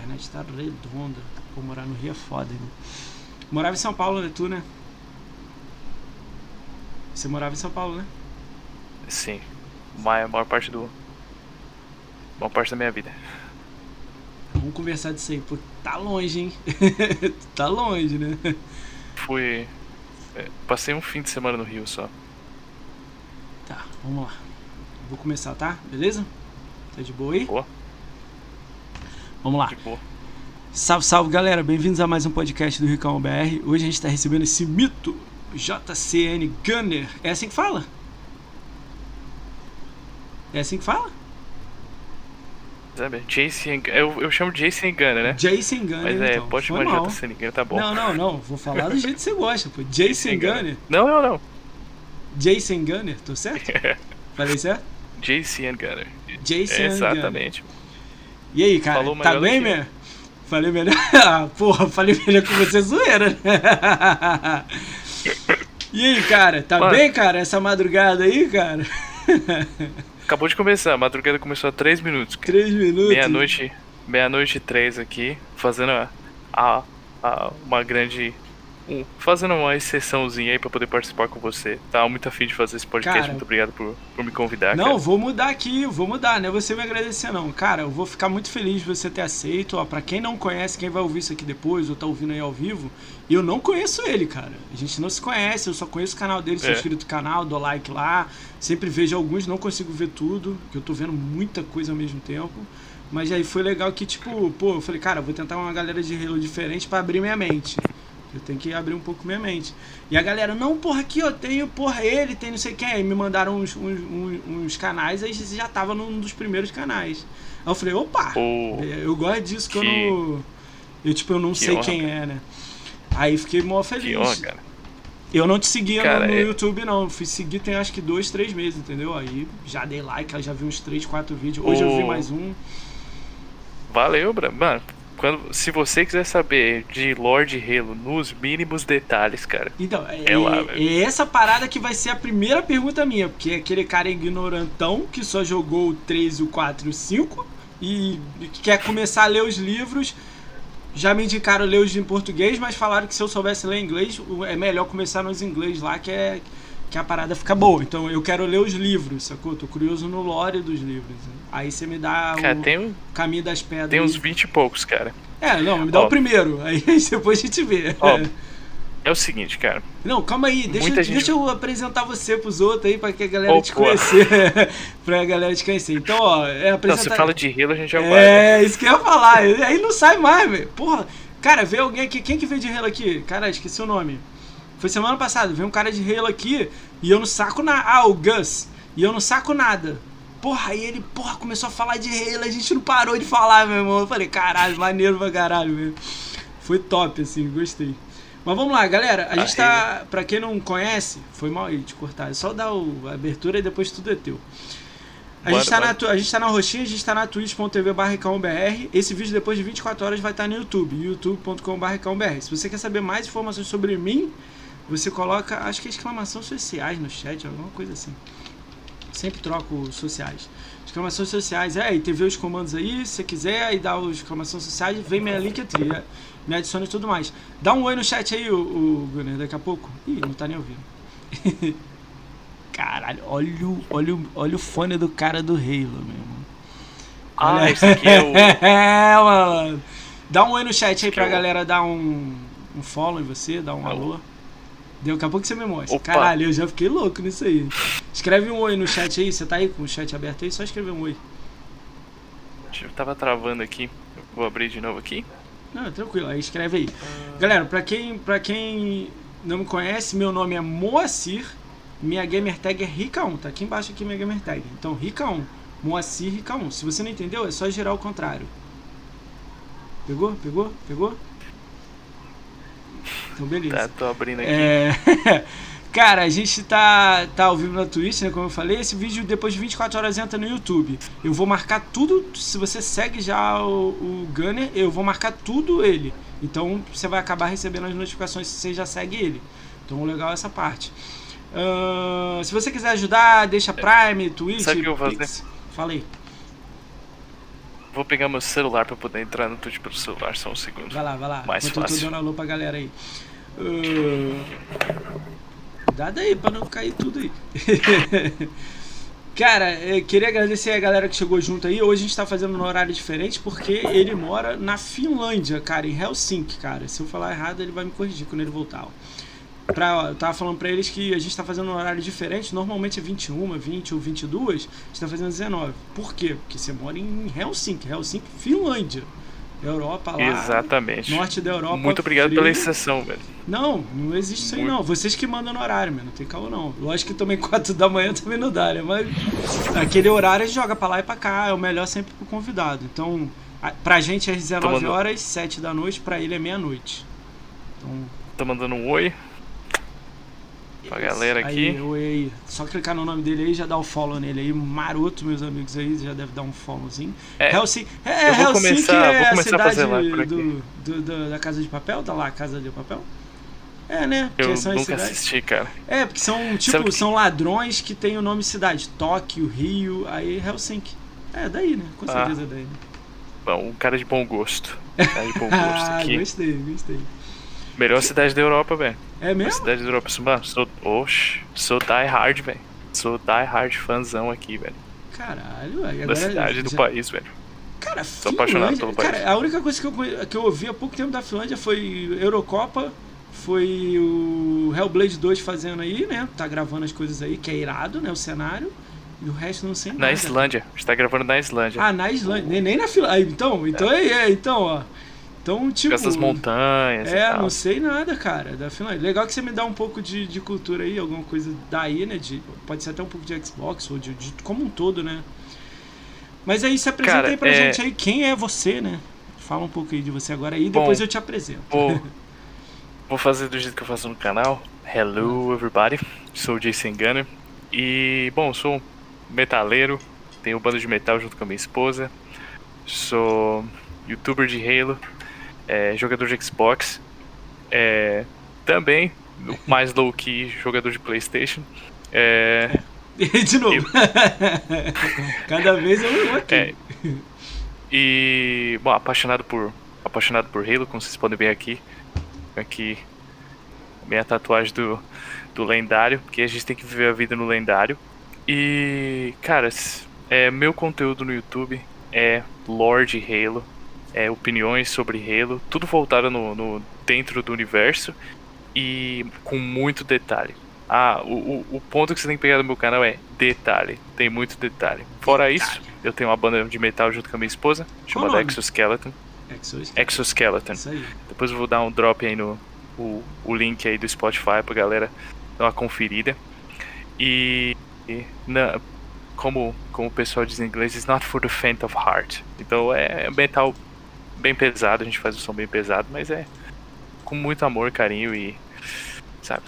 internet tá redonda. Pô, morar no Rio é foda, hein? Morava em São Paulo, né? Tu, né? Você morava em São Paulo, né? Sim. A maior parte do. A maior parte da minha vida. Vamos conversar disso aí, pô. Tá longe, hein? tá longe, né? Fui. é, Passei um fim de semana no Rio só. Tá, vamos lá. Vou começar, tá? Beleza? Tá de boa aí? Boa, Vamos lá. Salve, salve galera, bem-vindos a mais um podcast do Ricão BR. Hoje a gente tá recebendo esse mito, JCN Gunner. É assim que fala? É assim que fala? Jason. Eu, eu chamo de Jason Gunner, né? Jason Gunner. Mas é, então. pode chamar mal. de JC Gunner, tá bom. Não, não, não. Vou falar do jeito que você gosta, pô. Jason Gunner. Não, não, não. Jason Gunner, tô certo? Falei certo? JCN Gunner. Jason É, Gunner. E aí, cara, Falou tá bem, que meu? Falei melhor. Ah, Porra, falei melhor com você zoeira, né? E aí, cara, tá Mano. bem, cara, essa madrugada aí, cara? Acabou de começar, a madrugada começou há 3 minutos. cara. Três minutos. Meia-noite. Meia-noite e 3 aqui, fazendo a, a, a- uma grande. Um- fazendo uma exceçãozinha aí pra poder participar com você. Tava muito afim de fazer esse podcast. Cara. muito obrigado por, por me convidar. Não, cara. vou mudar aqui, vou mudar, não é você me agradecer não. Cara, eu vou ficar muito feliz de você ter aceito. Ó, pra quem não conhece, quem vai ouvir isso aqui depois ou tá ouvindo aí ao vivo, eu não conheço ele, cara. A gente não se conhece, eu só conheço o canal dele, sou É. inscrito no canal, dou like lá. Sempre vejo alguns, não consigo ver tudo, que eu tô vendo muita coisa ao mesmo tempo. Mas aí foi legal que, tipo, pô, eu falei, cara, vou tentar uma galera de Halo diferente pra abrir minha mente. Eu tenho que abrir um pouco minha mente. E a galera, não, porra, aqui eu tenho, porra, ele tem não sei quem. Aí me mandaram uns, uns, uns- uns canais, aí já tava num dos primeiros canais. Aí eu falei, opa, Pô. eu gosto disso que, eu Que- não. Eu, tipo, eu não que sei honra, quem é, né? Aí fiquei mó feliz. Que honra, cara. Eu não te seguia Cara, no, no é- YouTube, não. Eu fui seguir tem acho que dois, três meses, entendeu? Aí já dei like, já vi uns três, quatro vídeos. Hoje eu vi mais um. Valeu, Bra. Mano, quando, se você quiser saber de Lord Halo nos mínimos detalhes, cara. Então, é, É lá, é- é essa parada que vai ser a primeira pergunta minha, porque é aquele cara ignorantão que só jogou o 3, o 4 e o 5 e que quer começar a ler os livros. Já me indicaram ler os em português, mas falaram que se eu soubesse ler inglês, é melhor começar nos inglês lá, que é que a parada fica boa. Então eu quero ler os livros, sacou? Tô curioso no lore dos livros. Aí você me dá Cara, o tem, caminho das pedras. tem uns aí. 20 e poucos, cara. É, não, me dá Ó. o primeiro. Aí depois a gente vê. Ó, É o seguinte, cara. Não, calma aí, deixa, Muita gente- deixa eu apresentar você pros outros aí pra que a galera Oh, te pô. conhecer. pra galera te conhecer. Então, ó, é Não, apresentar. você fala de Halo, a gente já vai. né? É, isso que eu ia falar. Aí não sai mais, velho. Porra, cara, veio alguém aqui. Quem que veio de Halo aqui? Cara, esqueci o nome. Foi semana passada, veio um cara de Halo aqui e eu não saco nada. Ah, o Gus. E eu não saco nada. Porra, aí ele, porra, começou a falar de Halo, a gente não parou de falar, meu irmão. Eu falei, caralho, maneiro pra caralho, velho. Foi top, assim, gostei. Mas vamos lá, galera. A gente tá. Pra quem não conhece, foi mal aí de cortar. É só dar o, a abertura e depois tudo é teu. A gente, tá na, a gente tá na roxinha, a gente tá na twitch.tv barra BR. Esse vídeo depois de 24 horas vai estar no YouTube, youtube.com.br. Se você quer saber mais informações sobre mim, você coloca, acho que é exclamação sociais no chat, alguma coisa assim. Sempre troco sociais. Exclamações sociais, é, e TV os comandos aí, se você quiser, aí dá os exclamações sociais, vem minha link aqui, é, me adiciona e tudo mais. Dá um oi no chat aí, o, o Gunner, daqui a pouco. Ih, não tá nem ouvindo. Caralho, olha o, olha, o, olha o fone do cara do Halo, meu irmão. Ah, esse aqui é o. é, mano. Dá um oi no chat aí pra é o- galera dar um, um follow em você, dar um É o- alô. Daqui a pouco você me mostra. Opa. Caralho, eu já fiquei louco nisso aí. Escreve um oi no chat aí, você tá aí com o chat aberto aí, só escrever um oi. Eu tava travando aqui. Eu Vou abrir de novo aqui. Não, tranquilo, aí escreve aí. Galera, pra quem, pra quem não me conhece, meu nome é Moacir, minha gamer tag é Rica1, tá aqui embaixo aqui minha gamer tag. Então, Rica1, Moacir Rica1. Se você não entendeu, é só girar ao contrário. Pegou? Pegou? Pegou? Então, beleza. Tá, tô abrindo aqui. É... Cara, a gente tá, tá ao vivo na Twitch, né? Como eu falei, esse vídeo depois de 24 horas entra no YouTube. Eu vou marcar tudo, se você segue já o, o Gunner, eu vou marcar tudo ele. Então você vai acabar recebendo as notificações se você já segue ele. Então legal essa parte. Ahn, se você quiser ajudar, deixa Prime, Twitch, Sabe o que eu vou. Fala aí. Vou pegar meu celular pra poder entrar no Twitch pelo celular, só um segundo. Vai lá, vai lá. Mais Enquanto eu fácil. tô dando alô pra galera aí. Uh... Cuidado aí pra não cair tudo aí. Cara, eu queria agradecer a galera que chegou junto aí. Hoje a gente tá fazendo num horário diferente porque ele mora na Finlândia, cara, em Helsinki, cara. Se eu falar errado, ele vai me corrigir quando ele voltar. ó. Pra, eu tava falando pra eles que a gente tá fazendo um horário diferente. Normalmente é 21, 20 ou 22. A gente tá fazendo 19. Por quê? Porque você mora em Helsinki. Helsinki, Finlândia. Europa lá. Exatamente. Norte da Europa. Muito obrigado frio. pela exceção, velho. Não, não existe isso aí não. Vocês que mandam no horário, mano. Não tem calma não. Lógico que também 4 da manhã também não dá, né? Mas aquele horário a gente joga pra lá e pra cá. É o melhor sempre pro convidado. Então, a- pra gente é às 19 mandando- horas, 7 da noite. Pra ele é meia-noite. Então, Tô mandando um oi. Pra galera aí, aqui. oi aí. Só clicar no nome dele aí já dá o follow nele aí. Maroto, meus amigos aí. Já deve dar um followzinho. É, Helsinki, é, eu vou Helsinki começar- é vou a começar a cidade fazer lá por do, do- do- da Casa de Papel? Tá lá, a Casa de Papel? É, né? eu Porque são as nunca cidades- assisti, cara. É, porque são, tipo, que- são ladrões que tem o nome de cidade. Tóquio, Rio, aí Helsinki. É, daí, né? Com Ah. certeza é daí, né? Bom, um cara de bom gosto. Um cara de bom gosto Ah, aqui. gostei, gostei. Melhor cidade da Europa, velho. É Melhor mesmo? cidade da Europa. Mano, sou. Oxe, sou die hard, velho. Sou die hard fãzão aqui, velho. Caralho, aí Da cidade do já- país, velho. Cara, Sou apaixonado Finlândia- pelo país. Cara, a única coisa que eu, que eu ouvi há pouco tempo da Finlândia foi Eurocopa, foi o Hellblade 2 fazendo aí, né? Tá gravando as coisas aí, que é irado, né? O cenário. E o resto não sei Na nada. Islândia. A gente tá gravando na Islândia. Ah, na Islândia. Nem, nem na Finlândia. Então, então é, é, então, ó. Então, tipo. das montanhas É, não sei nada, cara, da Finlândia. Legal que você me dá um pouco de, de cultura aí, alguma coisa daí, né? De, pode ser até um pouco de Xbox ou de, de como um todo, né? Mas aí se apresenta Cara, aí pra é- gente aí, quem é você, né? Fala um pouco aí de você agora aí, Bom, depois eu te apresento. Vou, vou fazer do jeito que eu faço no canal. Hello, everybody. Sou o Jason Gunner. E, bom, sou um metaleiro. Tenho banda de metal junto com a minha esposa. Sou youtuber de Halo. É, jogador de Xbox. é, também, mais low-key, jogador de Playstation. É, de novo. Cada vez eu um aqui. É. E, bom, apaixonado por apaixonado por Halo, como vocês podem ver aqui. Aqui minha tatuagem do do lendário, porque a gente tem que viver a vida no lendário. E, cara, s- é meu conteúdo no YouTube é lore de Halo, é opiniões sobre Halo, tudo voltado no, no dentro do universo e com muito detalhe. Ah, o, o, o ponto que você tem que pegar no meu canal é detalhe. Tem muito detalhe. Fora isso, eu tenho uma banda de metal junto com a minha esposa, chamada? Exoskeleton. Exos. Exoskeleton. Isso aí. Depois eu vou dar um drop aí no o, o link aí do Spotify pra galera dar uma conferida. E, e na, como, como o pessoal diz em inglês, it's not for the faint of heart. Então é metal bem pesado, a gente faz um som bem pesado, mas é com muito amor, carinho e sabe,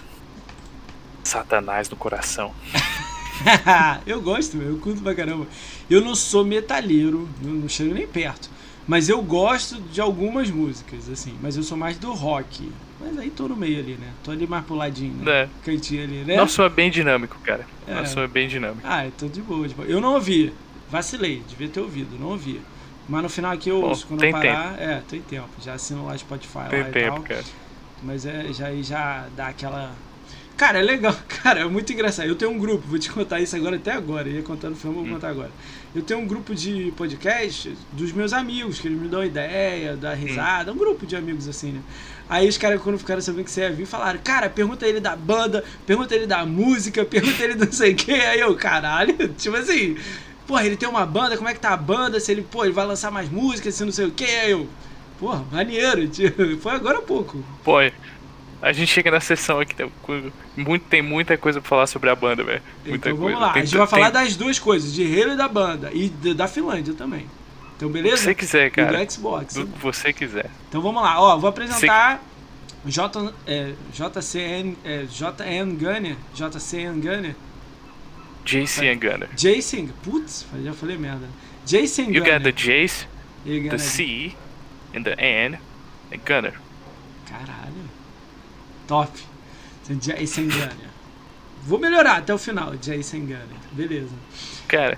satanás no coração. eu gosto, meu, eu curto pra caramba. Eu não sou metalheiro, não, não chego nem perto. Mas eu gosto de algumas músicas, assim. Mas eu sou mais do rock. Mas aí tô no meio ali, né? Tô ali mais pro ladinho, né? É. Cantinho ali, né? Nosso é bem dinâmico, cara. É. Nosso é bem dinâmico. Ah, então de boa, de boa. Eu não ouvi. Vacilei, devia ter ouvido, não ouvi. Mas no final aqui eu Bom, ouço quando tem eu parar. É, tem tempo. Já assino lá Spotify Tem lá e tempo, tal. cara. Mas é, já aí já dá aquela. Cara, é legal, cara, é muito engraçado. Eu tenho um grupo, vou te contar isso agora até agora. Eu ia contar no filme, vou Hum. contar agora. Eu tenho um grupo de podcast dos meus amigos, que eles me dão ideia, dá risada, um grupo de amigos assim, né? Aí os caras, quando ficaram sabendo que você ia vir, falaram: Cara, pergunta ele da banda, pergunta ele da música, pergunta ele do não sei o que. Aí eu, caralho, tipo assim, porra, ele tem uma banda, como é que tá a banda? Se ele, pô, ele vai lançar mais música, se não sei o que. Aí eu, porra, maneiro, tipo, foi agora há pouco. Pô, a gente chega na sessão aqui, tem, muito, tem muita coisa pra falar sobre a banda, velho. Muita Então coisa. vamos lá, Tem- a gente vai falar tem- das duas coisas, de Halo e da banda, e da Finlândia também. Então, O que beleza? você quiser, E cara. do Xbox. Do que você quiser. Então vamos lá, ó, vou apresentar J, é, JCN, é, JN Gunner, JCN Gunner, JC and Gunner. Jason, putz, já falei merda. Jason You Gunner. got the Jace, the. C, and the N, and Gunner. Caralho. Top. Então, Jason Gunner. Vou melhorar até o final, Jason Gunner. Beleza. Cara,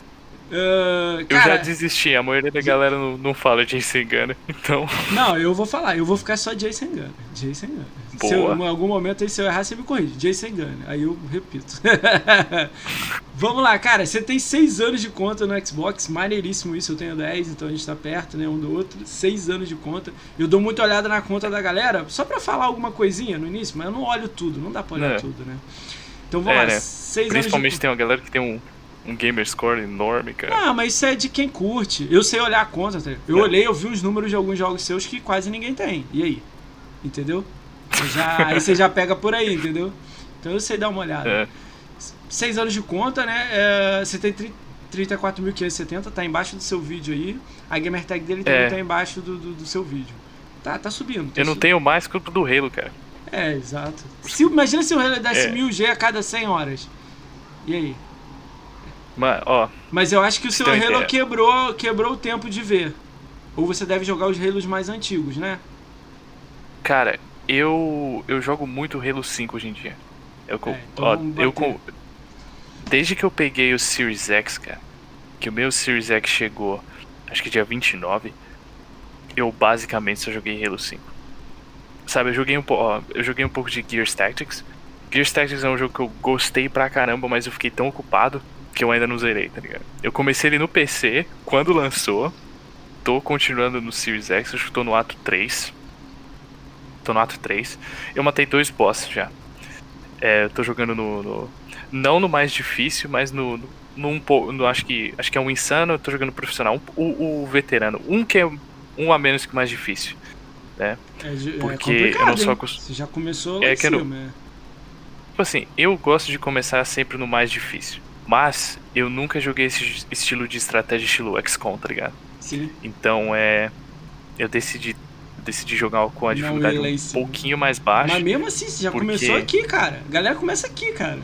Uh, Eu cara, já desisti, a maioria da galera não, não fala Jason Gunn, então. Não, eu vou falar, eu vou ficar só Jason Gunn. Jason Gunn. Se eu, Boa. em algum momento aí, se eu errar, você me corrige. Jason Gunn. Aí eu repito. Vamos lá, cara. Você tem 6 anos de conta no Xbox. Maneiríssimo isso. Eu tenho 10, então a gente tá perto, né? Um do outro. 6 anos de conta. Eu dou muita olhada na conta da galera, só pra falar alguma coisinha no início, mas eu não olho tudo. Não dá pra olhar É. tudo, né? Então vamos É, lá. né? 6 anos de Principalmente tem uma galera que tem um, um gamer score enorme, cara. ah, mas isso é de quem curte. Eu sei olhar a conta. tá? Eu É. olhei, eu vi os números de alguns jogos seus que quase ninguém tem. E aí? Entendeu? Já, aí você já pega por aí, entendeu? Então eu sei dar uma olhada. É. Seis anos de conta, né? É, você tem tri- 34.570, tá embaixo do seu vídeo aí. A gamer tag dele também É. tá embaixo do, do, do seu vídeo. Tá, tá subindo. tá Eu não su- tenho mais que o do Halo, cara. É, exato. Se, imagina se o Halo desse É. 1000G a cada 100 horas. E aí? Mas, ó, Mas eu acho que o seu Halo ideia. quebrou, quebrou o tempo de ver. Ou você deve jogar os Halos mais antigos, né? cara, eu eu jogo muito Halo 5 hoje em dia. Eu, co- É, então ó, eu desde que eu peguei o Series X, cara, que o meu Series X chegou, acho que dia 29, eu basicamente só joguei Halo 5. Sabe, eu joguei um pouco, eu joguei um pouco de Gears Tactics. Gears Tactics é um jogo que eu gostei pra caramba, mas eu fiquei tão ocupado que eu ainda não zerei, tá ligado? Eu comecei ele no PC quando lançou. Tô continuando no Series X, acho que tô no ato 3. Tô no ato 3. Eu matei dois bosses já. É, eu tô jogando no, no- Não no mais difícil, mas no. no num po- no- acho que acho que é um insano, eu tô jogando profissional. Um- o, o veterano. Um que é um a menos que o mais difícil. É, de- é Porque eu complicado, não acos- Você já começou lá É em eu cima. é. Tipo assim, eu gosto de começar sempre no mais difícil. Mas eu nunca joguei esse estilo de estratégia estilo XCOM, tá ligado? Sim. Então é. Eu decidi, decidi jogar com a dificuldade em um cima. pouquinho mais baixa. Mas mesmo assim, você já porque- começou aqui, cara. A galera começa aqui, cara.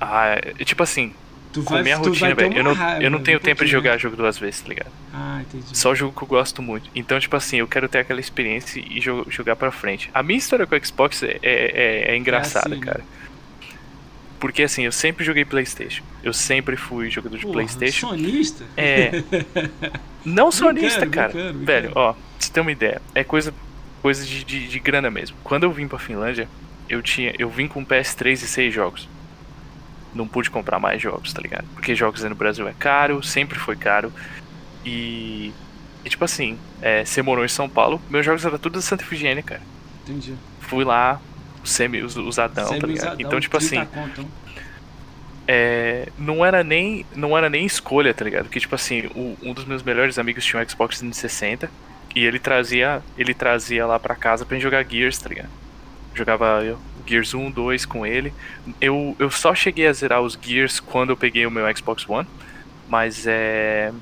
Ah, é- tipo assim, Tu com vai, minha rotina, velho, eu não, raiva, eu não tenho um tempo de jogar né? jogo duas vezes, tá ligado? Ah, entendi. Só jogo que eu gosto muito. Então, tipo assim, eu quero ter aquela experiência e jo- jogar pra frente. A minha história com o Xbox é, é, é engraçada, assim, né? Porque assim, eu sempre joguei Playstation. Eu sempre fui jogador de Porra, Playstation. Sonista? É. Não sonista, Brincando, cara. brincando, Velho, brincando. ó, pra você ter uma ideia, é coisa, coisa de, de, de grana mesmo. Quando eu vim pra Finlândia, eu tinha. Eu vim com PS3 e 6 jogos. Não pude comprar mais jogos, tá ligado? Porque jogos aí no Brasil é caro, sempre foi caro. E. e tipo assim, é, você morou em São Paulo, meus jogos eram tudo da Santa Efigênia, cara. Entendi. Fui lá, semi us- usadão, tá ligado? Semi-usadão, Então, tipo 30 assim, conto, é, não era nem não era nem escolha, tá ligado? Porque tipo assim, o- um dos meus melhores amigos tinha um Xbox 360 e ele trazia ele trazia lá pra casa pra gente jogar Gears, tá ligado? Jogava eu, Gears 1, 2 com ele. Eu, eu só cheguei a zerar os Gears quando eu peguei o meu Xbox One, mas é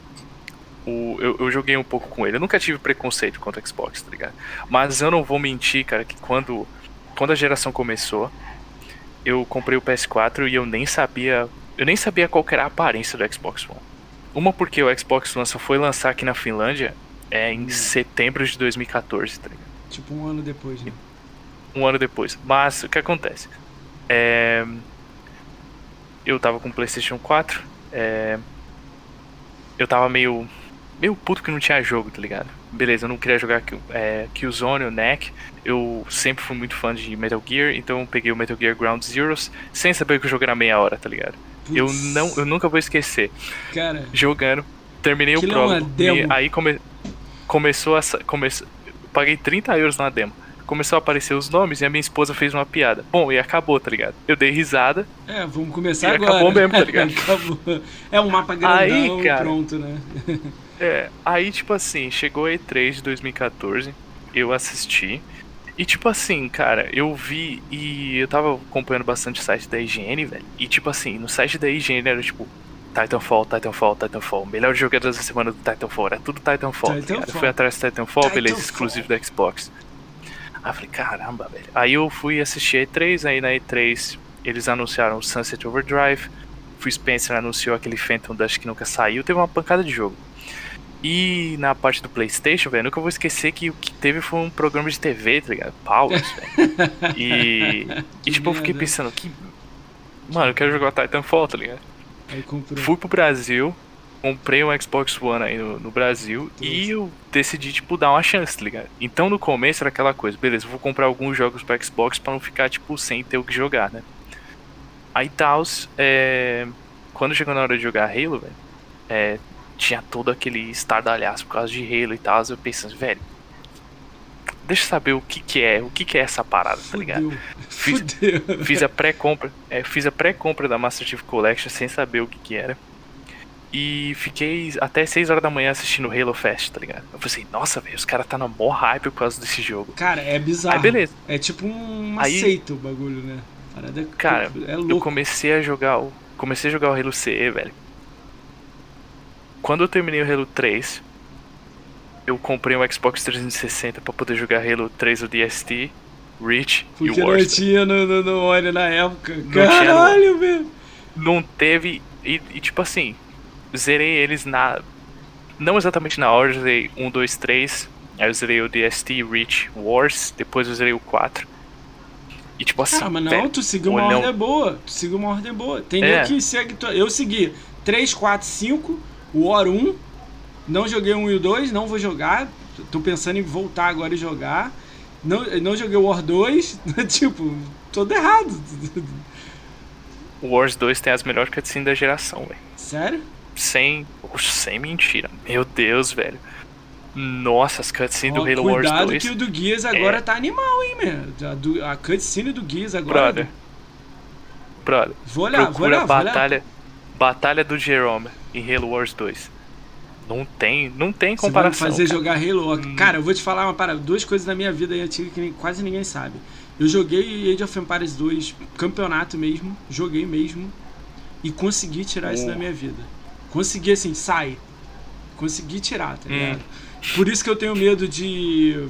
o, eu, eu joguei um pouco com ele. Eu nunca tive preconceito contra o Xbox, tá ligado? Mas eu não vou mentir, cara, que quando quando a geração começou, eu comprei o PS4 e eu nem sabia. Eu nem sabia qual era a aparência do Xbox One. Uma porque o Xbox One só foi lançar aqui na Finlândia é, em Hum. setembro de 2014, tá ligado? Tipo um ano depois, né? Um ano depois. Mas o que acontece? É, eu tava com o PlayStation 4. é, Eu tava meio. meio puto que não tinha jogo, tá ligado? Beleza, eu não queria jogar Kill- é, Killzone ou NEC. Eu sempre fui muito fã de Metal Gear, então eu peguei o Metal Gear Ground Zeroes sem saber que o jogo era meia hora, tá ligado? Eu, não, eu nunca vou esquecer. Cara, Jogando, terminei o é prólogo. e aí come, começou a. sa- Come, paguei 30 euros na demo. Começou a aparecer os nomes e a minha esposa fez uma piada. Bom, e acabou, tá ligado? Eu dei risada. é, vamos começar E agora. acabou mesmo, tá ligado? acabou. É um mapa grandão Aí, cara. pronto, né? É, aí, tipo assim, chegou a E3 de 2014, eu assisti. E, tipo assim, cara, eu vi e eu tava acompanhando bastante o site da IGN, velho. E, tipo assim, no site da IGN era tipo Titanfall, Titanfall, Titanfall. Melhor jogador da semana do Titanfall. Era tudo Titanfall. tá? Titanfall. Eu fui atrás do Titanfall, beleza, Titanfall. exclusivo do Xbox. Aí eu falei, caramba, velho. Aí eu fui assistir a E3, aí na E3 eles anunciaram o Sunset Overdrive. O Spencer anunciou aquele Phantom Dust que nunca saiu. Teve uma pancada de jogo. E na parte do PlayStation, velho, nunca vou esquecer que o que teve foi um programa de TV, tá ligado? Powers, velho. E, e tipo, eu fiquei pensando, que. Mano, eu quero jogar Titanfall, tá ligado? Aí comprou. Fui pro Brasil, comprei um Xbox One aí no, no Brasil e eu decidi, tipo, dar uma chance, tá ligado? Então no começo era aquela coisa, beleza, vou comprar alguns jogos pro Xbox pra não ficar, tipo, sem ter o que jogar, né? Aí tal, é... quando chegou na hora de jogar Halo, velho, é... tinha todo aquele estardalhaço por causa de Halo e tal, eu pensando, velho, deixa eu saber o que que é, o que que é essa parada, tá ligado? Fiz, fiz a pré-compra, é, fiz a pré-compra da Master Chief Collection sem saber o que que era. E fiquei até 6 horas da manhã assistindo Halo Fest, tá ligado? Eu falei assim, nossa, velho, os caras tá na mó hype por causa desse jogo. Cara, é bizarro. Aí beleza. É tipo um Aí, aceito o bagulho, né? Parada é cara, é louco. eu comecei a jogar o. Comecei a jogar o Halo CE, velho. Quando eu terminei o Halo 3, eu comprei um Xbox 360 pra poder jogar Halo 3 o DST, Reach Porque e Warzone. não tinha no, no, no One na época. Não Caralho, velho. Não teve. E, e tipo assim, zerei eles na. Não exatamente na ordem, zerei 1, 2, 3. Aí eu zerei o DST, Reach, Wars. Depois eu zerei o 4. E tipo assim. Ah, mas não, velho, tu seguiu uma não... ordem boa. Tu seguiu uma ordem boa. Tem é. que segue. Eu segui 3, 4, 5, War 1. Não joguei o 1 e o 2, não vou jogar. Tô pensando em voltar agora e jogar. Não, não joguei o War 2. tipo, todo errado. O Wars 2 tem as melhores cutscenes da geração, velho. Sério? sem. Sem mentira. Meu Deus, velho. Nossa, as cutscenes oh, do Halo Wars 2. Cuidado que o do Gears agora é... tá animal, hein, meu. A, a cutscene do Gears agora. Brother. Brother. Vou olhar, vou olhar. Batalha, vou olhar. Batalha do Jerome em Halo Wars 2. Não tem, não tem comparação. Você vai fazer cara. jogar Halo. Hum. Cara, eu vou te falar uma parada, duas coisas da minha vida antiga que quase ninguém sabe. Eu joguei Age of Empires 2, campeonato mesmo, joguei mesmo e consegui tirar isso da minha vida. Consegui assim, sai. Consegui tirar, tá hum. ligado? Hum. Por isso que eu tenho medo de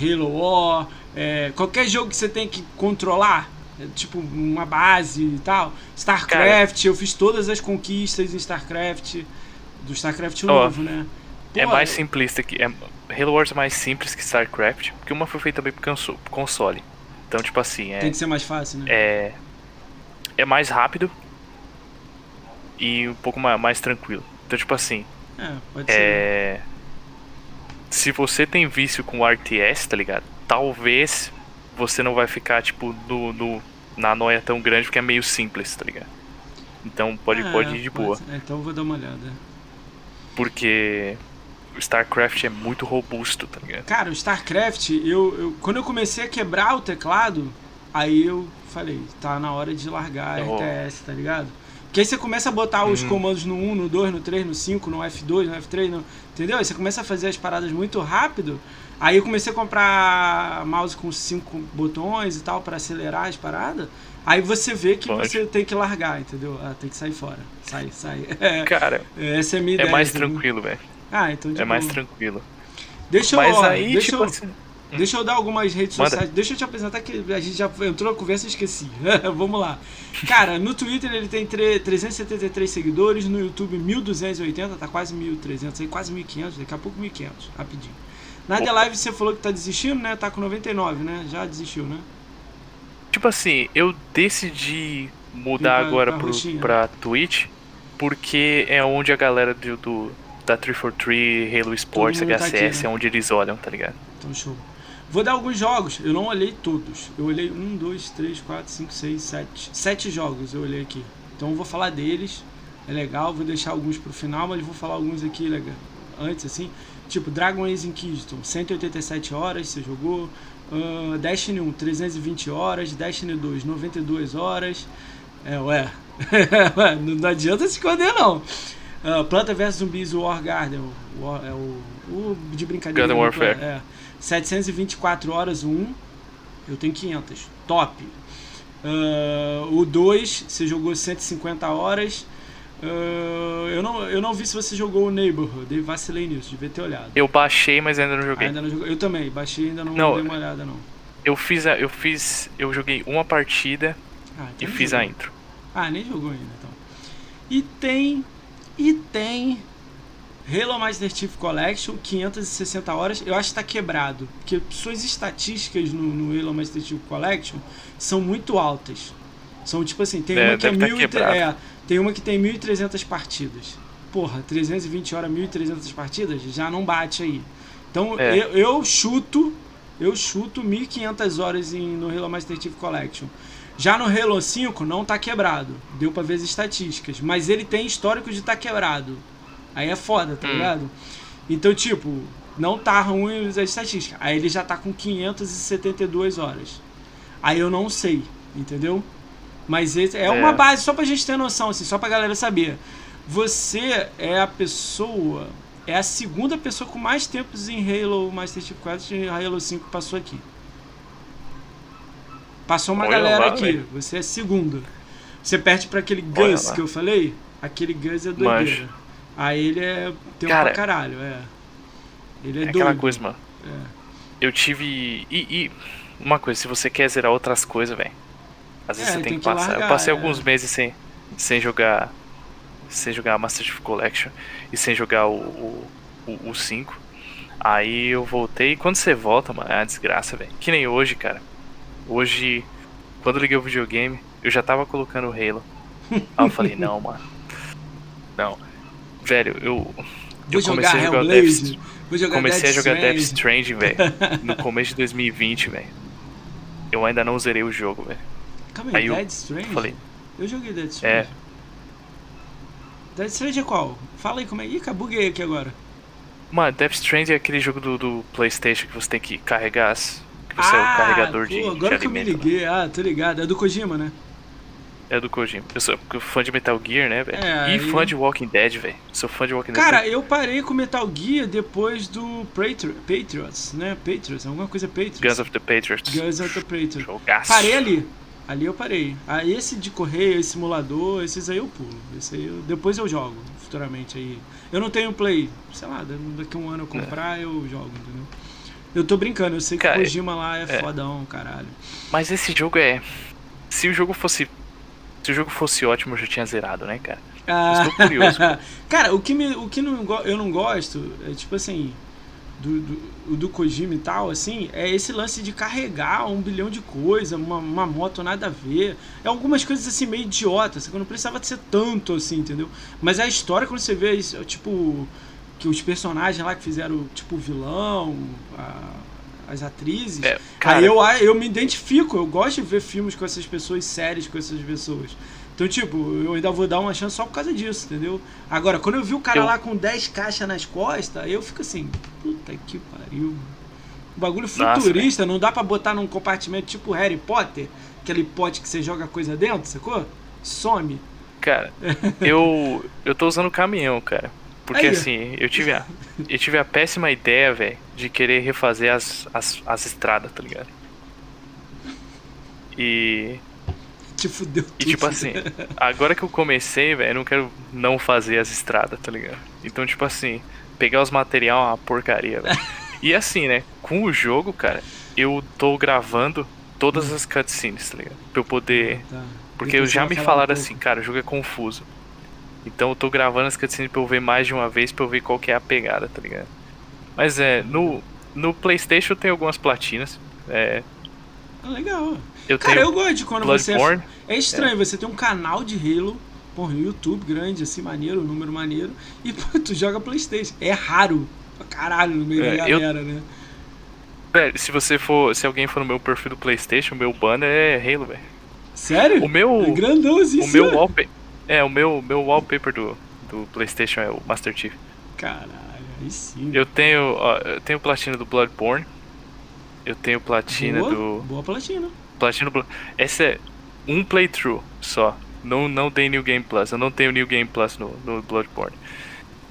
Halo War, é, qualquer jogo que você tem que controlar, tipo uma base e tal. StarCraft, Cara, eu fiz todas as conquistas em StarCraft, do StarCraft novo, né? É Pô, é mais simplista que. É, Halo Wars é mais simples que StarCraft, porque uma foi feita também pro console. Então, tipo assim. É, tem que ser mais fácil, né? É. É mais rápido, e um pouco mais, mais tranquilo. Então, tipo assim. É, pode é... ser. Se você tem vício com RTS, tá ligado? Talvez você não vai ficar, tipo, no, no, na noia tão grande, porque é meio simples, tá ligado? Então pode, é, pode ir de boa. É, então eu vou dar uma olhada. Porque o StarCraft é muito robusto, tá ligado? Cara, o StarCraft, eu, eu, quando eu comecei a quebrar o teclado, aí eu falei, tá na hora de largar oh. RTS, tá ligado? Que aí você começa a botar os uhum. comandos no 1, no 2, no 3, no 5, no F2, no F3, no, entendeu? Aí você começa a fazer as paradas muito rápido. Aí eu comecei a comprar mouse com 5 botões e tal para acelerar as paradas. Aí você vê que Pode. você tem que largar, entendeu? Ah, tem que sair fora. Sai, sai. É, Cara, essa é minha é ideia. É mais tranquilo, velho. Ah, então de É mais tranquilo. Deixa eu, Mas ó, aí, deixa tipo eu... assim Deixa eu dar algumas redes Manda. sociais. Deixa eu te apresentar que a gente já entrou na conversa e esqueci. Vamos lá. Cara, no Twitter ele tem 373 seguidores, no YouTube 1280, tá quase 1300, aí quase 1500, daqui a pouco 1500, rapidinho. Na The Live você falou que tá desistindo, né? Tá com 99, né? Já desistiu, né? Tipo assim, eu decidi mudar pra, agora pra, pro, pra Twitch porque é onde a galera do, do da 343, Halo Sports, HCS, tá aqui, né? é onde eles olham, tá ligado? Então show. Vou dar alguns jogos, eu não olhei todos. Eu olhei um, dois, três, quatro, cinco, seis, sete. Sete jogos eu olhei aqui. Então eu vou falar deles. É legal, vou deixar alguns pro final, mas vou falar alguns aqui legal. Antes, assim. Tipo, Dragon Age Inquisitor, 187 horas você jogou. Uh, Destiny 1, 320 horas. Destiny 2, 92 horas. É, ué. não adianta se esconder, não. Uh, Planta vs Zumbis War Garden. War, é o, o de brincadeira. Garden Warfare. É. 724 horas o 1, eu tenho 500. Top. Uh, o 2, você jogou 150 horas. Uh, eu, não, eu não vi se você jogou o Neighborhood, vacilei nisso, devia ter olhado. Eu baixei, mas ainda não joguei. Ainda não. Eu também, baixei ainda não, não dei uma olhada não. Eu fiz, a, eu fiz, eu joguei uma partida ah, então e fiz jogou. a intro. Ah, nem jogou ainda então. E tem, e tem Halo Master Chief Collection, 560 horas, eu acho que está quebrado. Porque suas estatísticas no, no Halo Master Chief Collection são muito altas. São tipo assim, tem é, uma que é, mil tá é, tem uma que tem 1.300 partidas. porra, 320 horas, 1.300 partidas, já não bate aí. Então É. eu, eu chuto, eu chuto 1.500 horas em, no Halo Master Chief Collection. Já no Halo 5 não tá quebrado, deu pra ver as estatísticas, mas ele tem histórico de tá quebrado. Aí é foda, tá Hum. ligado? Então, tipo, não tá ruim as estatísticas. Aí ele já tá com 572 horas. Aí eu não sei, entendeu? Mas esse é, É. uma base só pra gente ter noção, assim, só pra galera saber. Você é a pessoa, é a segunda pessoa com mais tempos em Halo Master Chief Collection e Halo 5 que passou aqui. Passou uma Olha galera lá, aqui, você é a segunda. Você perde pra aquele Olha Gus lá. que eu falei, aquele Gus é doideira. Manjo. Aí ele é Cara, pra caralho, é. Ele é, É doido. aquela coisa, mano. É. Eu tive. E, e uma coisa, se você quer zerar outras coisas, velho. Às vezes É, você tem que que passar. largar, eu passei é. alguns meses sem, sem jogar. Sem jogar Master Chief Collection e sem jogar o, o, o, o 5. Aí eu voltei. E quando você volta, mano, é uma desgraça, velho. Que nem hoje, cara. Hoje, quando eu liguei o videogame, eu já tava colocando o Halo. Aí eu falei, não, mano. Não. Velho, eu. Eu comecei a jogar Death, vou jogar comecei Death a jogar Death Stranding. Stranding, velho, no começo de 2020, velho. Eu ainda não zerei o jogo, velho. Calma aí, Aí Dead Strange? falei- Eu joguei Dead É. Strange. Dead Strange é qual? Fala aí como é. Ih, cara, buguei aqui agora. Mano, Death Stranding é aquele jogo do, do PlayStation que você tem que carregar as. Que você é o carregador de, Ah, pô, de agora que eu me lá. liguei. Ah, tô ligado. É do Kojima, né? É do Kojima. Eu sou fã de Metal Gear, né, velho? É, e aí- fã de Walking Dead, velho. Sou fã de Walking Cara, Dead. eu parei com Metal Gear depois do Patri- Patriots, né? Patriots, alguma coisa Patriots. Guns of the Patriots. Guns of the Patriots. Jogaço. Parei ali. Ali eu parei. Ah, esse de correr, esse simulador, esses aí eu pulo. Esse aí eu- depois eu jogo, futuramente aí. Eu não tenho play, sei lá, daqui a um ano eu comprar, eu jogo, entendeu? Eu tô brincando, eu sei que o Cara, Kojima lá é, é. fodão, caralho. Mas esse jogo é. Se o jogo fosse. Se o jogo fosse ótimo, eu já tinha zerado, né, cara? Ah, Estou curioso. Cara, o que, me, o que não, eu não gosto é tipo assim. Do, do, o do Kojima e tal, assim, é esse lance de carregar um bilhão de coisas, uma, uma moto nada a ver. É algumas coisas assim meio idiotas, que não precisava de ser tanto assim, entendeu? Mas a história, quando você vê isso, tipo, que os personagens lá que fizeram, tipo, o vilão, a- as atrizes. É, cara, Aí eu, eu me identifico, eu gosto de ver filmes com essas pessoas, séries com essas pessoas. Então, tipo, eu ainda vou dar uma chance só por causa disso, entendeu? Agora, quando eu vi o cara Eu- lá com 10 caixas nas costas, eu fico assim, puta que pariu. Um bagulho Nossa, futurista, não dá pra botar num compartimento tipo Harry Potter, aquele pote que você joga coisa dentro, sacou? Some. Cara, eu eu tô usando o caminhão, cara. Porque Aí, assim, eu tive a eu tive a péssima ideia, velho, de querer refazer as, as, as estradas, tá ligado? E Te fudeu tudo. e tipo assim, agora que eu comecei, velho, eu não quero não fazer as estradas, tá ligado? Então, tipo assim, pegar os material é uma porcaria, velho. E assim, né, com o jogo, cara, eu tô gravando todas as cutscenes, tá ligado? Pra eu poder Tá. porque Depois já me falar um falaram assim, cara, o jogo é confuso. Então eu tô gravando as cutscenes pra eu ver mais de uma vez pra eu ver qual que é a pegada, tá ligado? Mas é, no, no Playstation eu tenho algumas platinas. É, Ah, legal. Eu Cara, tenho eu gosto de quando você. Bloodborne. É estranho, você tem um canal de Halo, porra, no YouTube grande, assim, maneiro, um número maneiro, e pô, tu joga Playstation. É raro pra caralho no meio É, da eu- galera, né? Velho, se você for. Se alguém for no meu perfil do Playstation, o meu banner é Halo, velho. Sério? O meu. É grandão assim, O meu wallpaper. É, o meu, meu wallpaper do, do Playstation é o Master Chief. Caralho, aí sim. Eu tenho. ó, eu tenho platina do Bloodborne. Eu tenho platina boa, do. boa platina. Platina Blu- Essa é um playthrough só. Não, não tem New Game Plus. Eu não tenho New Game Plus no, no Bloodborne.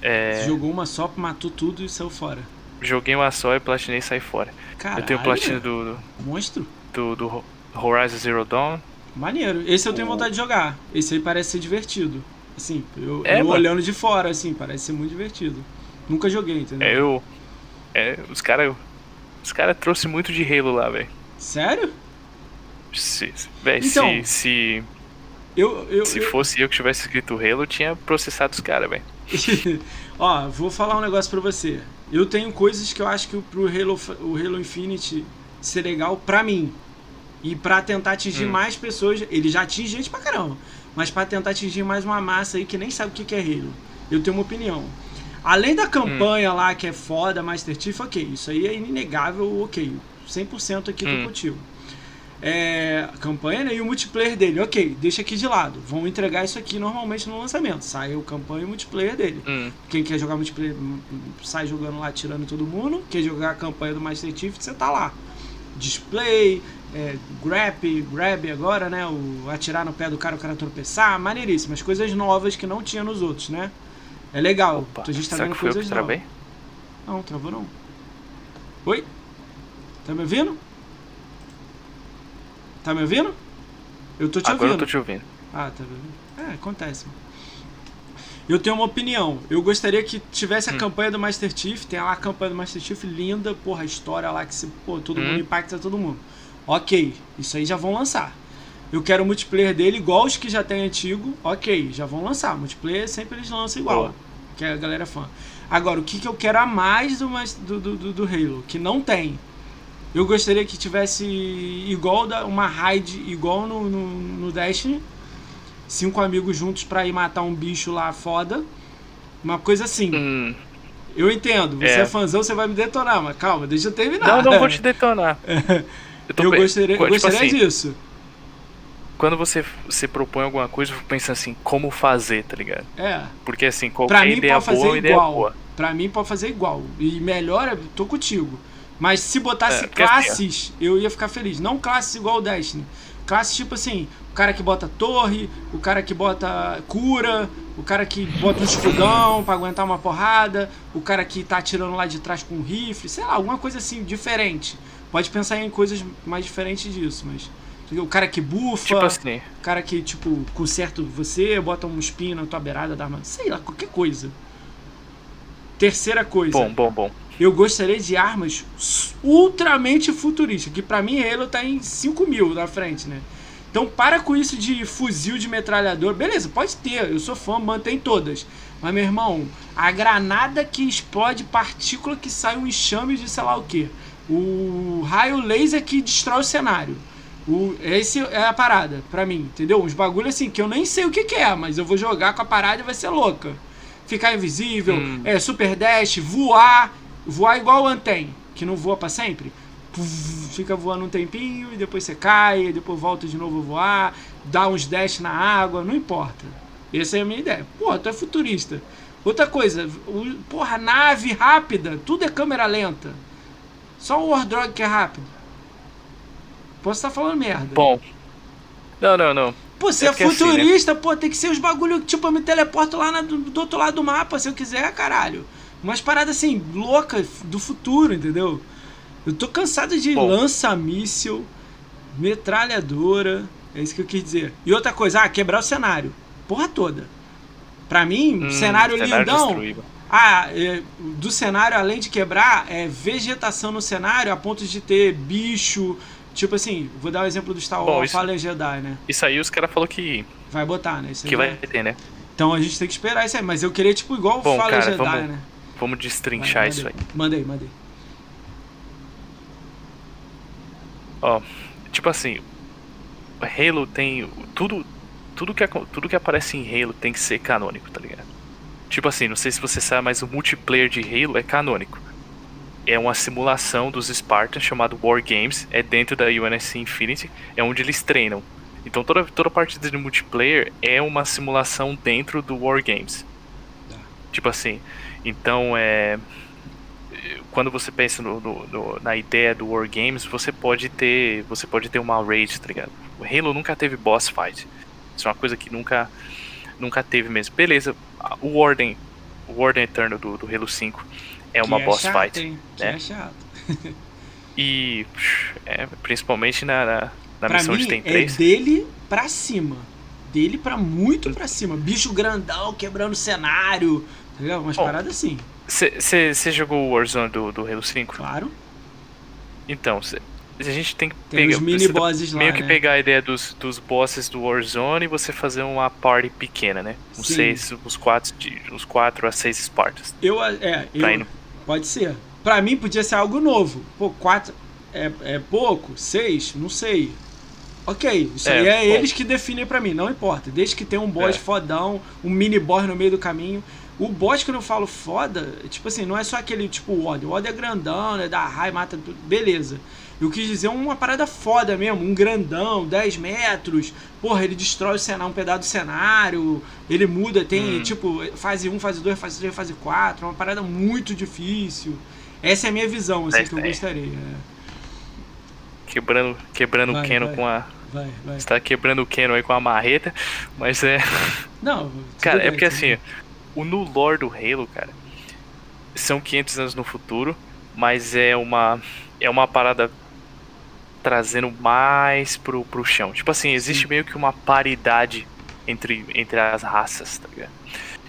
É, jogou uma só, matou tudo e saiu fora. joguei uma só e platinei e saí fora. Caralho. eu tenho platina do, Monstro. do, do Horizon Zero Dawn. Maneiro. Esse eu tenho O- vontade de jogar. Esse aí parece ser divertido. Assim, eu, É, eu mano. olhando de fora, assim, parece ser muito divertido. Nunca joguei, entendeu? É, eu. É, os caras. Os caras trouxe muito de Halo lá, velho. Sério? Se, véi, Então, se, se, Eu, eu, se fosse eu que tivesse escrito Halo, eu tinha processado os caras, velho. Ó, vou falar um negócio pra você. Eu tenho coisas que eu acho que pro Halo, o Halo Infinite ser legal pra mim. E pra tentar atingir Hum. mais pessoas. Ele já atinge gente pra caramba. Mas pra tentar atingir mais uma massa aí que nem sabe o que que é Halo. eu tenho uma opinião. Além da campanha hum. lá que é foda, Master Chief, ok, isso aí é inegável, ok. 100% aqui hum. tô contigo. É, campanha né, e o multiplayer dele, ok, deixa aqui de lado. Vão entregar isso aqui normalmente no lançamento. Sai o campanha e o multiplayer dele. Hum. Quem quer jogar multiplayer sai jogando lá, tirando todo mundo. Quer jogar a campanha do Master Chief, você tá lá. Display, é, grab, grab agora, né? O atirar no pé do cara, o cara tropeçar, maneiríssimas. Coisas novas que não tinha nos outros, né? É legal. Opa, a gente tá vendo coisas novas. Travei? Não, travou não. Oi? Tá me ouvindo? Tá me ouvindo? Eu tô te Agora ouvindo. eu tô te ouvindo. Ah, tá vendo? É, acontece. Eu tenho uma opinião. Eu gostaria que tivesse a hum. campanha do Master Chief. Tem lá a campanha do Master Chief linda, porra, a história lá que se, pô, todo hum. mundo impacta todo mundo. Ok, isso aí já vão lançar. Eu quero o multiplayer dele igual os que já tem antigo. Ok, já vão lançar. Multiplayer sempre eles lançam igual. Boa. Que a galera é fã. Agora, o que, que eu quero a mais do, do, do, do Halo? Que não tem. Eu gostaria que tivesse igual da, uma raid igual no, no, no Destiny. Cinco amigos juntos para ir matar um bicho lá foda. Uma coisa assim. Hum. Eu entendo, você é. é fãzão, você vai me detonar, mas calma, deixa eu terminar. Não, não vou te detonar. eu, eu gostaria, tipo gostaria assim, disso. Quando você se propõe alguma coisa, eu penso assim, como fazer, tá ligado? É. Porque assim, qualquer pra mim, ideia pode fazer boa, igual. ideia boa. Pra mim pode fazer igual. E melhor, tô contigo. Mas se botasse é, classes, eu ia ficar feliz. Não classes igual o Destiny. Classes tipo assim, o cara que bota torre, o cara que bota cura, o cara que bota um escudão pra aguentar uma porrada, o cara que tá atirando lá de trás com um rifle, sei lá, alguma coisa assim, diferente. Pode pensar em coisas mais diferentes disso, mas. O cara que bufa, tipo assim. o cara que, tipo, conserta você, bota um espinho na tua beirada da arma, sei lá, qualquer coisa. Terceira coisa. Bom, bom, bom eu gostaria de armas ultramente futuristas, que para mim Halo tá em 5 mil na frente, né? Então para com isso de fuzil de metralhador. Beleza, pode ter, eu sou fã, mantém todas. Mas, meu irmão, a granada que explode partícula que sai um enxame de sei lá o que. O raio laser que destrói o cenário. O, esse é a parada, pra mim, entendeu? Uns bagulho assim que eu nem sei o que, que é, mas eu vou jogar com a parada e vai ser louca. Ficar invisível, hum. é, super dash, voar voar igual o Anthem, que não voa para sempre. Fica voando um tempinho e depois você cai, depois volta de novo a voar, dá uns dash na água, não importa. Essa é a minha ideia. Porra, tu é futurista. Outra coisa, porra, nave rápida, tudo é câmera lenta. Só o Wardrog que é rápido. Posso estar falando merda. Bom. Não, não, não. Pô, você é, é futurista, assim, né? pô, tem que ser os bagulho, tipo, eu me teleporto lá na, do, do outro lado do mapa se eu quiser, caralho. Umas paradas assim, loucas do futuro, entendeu? Eu tô cansado de lança-míssil, metralhadora. É isso que eu quis dizer. E outra coisa, ah, quebrar o cenário. Porra toda. Pra mim, hum, cenário, cenário lindão. Destruído. Ah, é, do cenário, além de quebrar, é vegetação no cenário a ponto de ter bicho. Tipo assim, vou dar o um exemplo do Star Wars Fallen Jedi, né? Isso aí os caras falaram que. Vai botar, né? Isso que vai ter, né? Então a gente tem que esperar isso aí. Mas eu queria, tipo, igual o Fallen Jedi, vamos... né? Vamos destrinchar isso aí. Mandei, mandei. Ó, tipo assim, Halo tem tudo tudo que tudo que aparece em Halo tem que ser canônico, tá ligado? Tipo assim, não sei se você sabe, mas o multiplayer de Halo é canônico. É uma simulação dos Spartans chamado War Games, é dentro da UNSC Infinity, é onde eles treinam. Então toda toda partida de multiplayer é uma simulação dentro do War Games. Tá. Tipo assim, então, é, quando você pensa no, no, no, na ideia do War Games, você pode ter, você pode ter uma raid, tá ligado? O Halo nunca teve boss fight. Isso é uma coisa que nunca, nunca teve mesmo. Beleza, o Warden, o Warden Eterno do, do Halo 5 é uma é boss chato, fight, hein? né? é chato. e é, principalmente na, na, na missão mim, de tem 3. É dele pra cima. Dele pra muito pra cima. Bicho grandão quebrando cenário Legal, umas Bom, paradas assim. Você jogou o Warzone do, do Halo 5? Claro. Então, cê, a gente tem que tem pegar. Os mini bosses meio lá, que né? pegar a ideia dos, dos bosses do Warzone e você fazer uma party pequena, né? Sim. seis, os quatro, os quatro a seis Spartans. Eu, é, eu, pode ser. Pra mim podia ser algo novo. Pô, quatro é, é pouco? Seis? Não sei. Ok, isso é, aí é bom. eles que definem pra mim, não importa. Desde que tenha um boss é. fodão, um mini boss no meio do caminho. O boss, quando eu falo foda, tipo assim, não é só aquele tipo o Odd. O Odd é grandão, né? Dá raio, mata tudo. Beleza. Eu quis dizer uma parada foda mesmo, um grandão, 10 metros. Porra, ele destrói o cenário, um pedaço do cenário. Ele muda, tem hum. tipo fase 1, fase 2, fase 3, fase 4. Uma parada muito difícil. Essa é a minha visão, assim, é, que eu gostaria. É. Quebrando, quebrando vai, o Keno vai, com a. Vai, vai. Você tá quebrando o Keno aí com a marreta, mas é. Não, cara, é bem, é porque assim, o no lore do Halo, cara, são 500 anos no futuro, mas é uma é uma parada trazendo mais pro, pro chão. Tipo assim, existe meio que uma paridade entre, entre as raças, tá ligado?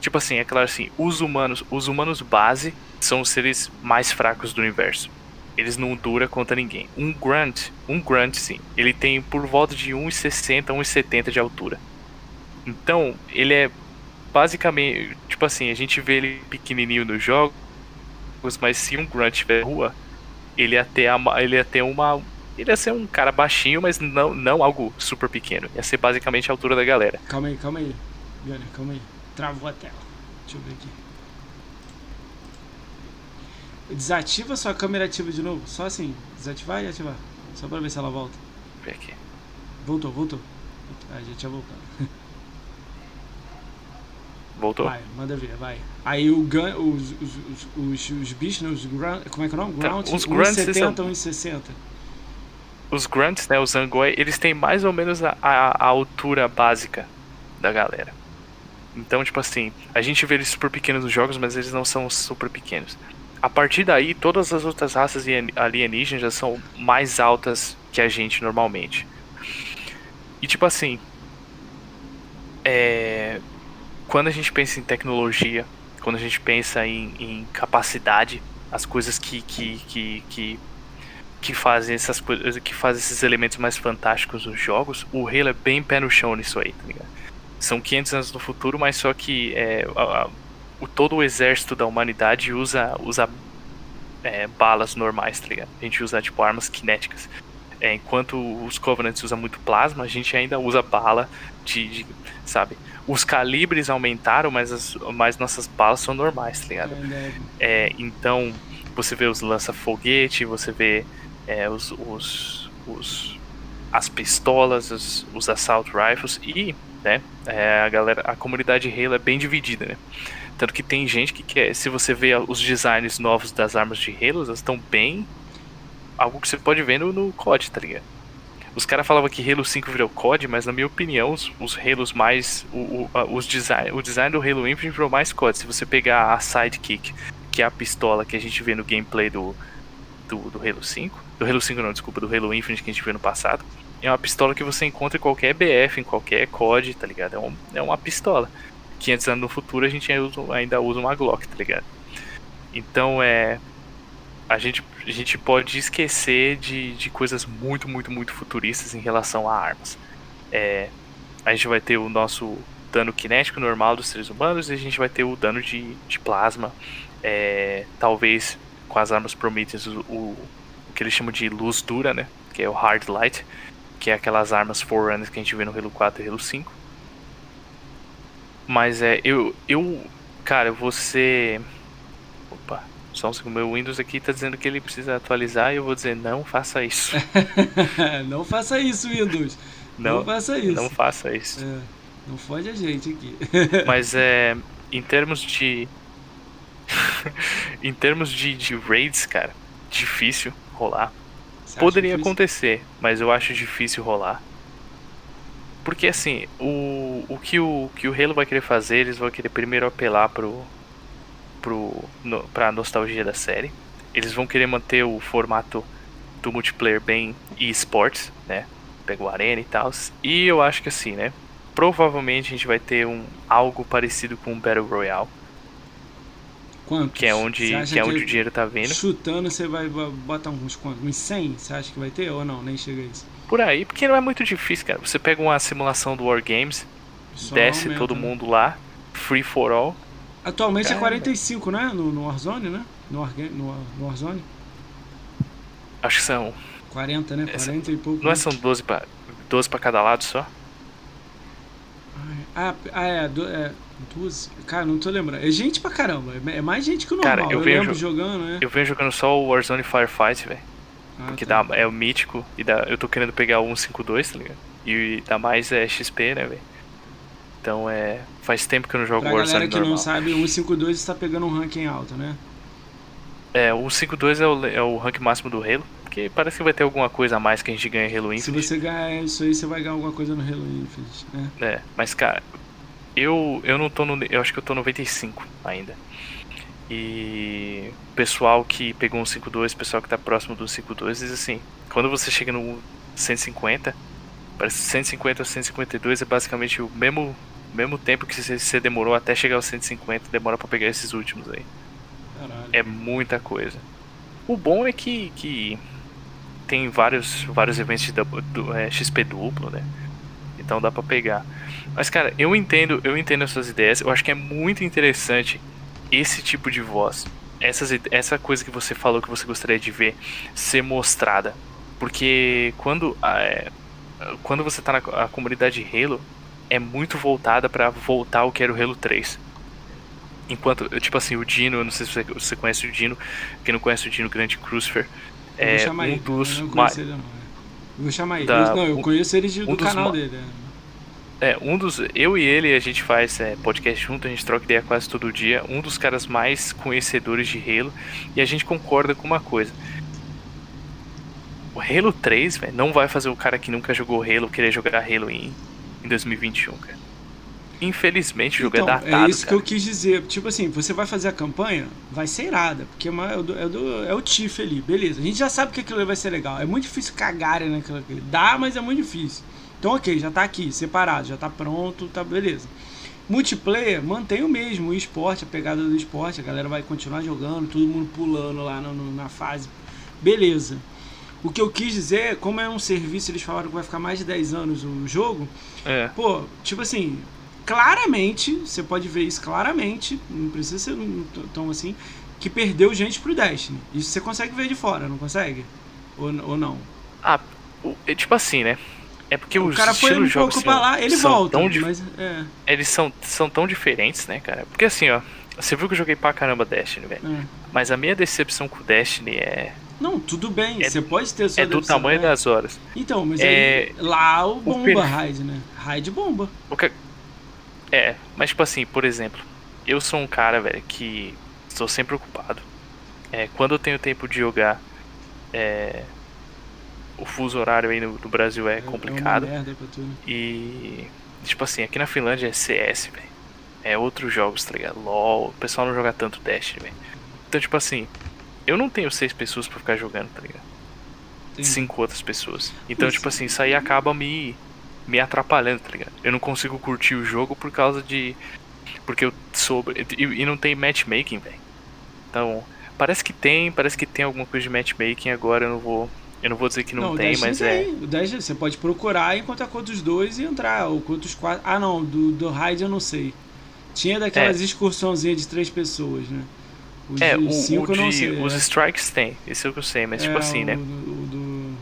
Tipo assim, é claro assim, os humanos, os humanos base são os seres mais fracos do universo. Eles não duram contra ninguém. Um Grunt, um Grunt sim, ele tem por volta de 1,60, 1,70 de altura. Então, ele é basicamente, tipo assim, a gente vê ele pequenininho nos jogos, mas se um Grunt tiver rua, ele ia ter, a, ele ia ter uma. Ele ia ser um cara baixinho, mas não, não algo super pequeno. Ia ser basicamente a altura da galera. Calma aí, calma aí. Gunner, calma aí. Travou a tela. Deixa eu ver aqui. Desativa sua câmera ativa de novo. Só assim. Desativar e ativar. Só pra ver se ela volta. Vê aqui. Voltou, voltou. Ah, já tinha voltado. Voltou? Vai, manda ver, vai. Aí o gun, os, os, os, os, bichos, né, os grunt, como é que é o nome? Tá, os grunts 1,70, 1,60. Os grunts, né, os Zangoi, eles têm mais ou menos a, a, a, altura básica da galera. Então, tipo assim, a gente vê eles super pequenos nos jogos, mas eles não são super pequenos. A partir daí, todas as outras raças alienígenas já são mais altas que a gente normalmente. E tipo assim, é, quando a gente pensa em tecnologia, quando a gente pensa em, em capacidade, as coisas que, que, que, que, que fazem essas coisas, que fazem esses elementos mais fantásticos nos jogos, o Halo é bem pé no chão nisso aí, tá ligado? São 500 anos no futuro, mas só que é, a, a, o, todo o exército da humanidade usa, usa é, balas normais, tá ligado? A gente usa, tipo, armas cinéticas. É, enquanto os Covenants usam muito plasma, a gente ainda usa bala de, de sabe? os calibres aumentaram, mas, as, mas nossas balas são normais, tá ligado? É, então, você vê os lança-foguete, você vê é, os, os, os, as pistolas, os, os assault rifles e, né, é, a galera, a comunidade Halo é bem dividida, né? Tanto que tem gente que quer, se você vê os designs novos das armas de Halo, elas estão bem algo que você pode ver no, no COD, tá ligado? Os caras falavam que Halo 5 virou COD, mas na minha opinião, os, os Halos mais. O, o, os design, o design do Halo Infinite virou mais COD. Se você pegar a Sidekick, que é a pistola que a gente vê no gameplay do, do, do Halo 5. Do Halo 5 não, desculpa, do Halo Infinite que a gente viu no passado. É uma pistola que você encontra em qualquer BF, em qualquer COD, tá ligado? É, um, é uma pistola. 500 anos no futuro a gente ainda usa, uma Glock, tá ligado? Então é a gente, a gente pode esquecer de, de coisas muito, muito, muito futuristas em relação a armas. É, a gente vai ter o nosso dano cinético normal dos seres humanos e a gente vai ter o dano de, de plasma. É, talvez com as armas Prometheus, o, o, o, que eles chamam de luz dura, né? Que é o Hard Light, que é aquelas armas Forerunners que a gente vê no Halo 4 e Halo 5. Mas é, eu, eu, cara, você. Opa, só o meu Windows aqui tá dizendo que ele precisa atualizar e eu vou dizer não faça isso. não faça isso, Windows. Não, não faça isso. Não faça isso. É, não fode a gente aqui. Mas é em termos de em termos de, de raids, cara, difícil rolar. Você Poderia acontecer, mas eu acho difícil rolar. Porque assim, o, o, que o que o Halo vai querer fazer, eles vão querer primeiro apelar pro, pro, no, pra nostalgia da série. Eles vão querer manter o formato do multiplayer bem esports, né? Pega o Arena e tal. E eu acho que assim, né? Provavelmente a gente vai ter um algo parecido com um Battle Royale. Quantos? Que é onde, que é onde que o dinheiro tá vindo. Chutando, você vai botar uns quantos? Uns 100? Você acha que vai ter ou não? Nem chega a isso. Por aí, porque não é muito difícil, cara. Você pega uma simulação do War Games, Só desce aumenta, todo né? mundo lá, free for all, Atualmente é Caramba. é 45, né? No, no Warzone, né? No, War, no, no Warzone. Acho que são. 40, né? 40 e pouco. Não é, são 12 pra, 12 pra cada lado só? Ah, ah é, do, é. 12? Cara, não tô lembrando. É gente pra caramba. É mais gente que o normal. Cara, eu eu vejo- jogando, né? Eu venho jogando só o Warzone Firefight, velho. Ah, Porque tá. dá, é o mítico e dá, eu tô querendo pegar o 152, tá ligado? E dá mais é XP, né, velho? Então é. Faz tempo que eu não jogo Pra Warzone galera que normal. não sabe, 152 está pegando um ranking alto, né? É, o 152 é o, é o rank máximo do Halo. Porque parece que vai ter alguma coisa a mais que a gente ganha em Halo Se Infinite. você ganhar isso aí, você vai ganhar alguma coisa no Halo Infinite, né? É, mas cara, eu, eu não tô no. Eu acho que eu tô no 95 ainda. E o pessoal que pegou um 52, o pessoal que tá próximo do 52, diz assim: quando você chega no 150, parece que 150 ou 152 é basicamente o mesmo, mesmo tempo que você, demorou até chegar ao 150, demora pra pegar esses últimos aí. Caralho. É muita coisa. O bom é que, que tem vários, vários eventos de du- é, XP duplo, né? Então dá pra pegar. Mas cara, eu entendo, eu entendo as suas ideias. Eu acho que é muito interessante esse tipo de voz. Essas, essa coisa que você falou que você gostaria de ver ser mostrada. Porque quando, ah, é, quando você tá na a comunidade Halo, é muito voltada pra voltar ao que era o Halo 3. Enquanto, tipo assim, o Dino, eu não sei se você, você conhece o Dino, quem não conhece o Dino Grande Crucifer, é um ele. dos Eu não conheço ele, não. Eu vou chamar ele. Da- não, eu um- conheço ele de- um do canal ma- dele. é. É, um dos. Eu e ele, a gente faz é, podcast junto, a gente troca ideia quase todo dia. Um dos caras mais conhecedores de Halo. E a gente concorda com uma coisa. O Halo 3, velho, não vai fazer o cara que nunca jogou Halo querer jogar Halo em, em 2021, cara. Infelizmente, o jogo Então, é datado, é isso que cara. eu quis dizer. Tipo assim, você vai fazer a campanha, vai ser irada, porque é, uma- é, o do, é, do- é o Tiff ali, beleza. A gente já sabe que aquilo vai ser legal. É muito difícil cagarem naquilo ali. Dá, mas é muito difícil. Então, ok, já tá aqui, separado, já tá pronto, tá beleza. Multiplayer, mantém o mesmo, o esporte, a pegada do esporte, a galera vai continuar jogando, todo mundo pulando lá no- no- na fase. Beleza. O que eu quis dizer como é um serviço, eles falaram que vai ficar mais de 10 anos o jogo, É. Pô, tipo assim, claramente, você pode ver isso claramente, não precisa ser tão assim, que perdeu gente pro Destiny. Isso você consegue ver de fora, não consegue? Ou, ou não? Ah, é tipo assim, né? É porque o os cara foi um jogos pouco pra lá, ele volta, dif- mas é, Eles são, são tão diferentes, né, cara? Porque assim, ó. Você viu que eu joguei pra caramba Destiny, velho. é. Mas a minha decepção com o Destiny é, Não, tudo bem, É- você pode ter sua é do tamanho né? das horas. Então, mas É, aí, lá o bomba per- raid, né? Raid bomba. O que- É, mas tipo assim, por exemplo, eu sou um cara, velho, que estou sempre ocupado. É, quando eu tenho tempo de jogar, é, o fuso horário aí no, no Brasil é complicado. É uma merda pra tudo. E, tipo assim, aqui na Finlândia é CS, velho. É outros jogos, tá ligado? LOL, o pessoal não joga tanto Destiny, velho. Então, tipo assim, eu não tenho seis pessoas pra ficar jogando, tá ligado? Entendi. Cinco outras pessoas. Então, Putz. tipo assim, isso aí acaba me, me atrapalhando, tá ligado? Eu não consigo curtir o jogo por causa de. Porque eu sobre. E, e não tem matchmaking, velho. Então, parece que tem, parece que tem alguma coisa de matchmaking agora, eu não vou. Eu não vou dizer que não, o tem, mas é. tem. O Destiny, você pode procurar e encontrar quantos os dois e entrar, ou quantos quatro. Ah, não, do, do raid eu não sei. Tinha daquelas excursãozinhas de três pessoas, né? Os É, de o, cinco o eu não de, sei. os é. strikes tem, isso é o que eu sei, mas tipo É, assim, o né? do- o do-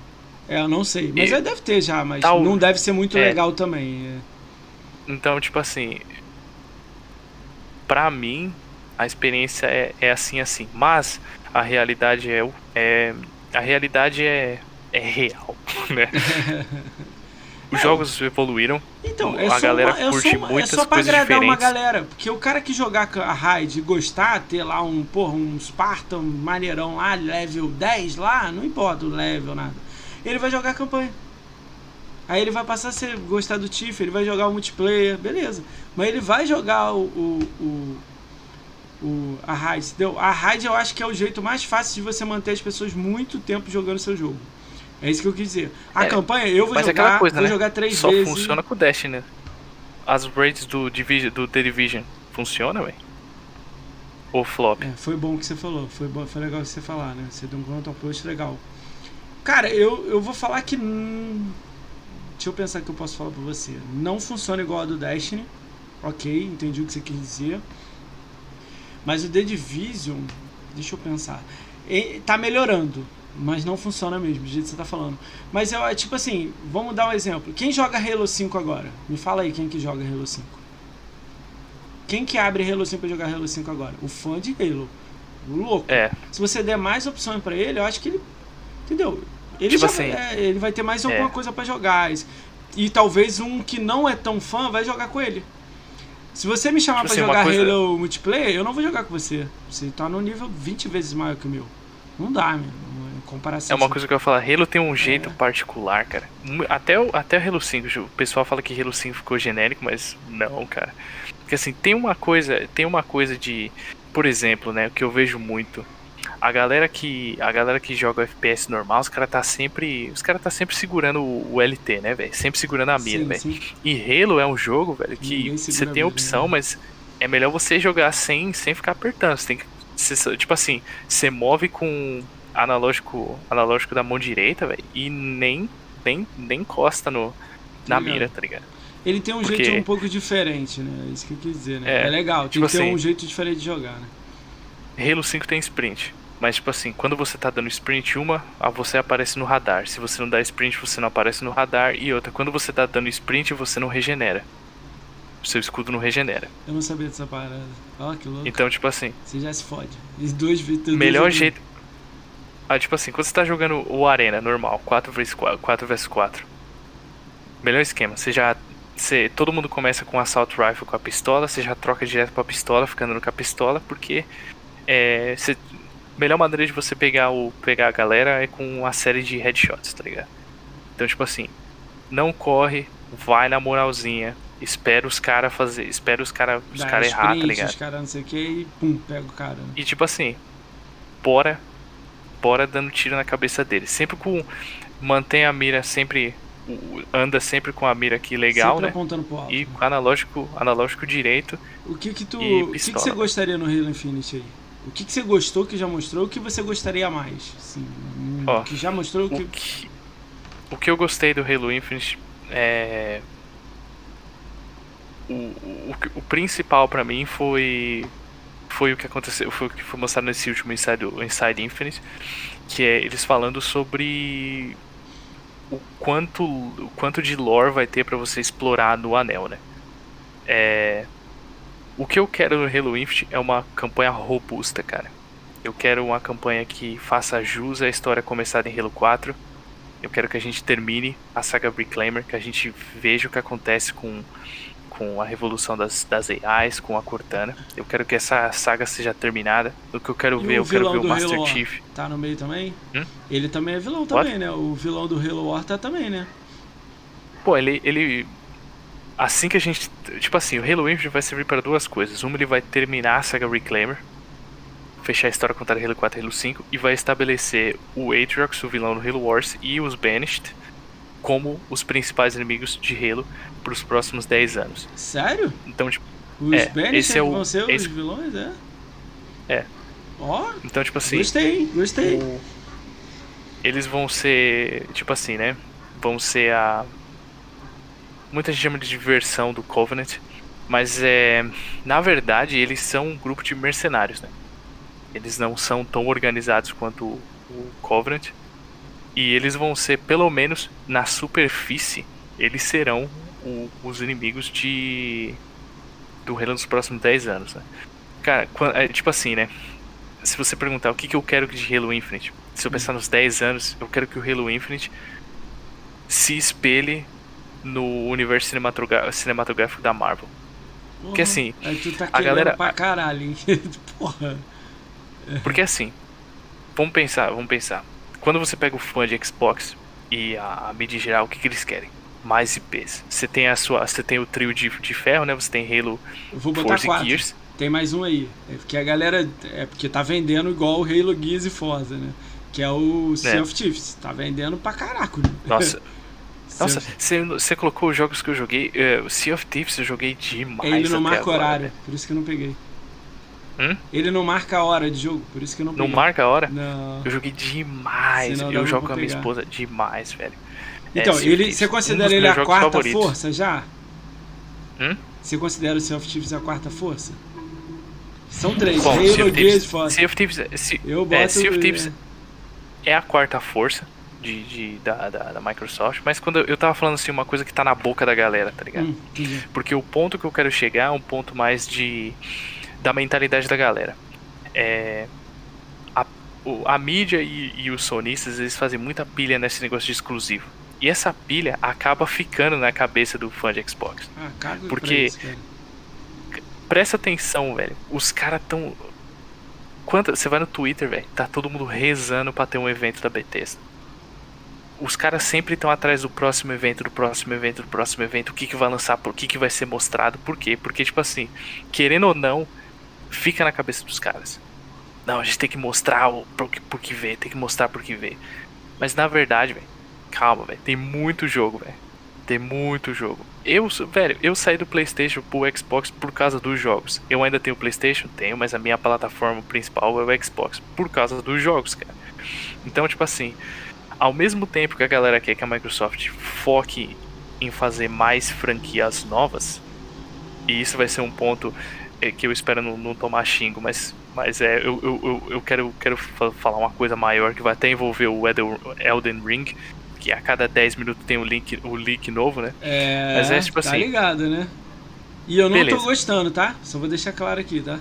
É, eu não sei. Mas E- aí deve ter já, mas Tal- não deve ser muito é. legal também. é. Então, tipo assim, pra mim, a experiência é, é assim, assim. Mas a realidade é, o- é a realidade é, é real, né? Os jogos evoluíram. Então, é A galera uma, é curte uma- é muitas só pra coisas agradar uma diferentes. galera. Porque o cara que jogar a raid e gostar, ter lá um, porra, um Spartan maneirão lá, level 10 lá, não importa o level, nada. Ele vai jogar a campanha. Aí ele vai passar a ser, gostar do Tiff, ele vai jogar o multiplayer, beleza. Mas ele vai jogar o, o, o, o- a raid, entendeu? A raid eu acho que é o jeito mais fácil de você manter as pessoas muito tempo jogando seu jogo. É isso que eu quis dizer. A É, campanha eu vou mas é jogar, aquela coisa, vou né? jogar três Só vezes. funciona com o Destiny. né? As raids do, Division, do The Division funciona, velho? Ou flop? É, foi bom que você falou. Foi, bom, foi legal você falar, né? Você deu um counter approach legal. Cara, eu, eu vou falar que. hum, deixa eu pensar que eu posso falar pra você. Não funciona igual a do Destiny. Ok, entendi o que você quis dizer. Mas o The Division. Deixa eu pensar. Tá melhorando. Mas não funciona mesmo, do jeito que você tá falando. Mas é tipo assim, vamos dar um exemplo. Quem joga Halo 5 agora? Me fala aí quem que joga Halo 5. quem que abre Halo 5 pra jogar Halo 5 agora? O fã de Halo. O louco. É. Se você der mais opções pra ele, eu acho que ele. Entendeu? Ele, Tipo já, assim, é, ele vai ter mais alguma é. coisa pra jogar. E talvez um que não é tão fã vai jogar com ele. Se você me chamar Tipo pra assim, jogar coisa- Halo multiplayer, eu não vou jogar com você. Você tá no nível 20 vezes maior que o meu. Não dá, meu. Em comparação. É uma assim. coisa que eu ia falar, Halo tem um jeito É. particular, cara. Até o, até o Halo 5, o pessoal fala que Halo 5 ficou genérico, mas não, cara. Porque assim, tem uma coisa, tem uma coisa de, por exemplo, né, o que eu vejo muito. A galera que, a galera que joga FPS normal, os cara tá sempre, os cara tá sempre segurando o, LT, né, velho? Sempre segurando a mira, velho. E Halo é um jogo, velho, que você tem a opção, né? mas é melhor você jogar sem, sem ficar apertando. Você tem que, você- tipo assim, você move com analógico, analógico da mão direita, velho, e nem, nem, nem encosta no, na mira, tá ligado? Ele tem um Porque- jeito um pouco diferente, né? É isso que eu quis dizer, né? É, É, legal, tem tipo que ter assim- um jeito diferente de jogar, né? Halo 5 tem sprint. Mas, tipo assim, quando você tá dando sprint uma, você aparece no radar. Se você não dá sprint, você não aparece no radar. E outra, quando você tá dando sprint, você não regenera. Seu escudo não regenera. Eu não sabia dessa parada. Ó, que louco. Então, tipo assim, Você já se fode. E dois dois melhor jeito. Ah, tipo assim, quando você tá jogando o Arena normal, 4x4, 4x4. Melhor esquema, você já. Você, todo mundo começa com o Assault Rifle com a pistola, você já troca direto pra pistola, ficando com a pistola, porque é, você, melhor maneira de você pegar, o, pegar a galera é com uma série de headshots, tá ligado? Então, tipo assim, não corre, vai na moralzinha, espera os caras fazer, espera os caras os dá cara errar, tá sprint, ligado? Os caras não sei o que e pum, pega o cara. né? E tipo assim, bora, bora dando tiro na cabeça dele. Sempre com. Mantém a mira sempre. Anda sempre com a mira aqui legal, Sempre né? apontando pro alto. E analógico, analógico direito. O que que tu. O que, que você gostaria no Halo Infinite aí? O que, que você gostou que já mostrou? O que você gostaria mais? Assim, Ó, que já mostrou o que. que, o que eu gostei do Halo Infinite é. O, o, o principal pra mim foi. Foi o que aconteceu, foi o que foi mostrado nesse último Inside, Inside Infinite, que é eles falando sobre o quanto, o quanto de lore vai ter pra você explorar no anel, né? É, o que eu quero no Halo Infinite é uma campanha robusta, cara. Eu quero uma campanha que faça jus à história começada em Halo 4. Eu quero que a gente termine a saga Reclaimer, que a gente veja o que acontece com, com a revolução das, das AIs, com a Cortana. Eu quero que essa saga seja terminada. O que eu quero E ver, eu quero ver o Master Halo War Chief. Tá no meio também? Hum? Ele também é vilão What? também, né? O vilão do Halo War tá também, né? Pô, ele, ele. Assim que a gente. Tipo assim, o Halo Infinite vai servir para duas coisas. Uma, ele vai terminar a saga Reclaimer, fechar a história contada Halo 4 e Halo 5, e vai estabelecer o Atriox, o vilão do Halo Wars, e os Banished como os principais inimigos de Halo para os próximos 10 anos. Sério? Então, tipo, Os É, Banished é o- vão ser esse- os vilões, é? É. Ó, então, tipo assim. gostei, hein? Gostei. o- Eles vão ser, tipo assim, né? Vão ser a. Muita gente chama de diversão do Covenant, mas é. Na verdade, eles são um grupo de mercenários, né? Eles não são tão organizados quanto o, o Covenant. E eles vão ser, pelo menos na superfície, eles serão o- os inimigos de. Do Halo dos próximos 10 anos, né? Cara, é, tipo assim, né? se você perguntar o que, que eu quero de Halo Infinite, se eu pensar nos 10 anos, eu quero que o Halo Infinite se espelhe no universo cinematográfico da Marvel. Porque Porra, assim, Aí tu tá a galera- pra caralho, hein? Porra. Porque assim, vamos pensar, vamos pensar. Quando você pega o fã de Xbox e a, a mídia em geral, o que, que eles querem? Mais IPs. Você tem a sua, você tem o trio de, de ferro, né? Você tem Halo, Eu vou botar Forza e quatro. Gears. Tem mais um aí. É porque a galera. É porque tá vendendo igual o Halo Gears e Forza, né? Que é o Sea É. of Thieves. Tá vendendo pra caraco. né? Nossa, nossa, você, colocou os jogos que eu joguei. O Sea of Thieves eu joguei demais. Ele não marca agora, horário, velho. por isso que eu não peguei. Hum? Ele não marca a hora de jogo, por isso que eu não Não peguei. marca a hora? Não. Eu joguei demais. Senão eu jogo com a minha esposa demais, velho. Então, É, Sea of ele, você um considera dos ele a quarta favoritos. força já? Hum? Você considera o Sea of Thieves a quarta força? São três, Bom, Halo, of Gears Forza. Sea of Thieves, é- Eu é, boto... Sea of Thieves é a quarta força. De, de da, da, da, Microsoft, mas quando eu tava falando assim, uma coisa que tá na boca da galera, tá ligado? Hum, Porque o ponto que eu quero chegar é um ponto mais de da mentalidade da galera. É, a, o, a mídia e, e os sonistas, eles fazem muita pilha nesse negócio de exclusivo. E essa pilha acaba ficando na cabeça do fã de Xbox. Ah, Porque isso, presta atenção, velho. Os caras tão Quanto, você vai no Twitter, velho, tá todo mundo rezando para ter um evento da Bethesda. Os caras sempre estão atrás do próximo evento, do próximo evento, do próximo evento, o que que vai lançar, o que que vai ser mostrado, por quê? Porque, tipo assim, querendo ou não, fica na cabeça dos caras. Não, a gente tem que mostrar o por por que ver, tem que mostrar por que ver. Mas na verdade, velho, calma, velho, tem muito jogo, velho. Tem muito jogo. Eu, velho, eu saí do PlayStation pro Xbox por causa dos jogos. Eu ainda tenho PlayStation? Tenho, mas a minha plataforma principal é o Xbox por causa dos jogos, cara. Então, tipo assim, ao mesmo tempo que a galera quer que a Microsoft foque em fazer mais franquias novas, e isso vai ser um ponto é, que eu espero não, não tomar xingo, mas, mas é, eu, eu, eu quero, quero falar uma coisa maior que vai até envolver o Elden Ring, que a cada 10 minutos tem um link, o um link novo, né? É, Mas é tipo tá assim. Tá ligado, né? E eu não Beleza. tô gostando, tá? Só vou deixar claro aqui, tá?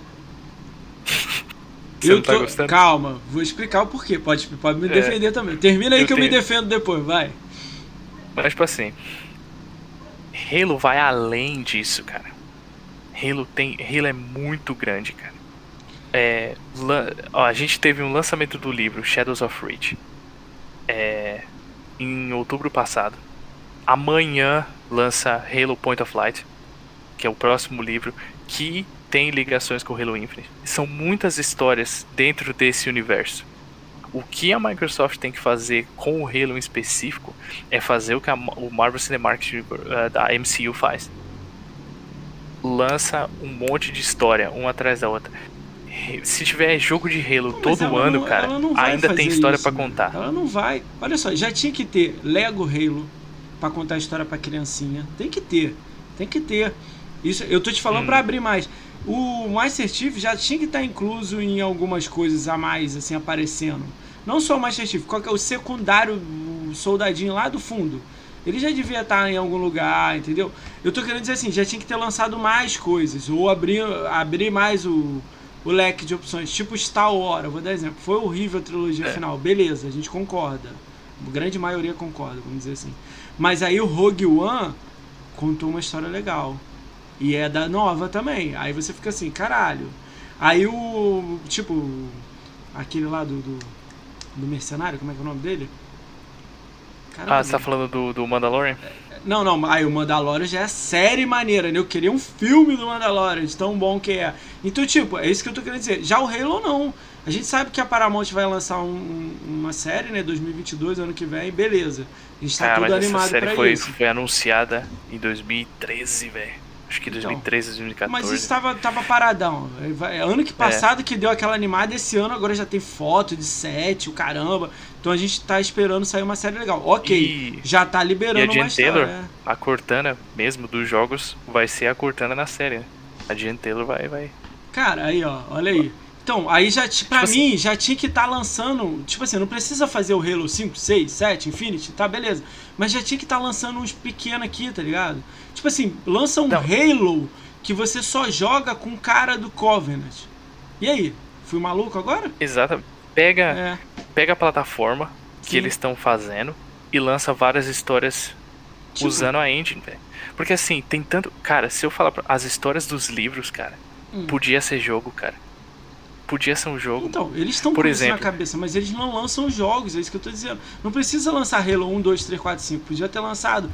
Você eu não tá tô... gostando? Calma, vou explicar o porquê. Pode, pode me é. defender também. Termina aí eu que tenho... eu me defendo depois, vai. Mas, tipo assim. Halo vai além disso, cara. Halo tem. Halo é muito grande, cara. É, ó, a gente teve um lançamento do livro Shadows of Reach. É, em outubro passado. Amanhã lança Halo Point of Light, que é o próximo livro que tem ligações com Halo Infinite. São muitas histórias dentro desse universo. O que a Microsoft tem que fazer com o Halo em específico é fazer o que a, o Marvel Cinematic uh, da MCU faz. Lança um monte de história, uma atrás da outra se tiver jogo de Halo não, todo ano, não, cara, ainda tem história para contar. Ela não vai. Olha só, já tinha que ter Lego Halo para contar a história para criancinha. Tem que ter. Tem que ter. Isso, eu tô te falando hum. para abrir mais. O Master Chief já tinha que estar tá incluso em algumas coisas a mais, assim, aparecendo. Não só o Master Chief, qual que é o secundário, o soldadinho lá do fundo. Ele já devia estar tá em algum lugar, entendeu? Eu tô querendo dizer assim, já tinha que ter lançado mais coisas. Ou abrir, abrir mais o, o leque de opções, tipo Star Wars, eu vou dar exemplo. Foi horrível a trilogia é. final, beleza, a gente concorda. A grande maioria concorda, vamos dizer assim. Mas aí o Rogue One contou uma história legal. E é da nova também. Aí você fica assim, caralho. Aí o. Tipo. Aquele lá do. do, do mercenário, como é que é o nome dele? Caramba, ah, você tá falando do, do Mandalorian? Não, não, aí o Mandalorian já é série maneira, né? Eu queria um filme do Mandalorian, de tão bom que é. Então, tipo, é isso que eu tô querendo dizer. Já o Halo não. A gente sabe que a Paramount vai lançar um, uma série, né? 2022, ano que vem, beleza. A gente tá ah, tudo animado pra foi, isso. foi anunciada em 2013, velho. Acho que 2013, então, 2014. Mas isso tava, tava paradão. Ano que é. passado é. que deu aquela animada, esse ano agora já tem foto de set, o caramba. Então a gente tá esperando sair uma série legal. Ok, e... já tá liberando e a Jen Taylor, é. a Cortana mesmo dos jogos, vai ser a Cortana na série. Né? A Jen Taylor vai, vai. Cara, aí ó, olha aí. Então, aí já, pra tipo mim, assim, já tinha que estar tá lançando. Tipo assim, não precisa fazer o Halo 5, 6, 7, Infinity, tá, beleza. Mas já tinha que estar tá lançando uns pequenos aqui, tá ligado? Tipo assim, lança um não. Halo que você só joga com o cara do Covenant. E aí? Fui maluco agora? Exato. Pega, é. pega a plataforma Sim. que eles estão fazendo e lança várias histórias tipo... usando a engine, velho. Porque assim, tem tanto. Cara, se eu falar pra... as histórias dos livros, cara, hum. podia ser jogo, cara podia ser um jogo. Então, eles estão por exemplo na cabeça, mas eles não lançam jogos, é isso que eu tô dizendo. Não precisa lançar Halo 1, 2, 3, 4, 5. Podia ter lançado,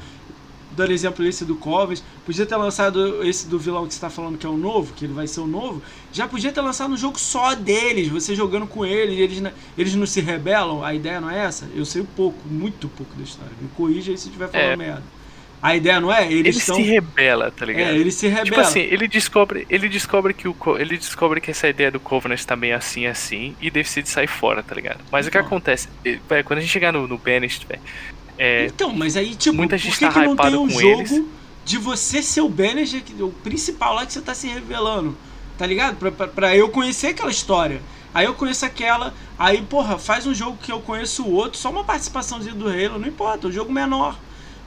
dando exemplo esse do Covers, podia ter lançado esse do vilão que você tá falando que é o novo, que ele vai ser o novo. Já podia ter lançado um jogo só deles, você jogando com eles, eles, eles não se rebelam. A ideia não é essa? Eu sei um pouco, muito pouco da história. Me corrija aí se estiver falando é. merda. A ideia não é? Eles ele se rebela, tá ligado? É, ele se rebela. Tipo assim, ele descobre, ele descobre que o ele descobre que essa ideia do Covenant tá meio assim assim e decide sair fora, tá ligado? Mas então. o que então. acontece? Véio, quando a gente chegar no, no Banished, velho. É, então, mas aí, tipo, muita gente por que, tá que não tem um jogo eles? de você ser o Banished, o principal lá que você tá se revelando? Tá ligado? Pra, pra, pra eu conhecer aquela história. Aí eu conheço aquela, Aí, porra, faz um jogo que eu conheço o outro, só uma participaçãozinha do Halo, não importa, um jogo menor.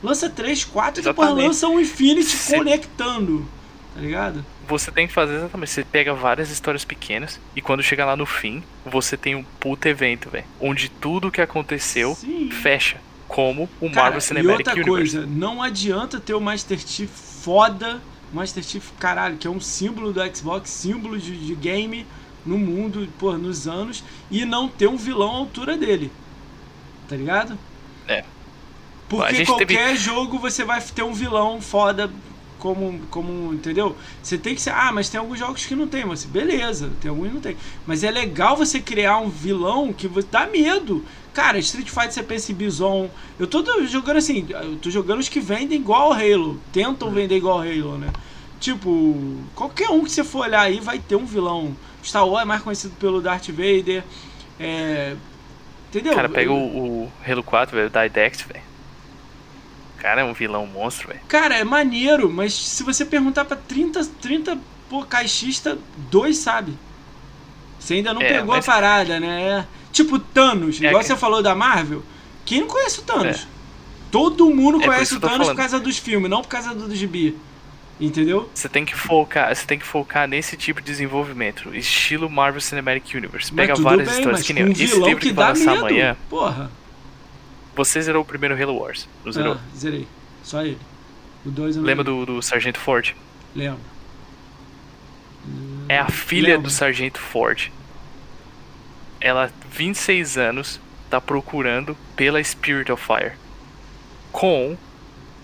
Lança 3, 4 e depois lança um Infinity Cê... conectando. Tá ligado? Você tem que fazer exatamente. Você pega várias histórias pequenas e quando chegar lá no fim, você tem um puta evento, velho. Onde tudo que aconteceu Sim. fecha. Como o Cara, Marvel Cinematic e outra Universe. coisa, não adianta ter o Master Chief foda. Master Chief, caralho, que é um símbolo do Xbox, símbolo de, de game no mundo, pô, nos anos, e não ter um vilão à altura dele. Tá ligado? É. Porque qualquer teve... jogo você vai ter um vilão foda como, como, entendeu? Você tem que ser, ah, mas tem alguns jogos que não tem, mas beleza, tem alguns que não tem. Mas é legal você criar um vilão que dá medo. Cara, Street Fighter você pensa em Bison. Eu tô jogando assim, eu tô jogando os que vendem igual ao Halo, tentam vender igual ao Halo, né? Tipo, qualquer um que você for olhar aí vai ter um vilão. Star Wars é mais conhecido pelo Darth Vader. É, entendeu? Cara, pega o, o Halo 4, velho, da Dex, velho cara é um vilão monstro, velho. Cara, é maneiro, mas se você perguntar pra 30, 30 pô, caixista, dois sabe. Você ainda não é, pegou mas... a parada, né? É, tipo Thanos, é igual que... você falou da Marvel. Quem não conhece o Thanos? É. Todo mundo é conhece o Thanos por causa dos filmes, não por causa do, do gibi. Entendeu? Você tem que focar, você tem que focar nesse tipo de desenvolvimento, estilo Marvel Cinematic Universe. Pega várias bem, histórias que nem um esse livro que, que vai lançar medo. amanhã. Porra. Você zerou o primeiro Halo Wars, não zerou? Ah, zerei. Só ele. O 2 Lembra do, do Sargento Ford? Lembro. É a filha Lembro. do Sargento Ford. Ela, 26 anos, tá procurando pela Spirit of Fire. Com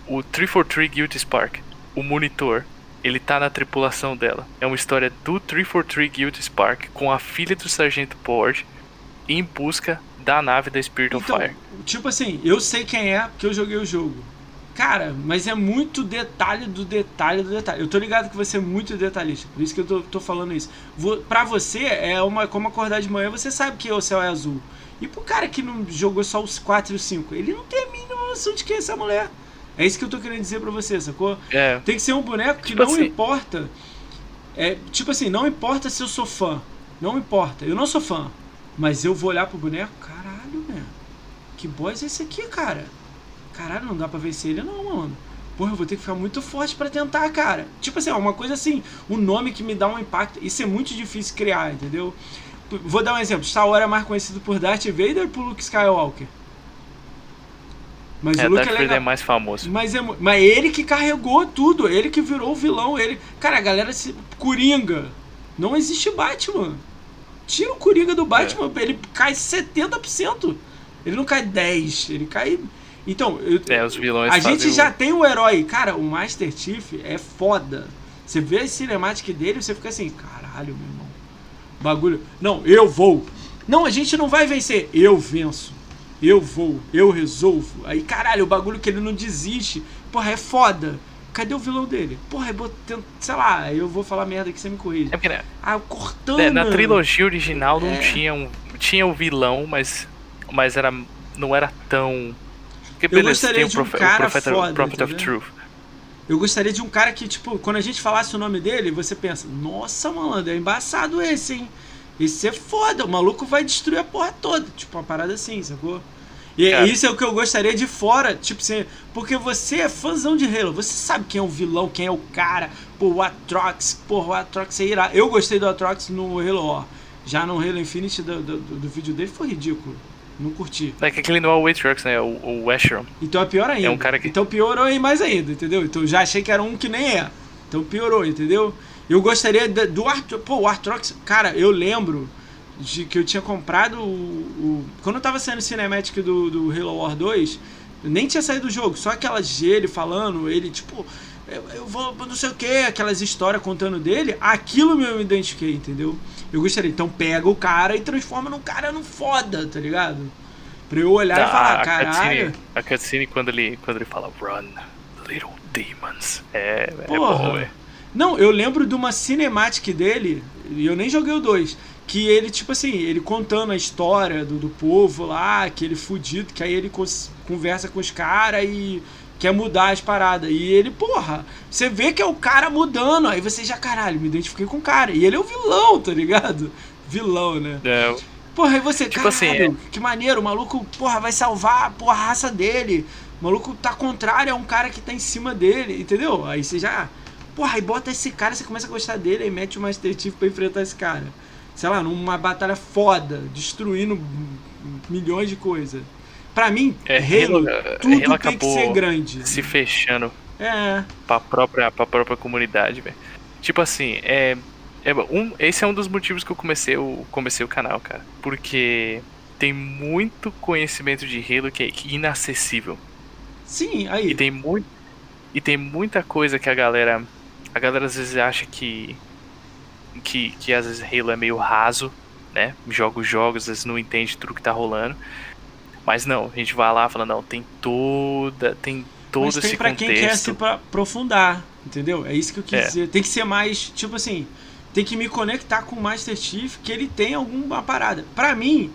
o 343 Guilty Spark, o monitor. Ele tá na tripulação dela. É uma história do 343 Guilty Spark com a filha do Sargento Ford em busca da nave da Spirit então, of Fire. Tipo assim, eu sei quem é porque eu joguei o jogo. Cara, mas é muito detalhe do detalhe do detalhe. Eu tô ligado que você é muito detalhista, por isso que eu tô, tô falando isso. Vou, pra você, é uma como acordar de manhã, você sabe que o céu é azul. E pro cara que não jogou só os 4 e os 5, ele não tem a mínima noção de quem é essa mulher. É isso que eu tô querendo dizer pra você, sacou? É. Tem que ser um boneco que tipo não assim. importa. É, tipo assim, não importa se eu sou fã. Não importa. Eu não sou fã. Mas eu vou olhar pro boneco, caralho, né? Que boss é esse aqui, cara? Caralho, não dá pra vencer ele não, mano. Porra, eu vou ter que ficar muito forte para tentar, cara. Tipo assim, uma coisa assim, um nome que me dá um impacto. Isso é muito difícil criar, entendeu? Vou dar um exemplo. Star Wars é mais conhecido por Darth Vader ou por Luke Skywalker? Mas é, o Luke Darth é, Vader é mais famoso. Mas, é, mas ele que carregou tudo, ele que virou o vilão, ele... Cara, a galera se... Coringa. Não existe Batman. Tira o Coringa do Batman, é. ele cai 70%. Ele não cai 10, ele cai. Então, eu, é, os vilões a gente já tem o herói. Cara, o Master Chief é foda. Você vê a cinemática dele você fica assim, caralho, meu irmão. Bagulho. Não, eu vou. Não, a gente não vai vencer. Eu venço. Eu vou. Eu resolvo. Aí, caralho, o bagulho que ele não desiste. Porra, é foda. Cadê o vilão dele? Porra, eu botei, sei lá, eu vou falar merda que você me corrige. É porque, né? Ah, cortando. Na trilogia original não é. tinha um. Tinha o vilão, mas. Mas era. Não era tão. Porque, beleza, eu gostaria de um profe cara Profeta, foda, Prophet of Truth. Eu gostaria de um cara que, tipo, quando a gente falasse o nome dele, você pensa, nossa, mano, é embaçado esse, hein? Esse é foda, o maluco vai destruir a porra toda. Tipo, uma parada assim, sacou? E Cara. isso é o que eu gostaria de fora, tipo assim, porque você é fãzão de Halo, você sabe quem é o vilão, quem é o cara, pô, o Atrox, pô, o Atrox é irado. Eu gostei do Atrox no Halo War, já no Halo Infinite do, do, do, vídeo dele foi ridículo, não curti. É que aquele não é o Atrox, né, é o, o Asheron. Então é pior ainda. É um cara que... Então piorou aí mais ainda, entendeu? Então já achei que era um que nem é, então piorou, entendeu? Eu gostaria do Artrox, pô, o Artrox, cara, eu lembro de que eu tinha comprado o, o quando eu tava saindo cinematic do, do Halo War 2, nem tinha saído do jogo, só aquelas de ele falando, ele tipo, eu, eu vou não sei o que, aquelas histórias contando dele, aquilo eu me identifiquei, entendeu? Eu gostaria, então pega o cara e transforma num cara no foda, tá ligado? Pra eu olhar tá, e falar, a caralho. Cutscene, a cutscene quando ele, quando ele fala run, little demons. É, é bom, é. Não, eu lembro de uma cinematic dele, e eu nem joguei o 2 que ele, tipo assim, ele contando a história do, do povo lá, que ele fudido, que aí ele conversa com os caras e quer mudar as paradas. E ele, porra, você vê que é o cara mudando, aí você já, caralho, me identifiquei com o cara. E ele é o vilão, tá ligado? Vilão, né? É, Porra, e você, Tipo assim, caralho, que maneiro, o maluco, porra, vai salvar porra, a raça dele. O maluco tá contrário a um cara que tá em cima dele, entendeu? Aí você já. Porra, aí bota esse cara, você começa a gostar dele, aí mete o Master Chief pra enfrentar esse cara. Sei lá, numa batalha foda, destruindo milhões de coisas. Pra mim, É, Halo, é, tudo Halo tem que ser grande. Se fechando É, pra própria, pra própria comunidade, velho. Tipo assim, é, é um, esse é um dos motivos que eu comecei o, comecei o canal, cara. Porque tem muito conhecimento de Halo que é inacessível. sim, E aí. tem muito e tem muita coisa que a galera a galera às vezes acha que que, que às vezes Halo é meio raso, né? Joga os jogos, às vezes não entende tudo que tá rolando. Mas não, a gente vai lá e fala, não, tem toda, tem todo Mas tem esse pra quem quer se contexto. aprofundar, entendeu? É isso que eu quis É. dizer. Tem que ser mais, tipo assim, tem que me conectar com o Master Chief, que ele tem alguma parada. Pra mim,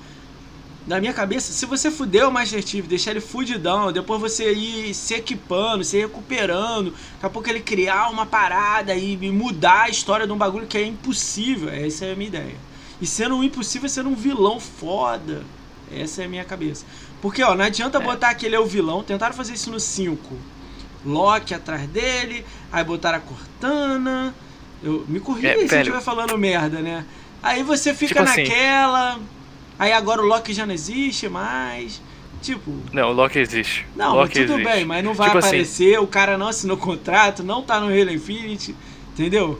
na minha cabeça, se você fuder o Master Chief, deixar ele fudidão, depois você ir se equipando, se recuperando, daqui a pouco ele criar uma parada e mudar a história de um bagulho que é impossível. Essa é a minha ideia. E sendo um impossível, sendo um vilão foda. Essa é a minha cabeça. Porque, ó, não adianta É. botar que ele é o vilão. Tentaram fazer isso no 5. Loki atrás dele, aí botaram a Cortana. Eu, me corrija É, aí se eu estiver falando merda, né? Aí você fica Tipo assim- naquela. Aí agora o Loki já não existe mais. Tipo, Não, o Loki existe. não, Loki tudo existe. bem, mas não vai Tipo assim- aparecer, o cara não assinou contrato, não tá no Halo Infinite, entendeu?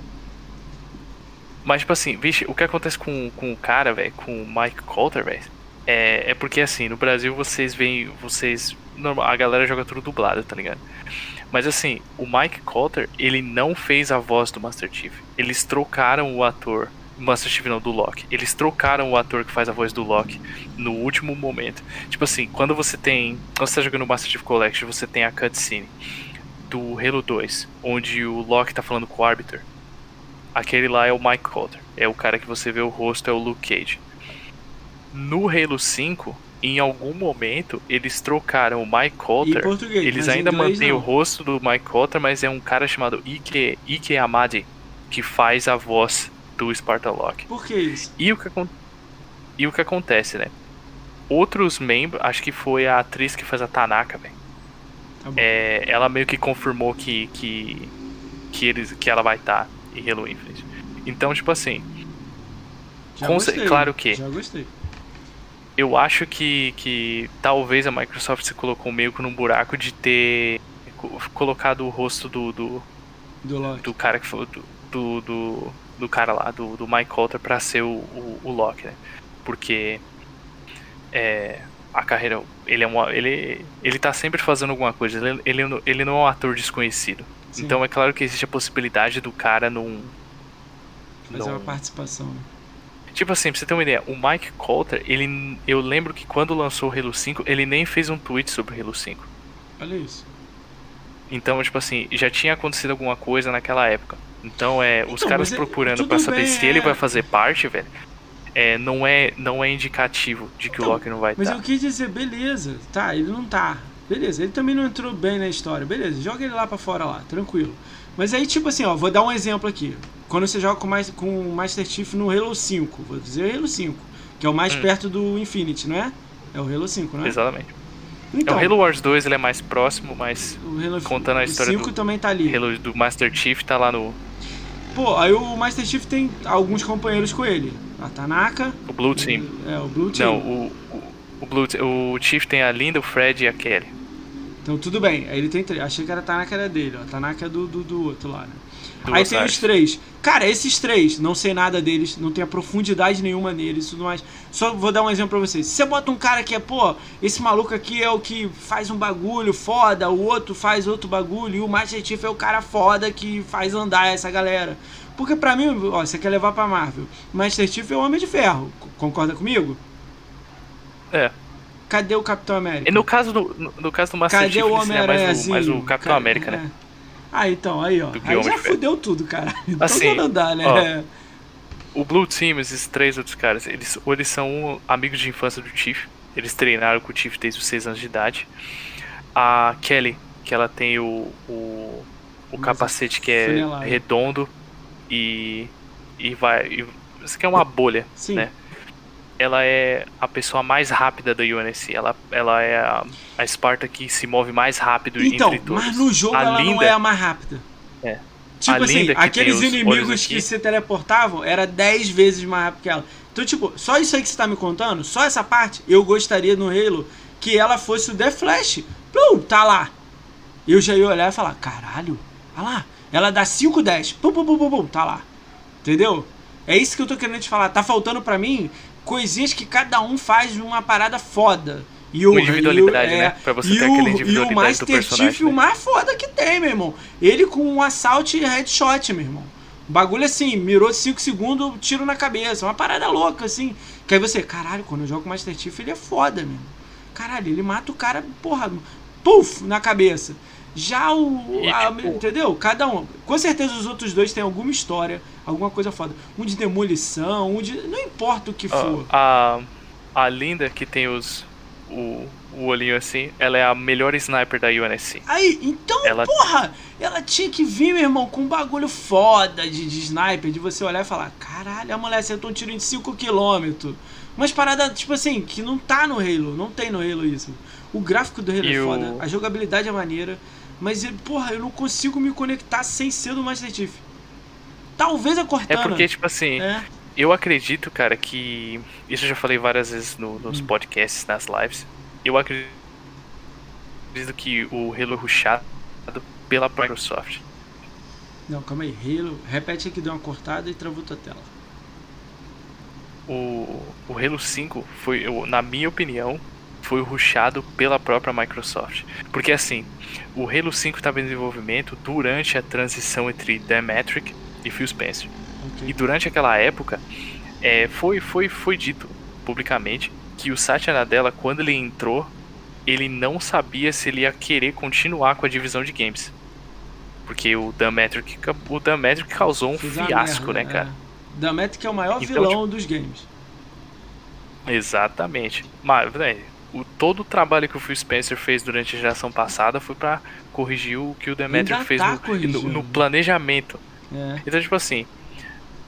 Mas, tipo assim, vixe, o que acontece com, com o cara, velho, com o Mike Coulter, velho, é, é porque, assim, no Brasil vocês veem, vocês, normal, a galera joga tudo dublado, tá ligado? Mas, assim, o Mike Coulter, ele não fez a voz do Master Chief. Eles trocaram o ator, Master Chief não, do Loki. Eles trocaram o ator que faz a voz do Loki no último momento. Tipo assim, quando você tem, quando você tá jogando Master Chief Collection, você tem a cutscene do Halo 2, onde o Loki tá falando com o Arbiter. Aquele lá é o Mike Coulter. É o cara que você vê o rosto, é o Luke Cage. No Halo 5, em algum momento, eles trocaram o Mike Coulter. português. Eles ainda mantêm o rosto do Mike Coulter, mas é um cara chamado Ike, Ike Amadi, que faz a voz do Sparta Locke. Por que isso? E o que, e o que acontece, né? Outros membros, acho que foi a atriz que faz a Tanaka, velho. Tá. É, ela meio que confirmou que que que eles que ela vai estar em Halo Infinite. Então, tipo assim, Já gostei, claro que- Já gostei. eu acho que que talvez a Microsoft se colocou meio que num buraco de ter co- colocado o rosto do, do, Do do cara que foi do, do, do, do cara lá, do, do Mike Coulter pra ser o, o, o Loki, né? Porque é, a carreira, ele é um, ele, ele tá sempre fazendo alguma coisa, ele, ele, não- ele não é um ator desconhecido. Sim, Então é claro que existe a possibilidade do cara não. fazer uma participação. né? Tipo assim, pra você ter uma ideia, o Mike Coulter, ele. Eu lembro que quando lançou o Halo 5, ele nem fez um tweet sobre o Halo 5. Olha isso. Então, tipo assim, já tinha acontecido alguma coisa naquela época. Então, é, os Então, caras é- procurando tudo pra saber bem, se ele é. vai fazer parte, velho, é, não é não é indicativo de que Então, o Loki não vai Mas estar. eu quis dizer, beleza, tá, ele não tá. Beleza, ele também não entrou bem na história. Beleza, joga ele lá pra fora lá, tranquilo. Mas aí, tipo assim, ó, vou dar um exemplo aqui. Quando você joga com, mais, com o Master Chief no Halo 5, vou dizer o Halo 5, que é o mais Hum. perto do Infinity, não é? É o Halo 5, não é? Exatamente. Então, é o Halo Wars 2, ele é mais próximo, mas o Halo contando a o história 5 do- também tá ali. Halo do Master Chief tá lá no Pô, aí o Master Chief tem alguns companheiros com ele. A Tanaka. o Blue Team. É, o Blue Team. Não, o, o, o Blue o Chief tem a Linda, o Fred e a Kelly. Então tudo bem. Aí ele tem três. Achei que era a Tanaka era dele, ó. A Tanaka é do, do, do outro lá, né? Aí tem os três. Cara, esses três, não sei nada deles, não tenho profundidade nenhuma neles e tudo mais. Só vou dar um exemplo pra vocês. Se você bota um cara que é, pô, esse maluco aqui é o que faz um bagulho foda, o outro faz outro bagulho, e o Master Chief é o cara foda que faz andar essa galera. Porque pra mim, ó, você quer levar pra Marvel. Master Chief é o Homem de Ferro. Concorda comigo? É. Cadê o Capitão América? E no caso do, no, no caso do Master Cadê Chief, o ele seria mais, o, mais o Capitão Ca- América, né? é. Ah, então, aí, ó. Aí já fudeu tudo, cara. Então Assim, não dá, né? ó, O Blue Team, esses três outros caras, eles, ou eles são amigos de infância do Chief. Eles treinaram com o Chief desde os 6 anos de idade. A Kelly, que ela tem o, o, o capacete que é redondo e, e vai. E, isso aqui é uma bolha, Sim. né? Ela é a pessoa mais rápida da UNSC. Ela, ela é a, a Sparta que se move mais rápido Então, entre todos. mas no jogo a ela não Linda, é a mais rápida. É. Tipo A assim, aqueles inimigos que se teleportavam era 10 vezes mais rápido que ela. Então, tipo, só isso aí que você tá me contando, só essa parte, eu gostaria no Halo que ela fosse o The Flash. Plum, tá lá. Eu já ia olhar e falar, caralho, olha lá. Ela dá 5, 10. Pum, pum, pum, pum, pum, tá lá. Entendeu? É isso que eu tô querendo te falar. Tá faltando pra mim coisinhas que cada um faz uma parada foda. E o, individualidade, e o- né? Pra você e ter o, aquela E individualidade o do Master Chief, o né? mais foda que tem, meu irmão. Ele com um assalto e headshot, meu irmão. O bagulho assim, mirou 5 segundos, tiro na cabeça. Uma parada louca, assim. Que aí você, caralho, quando eu jogo o Master Chief, ele é foda, meu. Caralho, ele mata o cara, porra, puf, na cabeça. Já o. E, a- tipo- entendeu? Cada um. Com certeza os outros dois têm alguma história, alguma coisa foda. Um de demolição, um de. Não importa o que Ó, for. a, a Linda, que tem os. O, o olhinho assim, ela é a melhor sniper da UNSC. Aí, então, Ela- porra, ela tinha que vir, meu irmão, com um bagulho foda de, de sniper, de você olhar e falar, caralho, a mulher acertou um tiro em 5km. Umas paradas, tipo assim, que não tá no Halo, não tem no Halo isso. O gráfico do Halo E é o- foda, a jogabilidade é maneira, mas, porra, eu não consigo me conectar sem ser do Master Chief. Talvez a É Cortana. porque, tipo assim, É, eu acredito, cara, que. Isso eu já falei várias vezes no- nos Hum. podcasts, nas lives. Eu acredito que o Halo é rushado pela Microsoft. Não, calma aí, Halo, repete aqui, deu uma cortada e travou tua tela. O, o Halo 5 foi, eu- na minha opinião, foi rushado pela própria Microsoft. Porque assim, o Halo 5 estava em desenvolvimento durante a transição entre The Metric e Phil Spencer. Ok. E durante aquela época, é, foi, foi, foi dito publicamente que o Satya Nadella, quando ele entrou, ele não sabia se ele ia querer continuar com a divisão de games. Porque o Dan Metric, o Dan Metric causou um uma fiasco, merda, né, cara? É. Damet que é o maior Então, vilão dos games. Exatamente. Mas, né, o, todo o trabalho que o Phil Spencer fez durante a geração passada foi pra corrigir o que o The Metric Ainda fez tá no- no, no planejamento. É. Então, tipo assim,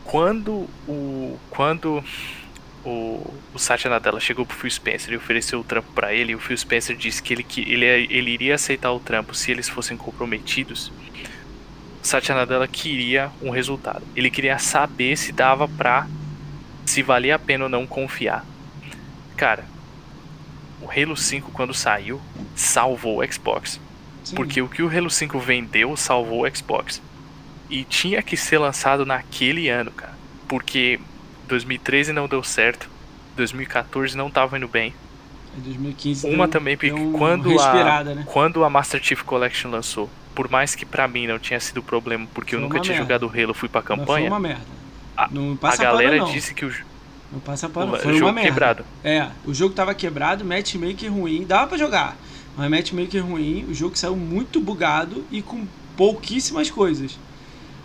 quando o quando o, o Satya Nadella chegou pro Phil Spencer e ofereceu o trampo pra ele, e o Phil Spencer disse que ele, que ele, ele iria aceitar o trampo se eles fossem comprometidos. O Satya Nadella queria um resultado. Ele queria saber se dava pra se valia a pena ou não confiar. Cara, o Halo 5 quando saiu salvou o Xbox. Sim. Porque o que o Halo 5 vendeu salvou o Xbox. E tinha que ser lançado naquele ano, cara. Porque 2013 não deu certo. 2014 não tava indo bem. Em 2015 Uma deu- também, porque quando a, né? quando a Master Chief Collection lançou, por mais que pra mim não tinha sido problema, porque eu Foi nunca uma tinha merda. jogado Halo, fui pra Mas foi campanha, uma merda. a- a galera não. disse que o, Não passa pano. o Foi jogo uma merda. quebrado. É, o jogo tava quebrado, matchmaker ruim, dava pra jogar. Mas matchmaker ruim, o jogo saiu muito bugado e com pouquíssimas coisas.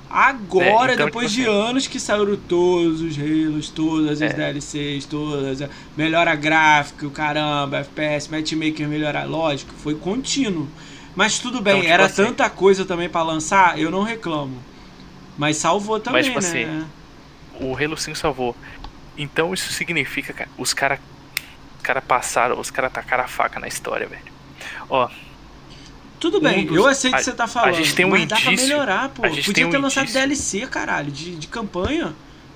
Agora, É, então, depois tipo de assim- anos que saíram todos os Halos, todas as É. DLCs, todas, a- melhora gráfico, caramba, FPS, matchmaker melhorar, lógico, foi contínuo. Mas tudo bem, tipo era assim- tanta coisa também pra lançar, eu não reclamo. Mas salvou também, tipo né? assim, o Halo 5 salvou. Então isso significa, cara, os caras cara passaram, os caras tacaram a faca na história, velho. Ó, Tudo bem, um dos- eu aceito o a- que você tá falando. gente tem um mas dá pra indício- melhorar, pô. a gente Podia tem um ter lançado indício. DLC, caralho, de, de campanha.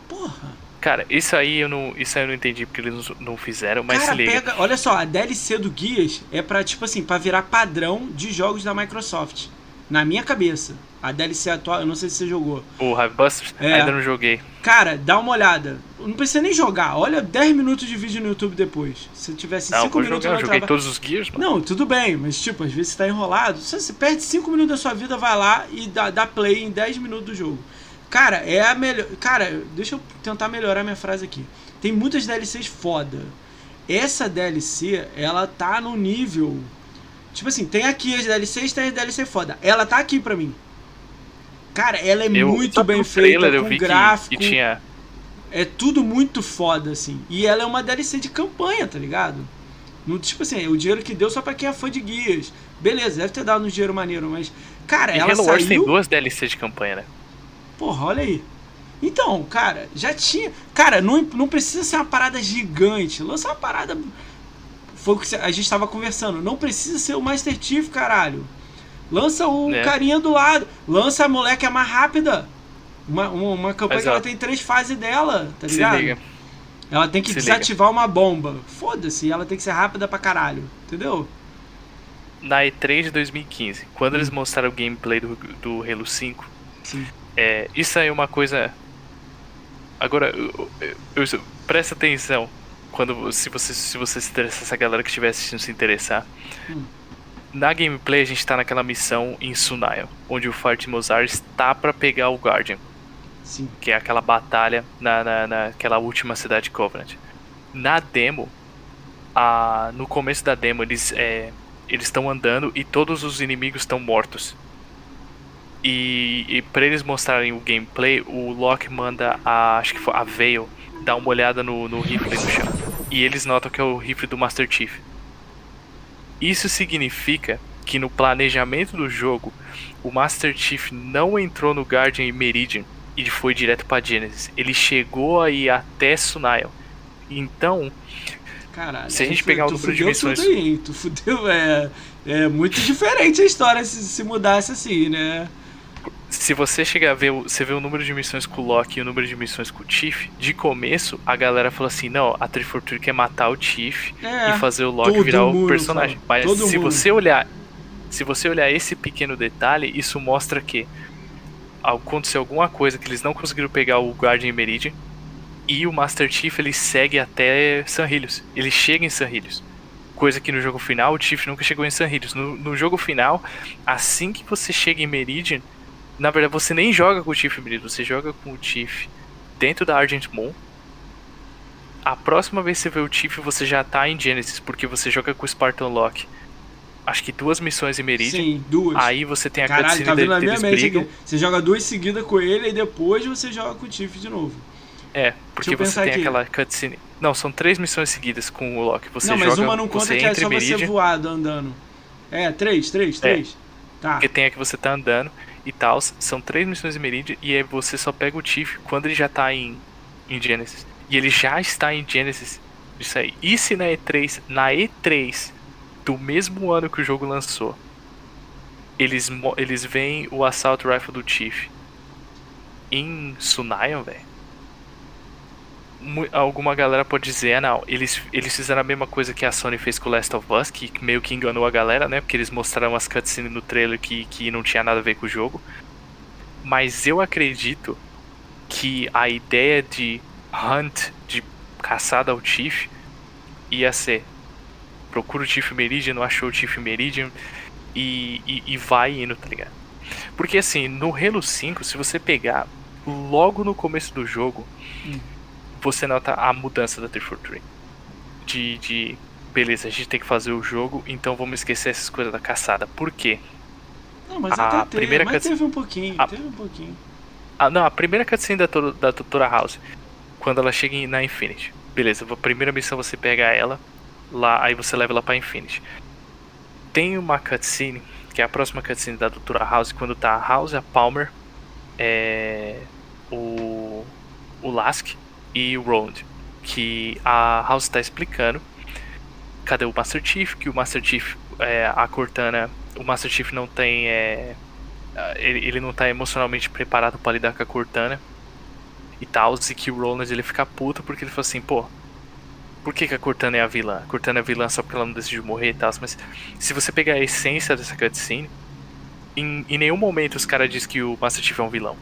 Porra. cara, isso aí eu não, isso aí eu não entendi porque eles não, fizeram, mas Cara, se liga. pega. Olha só, a DLC do Guias é pra, tipo assim, pra virar padrão de jogos da Microsoft. Na minha cabeça. A DLC atual, eu não sei se você jogou. O Hivebuster É. ainda não joguei. Cara, dá uma olhada. Não precisa nem jogar. Olha 10 minutos de vídeo no YouTube depois. Se tivesse Não, 5 vou minutos jogar, eu joguei trava- todos os Gears, mano. Não, tudo bem, mas tipo, às vezes você tá enrolado. Se você perde 5 minutos da sua vida, vai lá e dá, dá play em 10 minutos do jogo. Cara, é a melhor. Cara, deixa eu tentar melhorar minha frase aqui. Tem muitas DLCs foda. Essa DLC, ela tá no nível. Tipo assim, tem aqui as DLCs, tem as DLC foda. Ela tá aqui pra mim. Cara, ela é Eu, muito bem feita, trailer com vi que- gráfico. que tinha É tudo muito foda, assim. E ela é uma DLC de campanha, tá ligado? No, tipo assim, o dinheiro que deu só pra quem é fã de guias. Beleza, deve ter dado um dinheiro maneiro, mas. Cara, E ela Halo Wars tem saiu. duas DLCs de campanha, né? Porra, olha aí. Então, cara, já tinha. Cara, não, não precisa ser uma parada gigante. Lança uma parada. Foi o que a gente tava conversando. Não precisa ser o Master Chief, caralho. Lança o É. carinha do lado. Lança a moleque é mais rápida. Uma, uma, uma campanha que ela Exato. tem três fases dela, tá Se ligado? liga. Ela tem que Se desativar uma bomba. Foda-se, ela tem que ser rápida pra caralho. Entendeu? Na E3 de 2015, quando Hum. eles mostraram o gameplay do, do Halo 5, Sim. é, isso aí é uma coisa. Agora, eu, eu- eu- presta atenção. Quando, se você se você se interessar, essa galera que estiver assistindo se interessar. Hum. Na gameplay a gente tá naquela missão em Sunayo, onde o Fart Mozart está pra pegar o Guardian, Sim. que é aquela batalha na, na, naquela última cidade Covenant. Na demo, a, no começo da demo, eles é, eles estão andando e todos os inimigos estão mortos. E, e para eles mostrarem o gameplay, o Loki manda a, acho que foi a Veil dar uma olhada no, no rifle no chão. E eles notam que é o rifle do Master Chief. Isso significa que no planejamento do jogo, o Master Chief não entrou no Guardian e Meridian e foi direto pra Genesis. Ele chegou aí até Sunail. Então, Caralho. Se a gente pegar o número de missões- tudo aí? Tu fudeu, é, é muito diferente a história se, se mudasse assim, né? Se você chegar a ver, o- você vê o número de missões com o Loki e o número de missões com o Chief, de começo a galera falou assim: não, a Triforture quer matar o Chief É. e fazer o Loki virar o personagem. fala, Mas se mundo. você olhar, se você olhar esse pequeno detalhe, isso mostra que aconteceu alguma coisa que eles não conseguiram pegar o Guardian e Meridian e o Master Chief ele segue até Sanhilhos. Ele chega em Sanhilhos. Coisa que no jogo final o Chief nunca chegou em Sanhilhos. No, no jogo final, assim que você chega em Meridian, na verdade você nem joga com o em Meridian, você joga com o Chief dentro da Argent Moon. A próxima vez que você vê o Chief, você já tá em Genesis, porque você joga com o Spartan Lock. Acho que duas missões em Meridian. Sim, duas. Aí você tem a Caralho, tá vindo na minha mente aqui. Você joga duas seguidas com ele e depois você joga com o Tiff de novo. É, porque você tem aqui. aquela cutscene. Não, são três missões seguidas com o Loki. Você não, mas joga, uma não conta que é só Meridian, você voado andando. É, três, três, três. Tá. porque tem a que você tá andando e tal. São três missões em Meridian e aí você só pega o Tiff quando ele já tá em, em Genesis. E ele já está em Genesis. Isso aí. E se na E3, na E3 do mesmo ano que o jogo lançou, eles, eles veem o Assault Rifle do Chief em Sunayon, velho. Alguma galera pode dizer, ah, não, eles, eles fizeram a mesma coisa que a Sony fez com Last of Us, que meio que enganou a galera, né? Porque eles mostraram umas cutscenes no trailer que, que não tinha nada a ver com o jogo. Mas eu acredito que a ideia de hunt, de caçada ao Chief, ia ser procura o Chief Meridian, não achou o Chief Meridian e, e, e vai indo, tá ligado? Porque assim, no Halo 5, se você pegar logo no começo do jogo, Hum. Você nota a mudança da 343. De, de beleza, a gente tem que fazer o jogo, então vamos esquecer essas coisas da caçada. Por quê? Não, mas A até teve, primeira mas cutscene- teve um pouquinho, a- teve um pouquinho. Ah, não, a primeira cutscene da, da Doutora House, quando ela chega na Infinity. Beleza, a primeira missão você pega ela, lá, aí você leva ela pra Infinity. Tem uma cutscene, que é a próxima cutscene da Doutora House, quando tá a House, a Palmer, é, o, o Lask e o Roland. Que a House tá explicando cadê o Master Chief, que o Master Chief, é, a Cortana, o Master Chief não tem. É, ele, ele não tá emocionalmente preparado pra lidar com a Cortana e tal, e que o Roland ele fica puto porque ele fala assim, pô, por que, que a Cortana é a vilã? A Cortana é a vilã só porque ela não decidiu morrer e tal, mas se você pegar a essência dessa cutscene, em, em nenhum momento os caras dizem que o Master Chief é um vilão.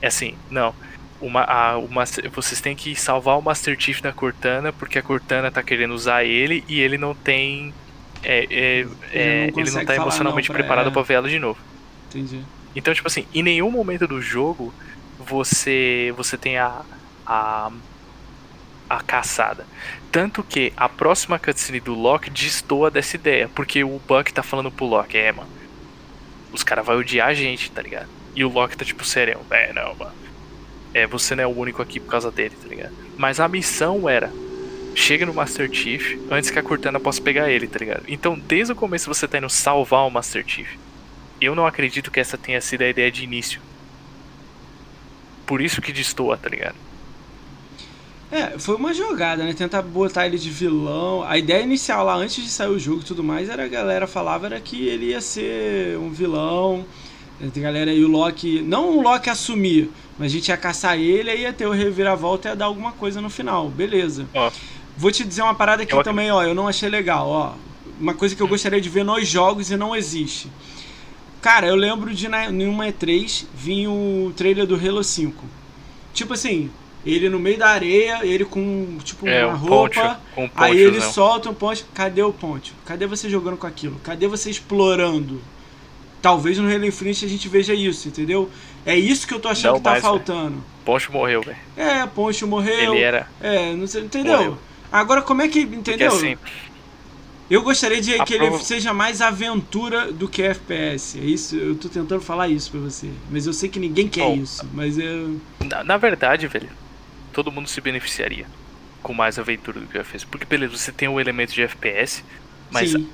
É assim, não. Uma, a, Master- vocês têm que salvar o Master Chief da Cortana porque a Cortana tá querendo usar ele e ele não tem. é, é, é, ele não, tá emocionalmente não pra- preparado pra ver ela de novo. Entendi. Então, tipo assim, em nenhum momento do jogo você você tem a a, a caçada. Tanto que a próxima cutscene do Loki destoa dessa ideia, porque o Buck tá falando pro Loki, é, mano, os caras vão odiar a gente, tá ligado? E o Loki tá tipo, sério, é, não, mano. É, você não é o único aqui por causa dele, tá ligado? Mas a missão era chega no Master Chief antes que a Cortana possa pegar ele, tá ligado? Então, desde o começo você tá indo salvar o Master Chief. Eu não acredito que essa tenha sido a ideia de início. por isso que destoa, tá ligado? É, foi uma jogada, né? Tentar botar ele de vilão. A ideia inicial lá, antes de sair o jogo e tudo mais, era a galera falava era que ele ia ser um vilão. Galera e o Loki. Não o Loki assumir, mas a gente ia caçar ele e ia ter o reviravolta e ia dar alguma coisa no final. Beleza. Ó. Vou te dizer uma parada aqui Eu- também, ó. Eu não achei legal, ó. Uma coisa que eu gostaria de ver nos jogos e não existe. Cara, eu lembro de na, em uma E3 vir o trailer do Halo 5. Tipo assim, ele no meio da areia, ele com tipo É, uma um roupa. poncho, um aí ele ponchozão. solta um ponte. Cadê o ponte? Cadê você jogando com aquilo? Cadê você explorando? Talvez no Halo Infinite a gente veja isso, entendeu? É isso que eu tô achando Não que tá mais, faltando. Poncho morreu, velho. É, Poncho morreu. Ele era. É, não sei, entendeu? Morreu. Agora como é que, entendeu? assim, Eu gostaria de que ele prova- seja mais aventura do que FPS. É isso, eu tô tentando falar isso pra você. Mas eu sei que ninguém quer Bom. isso. Mas eu. na, na verdade, velho, todo mundo se beneficiaria com mais aventura do que o FPS. Porque, beleza, você tem o elemento de FPS, mas sim,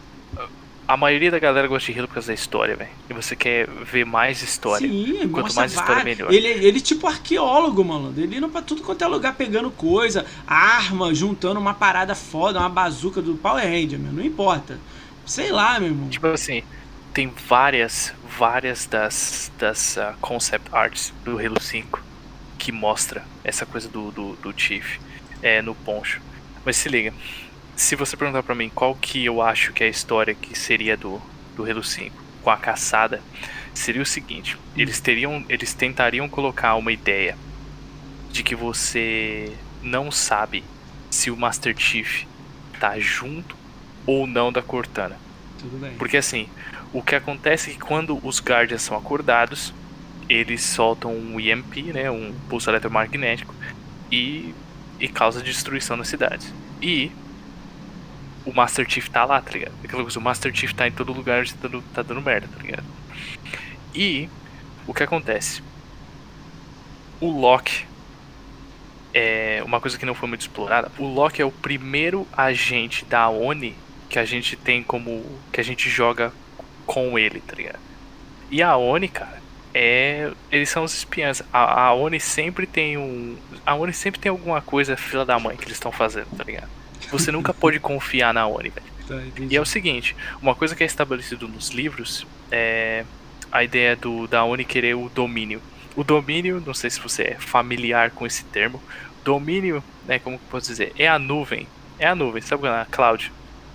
a maioria da galera gosta de Halo por causa da história, velho. E você quer ver mais história. sim, Quanto mostra mais história, várias- melhor. Ele, ele tipo arqueólogo, malandro. Ele indo pra tudo quanto é lugar pegando coisa, arma, juntando uma parada foda, uma bazuca do Power Ranger, meu. Não importa. Sei lá, meu irmão. Tipo assim, tem várias, várias das, das ah, concept arts do Halo 5 que mostra essa coisa do, do, do Chief é, no poncho. Mas se liga, se você perguntar pra mim qual que eu acho que é a história que seria do, do 5 com a caçada, seria o seguinte, eles teriam, eles tentariam colocar uma ideia de que você não sabe se o Master Chief tá junto ou não da Cortana. Tudo bem. Porque assim, o que acontece é que quando os Guardians são acordados, eles soltam um EMP, né, um pulso eletromagnético, e, e causa destruição nas cidades. E o Master Chief tá lá, tá ligado? Aquela coisa, o Master Chief tá em todo lugar tá tá dando merda, tá ligado? E o que acontece? O Loki é uma coisa que não foi muito explorada. O Loki é o primeiro agente da ONI que a gente tem como. que a gente joga com ele, tá ligado? E a ONI, cara, é. Eles são os espiãs. A, a ONI sempre tem um. A ONI sempre tem alguma coisa fila da mãe que eles estão fazendo, tá ligado? Você nunca pode confiar na ONI, velho. Tá. E é o seguinte, uma coisa que é estabelecido nos livros é a ideia do da ONI querer o domínio. O domínio, não sei se você é familiar com esse termo, domínio, né, como que posso dizer, é a nuvem. É a nuvem, sabe qual é a cloud?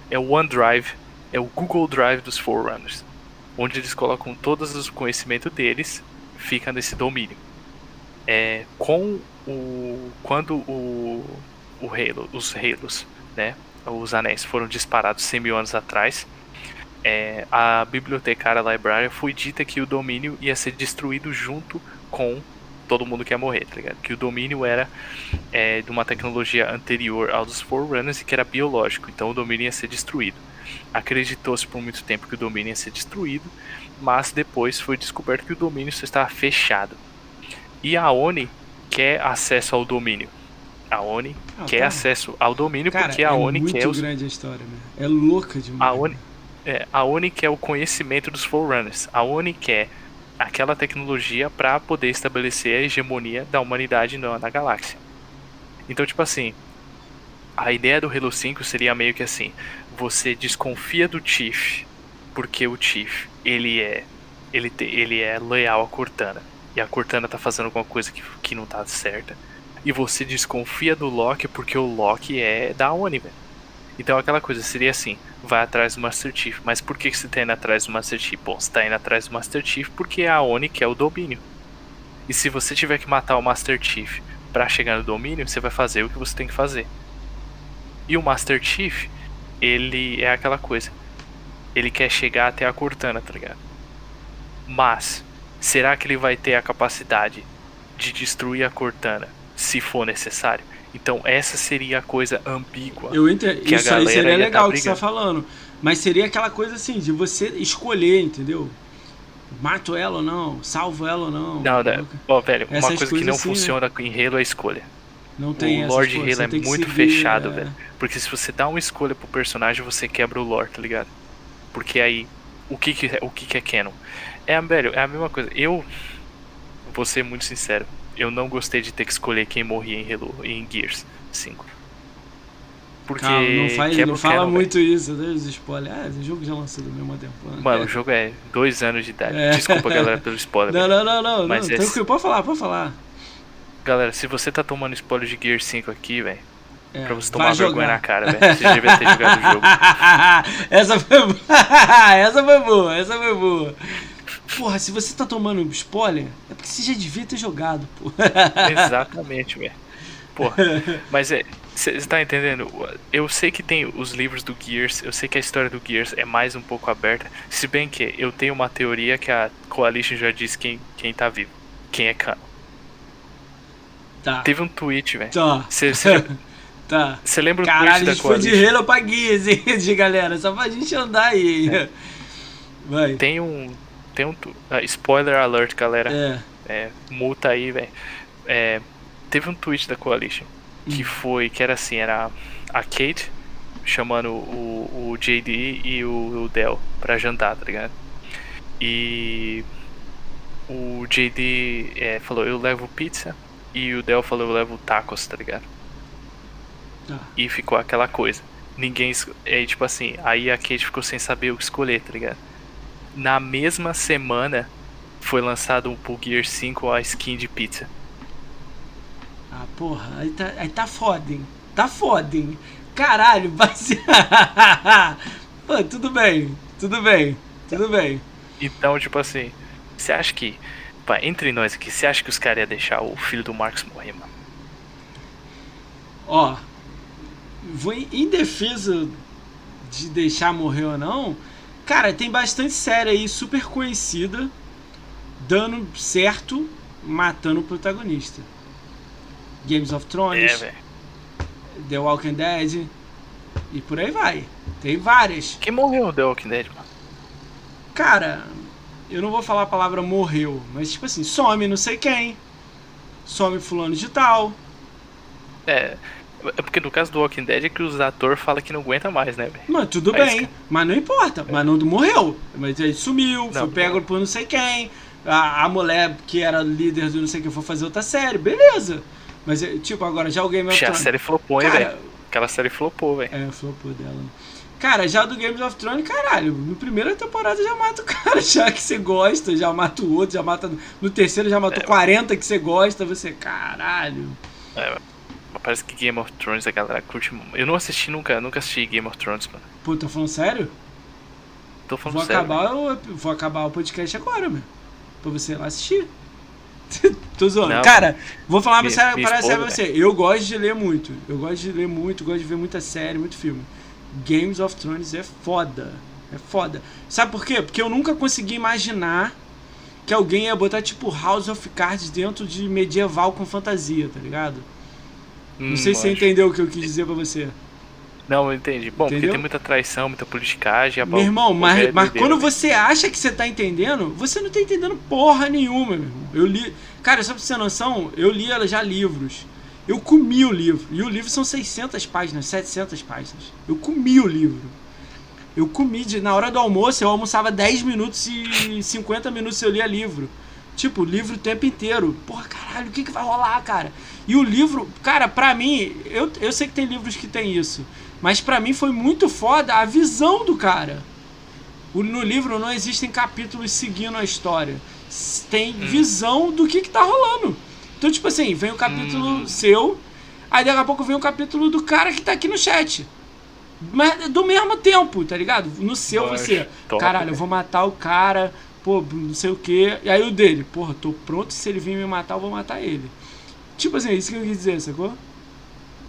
É o OneDrive, é o Google Drive dos Forerunners, onde eles colocam todos os conhecimentos deles, fica nesse domínio. É, com o quando o o Halo, os Halos, né, os anéis foram disparados 100 mil anos atrás, é, a bibliotecária librarian foi dita que o domínio ia ser destruído junto com todo mundo que ia morrer, tá ligado? Que o domínio era é, de uma tecnologia anterior ao dos Forerunners e que era biológico, então o domínio ia ser destruído. Acreditou-se por muito tempo que o domínio ia ser destruído, mas depois foi descoberto que o domínio só estava fechado. E a ONI quer acesso ao domínio. A ONI Ah, quer tá. acesso ao domínio Cara, porque a é ONI muito quer os grande a história, meu. É louca demais. A ONI, é, a ONI quer o conhecimento dos Forerunners. A ONI quer aquela tecnologia para poder estabelecer a hegemonia da humanidade na, na galáxia. Então, tipo assim, a ideia do Halo 5 seria meio que assim: você desconfia do Chief porque o Chief ele é ele, te- ele é leal a Cortana e a Cortana tá fazendo alguma coisa que, que não tá certa. E você desconfia do Loki porque o Loki é da ONI, velho. Então aquela coisa seria assim, vai atrás do Master Chief. Mas por que, que você tá indo atrás do Master Chief? Bom, você tá indo atrás do Master Chief porque a ONI quer o domínio. E se você tiver que matar o Master Chief pra chegar no domínio, você vai fazer o que você tem que fazer. E o Master Chief, ele é aquela coisa. Ele quer chegar até a Cortana, tá ligado? Mas, será que ele vai ter a capacidade de destruir a Cortana se for necessário? Então essa seria a coisa ambígua. Eu entendo. que a Isso aí seria ia tá legal o que você tá falando. Mas seria aquela coisa assim, de você escolher, entendeu? Mato ela ou não, salvo ela ou não. Não, né? Ó, velho, uma coisa que não assim, né? funciona em Halo é a escolha. Não tem o Lord coisas, Halo é muito seguir, fechado, é. velho. Porque se você dá uma escolha pro personagem, você quebra o lore, tá ligado? Porque aí, o que que, é- o que que é canon? É, velho, é a mesma coisa. Eu vou ser muito sincero. Eu não gostei de ter que escolher quem morria em Halo em Gears 5. Porque Calma, não, faz, não fala canon, muito isso, né? Os spoilers. Ah, esse jogo já lançou do mesmo tempo. velho. Mano, o jogo é dois anos de idade. É. Desculpa, galera, pelo spoiler. Não, não, não, não. Mas não. esse- Tranquilo, pode falar, pode falar. Galera, se você tá tomando spoiler de Gears 5 aqui, velho, É, pra você tomar vergonha na cara, velho. Você devia ter jogado o jogo. essa foi boa. essa foi boa, essa foi boa. Porra, se você tá tomando spoiler, é porque você já devia ter jogado, pô. Exatamente, velho. Porra. Mas é. Você tá entendendo? Eu sei que tem os livros do Gears, eu sei que a história do Gears é mais um pouco aberta. Se bem que eu tenho uma teoria que a Coalition já disse quem, quem tá vivo. Quem é canon. Tá. Teve um tweet, velho. Tá. Você Tá. lembra o Caralho, tweet da gente foi de Coalition? Halo pra Gears, hein, de galera. Só pra gente andar aí. É. Vai. Tem um. Tem um. ah, spoiler alert, galera. É. É, multa aí, velho. É, teve um tweet da Coalition que Hum. foi, que era assim, era a Kate chamando o, o JD e o, o Del pra jantar, tá ligado? E o JD é, falou, eu levo pizza e o Del falou, eu levo tacos, tá ligado? Tá. E ficou aquela coisa. Ninguém. É tipo assim, aí a Kate ficou sem saber o que escolher, tá ligado? Na mesma semana foi lançado um pro Gear 5 a skin de pizza. Ah, porra, aí tá, aí tá foda, hein? Tá foda, hein? Caralho, vai ser. Pô, tudo bem, tudo bem, tudo bem. Então, tipo assim, você acha que. Pá, entre nós aqui, você acha que os caras iam deixar o filho do Marcos morrer, mano? Ó, vou em, em defesa de deixar morrer ou não. Cara, tem bastante série aí super conhecida dando certo, matando o protagonista. Games of Thrones, É. The Walking Dead e por aí vai. Tem várias. Quem morreu The Walking Dead, mano? Cara, eu não vou falar a palavra morreu, mas tipo assim, some não sei quem. Some fulano de tal. É. É porque no caso do Walking Dead é que os atores falam que não aguenta mais, né, velho? Mas tudo Mas, bem, mas não importa. Mas não morreu. Mas ele sumiu, foi Não, pego por não sei quem. A, a mulher que era líder do não sei quem foi fazer outra série, beleza. Mas é, tipo, agora já o Game of Puxa, a Thrones. série flopou, hein, velho? Aquela série flopou, velho. É, flopou dela. Cara, já do Games of Thrones, caralho, no primeira temporada já mata o cara, já que você gosta, já mata o outro, já mata. No terceiro já matou É. 40 que você gosta, você, caralho. Parece que Game of Thrones a galera curte. Eu não assisti nunca, nunca assisti Game of Thrones, mano. Pô, tá falando sério? Tô falando Vou sério. acabar, o, vou acabar o podcast agora, meu. Pra você ir lá assistir. Tô zoando. Não. Cara, vou falar parada séria pra expõe, você. Eu gosto de ler muito. Eu gosto de ler muito, gosto de ver muita série, muito filme. Games of Thrones é foda. É foda. Sabe por quê? Porque eu nunca consegui imaginar que alguém ia botar tipo House of Cards dentro de medieval com fantasia, tá ligado? Não Hum, sei se você lógico. entendeu o que eu quis dizer pra você. Não, eu entendi. Bom, porque Entendeu? tem muita traição, muita politicagem. a Meu irmão, mas, mas quando velho. você acha que você tá entendendo, você não tá entendendo porra nenhuma, meu irmão. Eu li. Cara, só pra você ter noção, eu li já livros. Eu comi o livro. E o livro são 600 páginas, 700 páginas. Eu comi o livro. Eu comi de, na hora do almoço, eu almoçava 10 minutos e 50 minutos eu lia livro. Tipo, livro o tempo inteiro. Porra, caralho, o que, que vai rolar, cara? E o livro, cara, pra mim, eu, eu sei que tem livros que tem isso. Mas pra mim foi muito foda a visão do cara. O- No livro não existem capítulos seguindo a história. Tem visão do que, que tá rolando. Então, tipo assim, vem o capítulo Hum. seu, aí daqui a pouco vem o capítulo do cara que tá aqui no chat. Mas do mesmo tempo, tá ligado? No seu Poxa, você. top, Caralho, eu velho. vou matar o cara, pô, não sei o que. E aí o dele, porra, tô pronto, se ele vir me matar, eu vou matar ele. Tipo assim, é isso que eu quis dizer, sacou?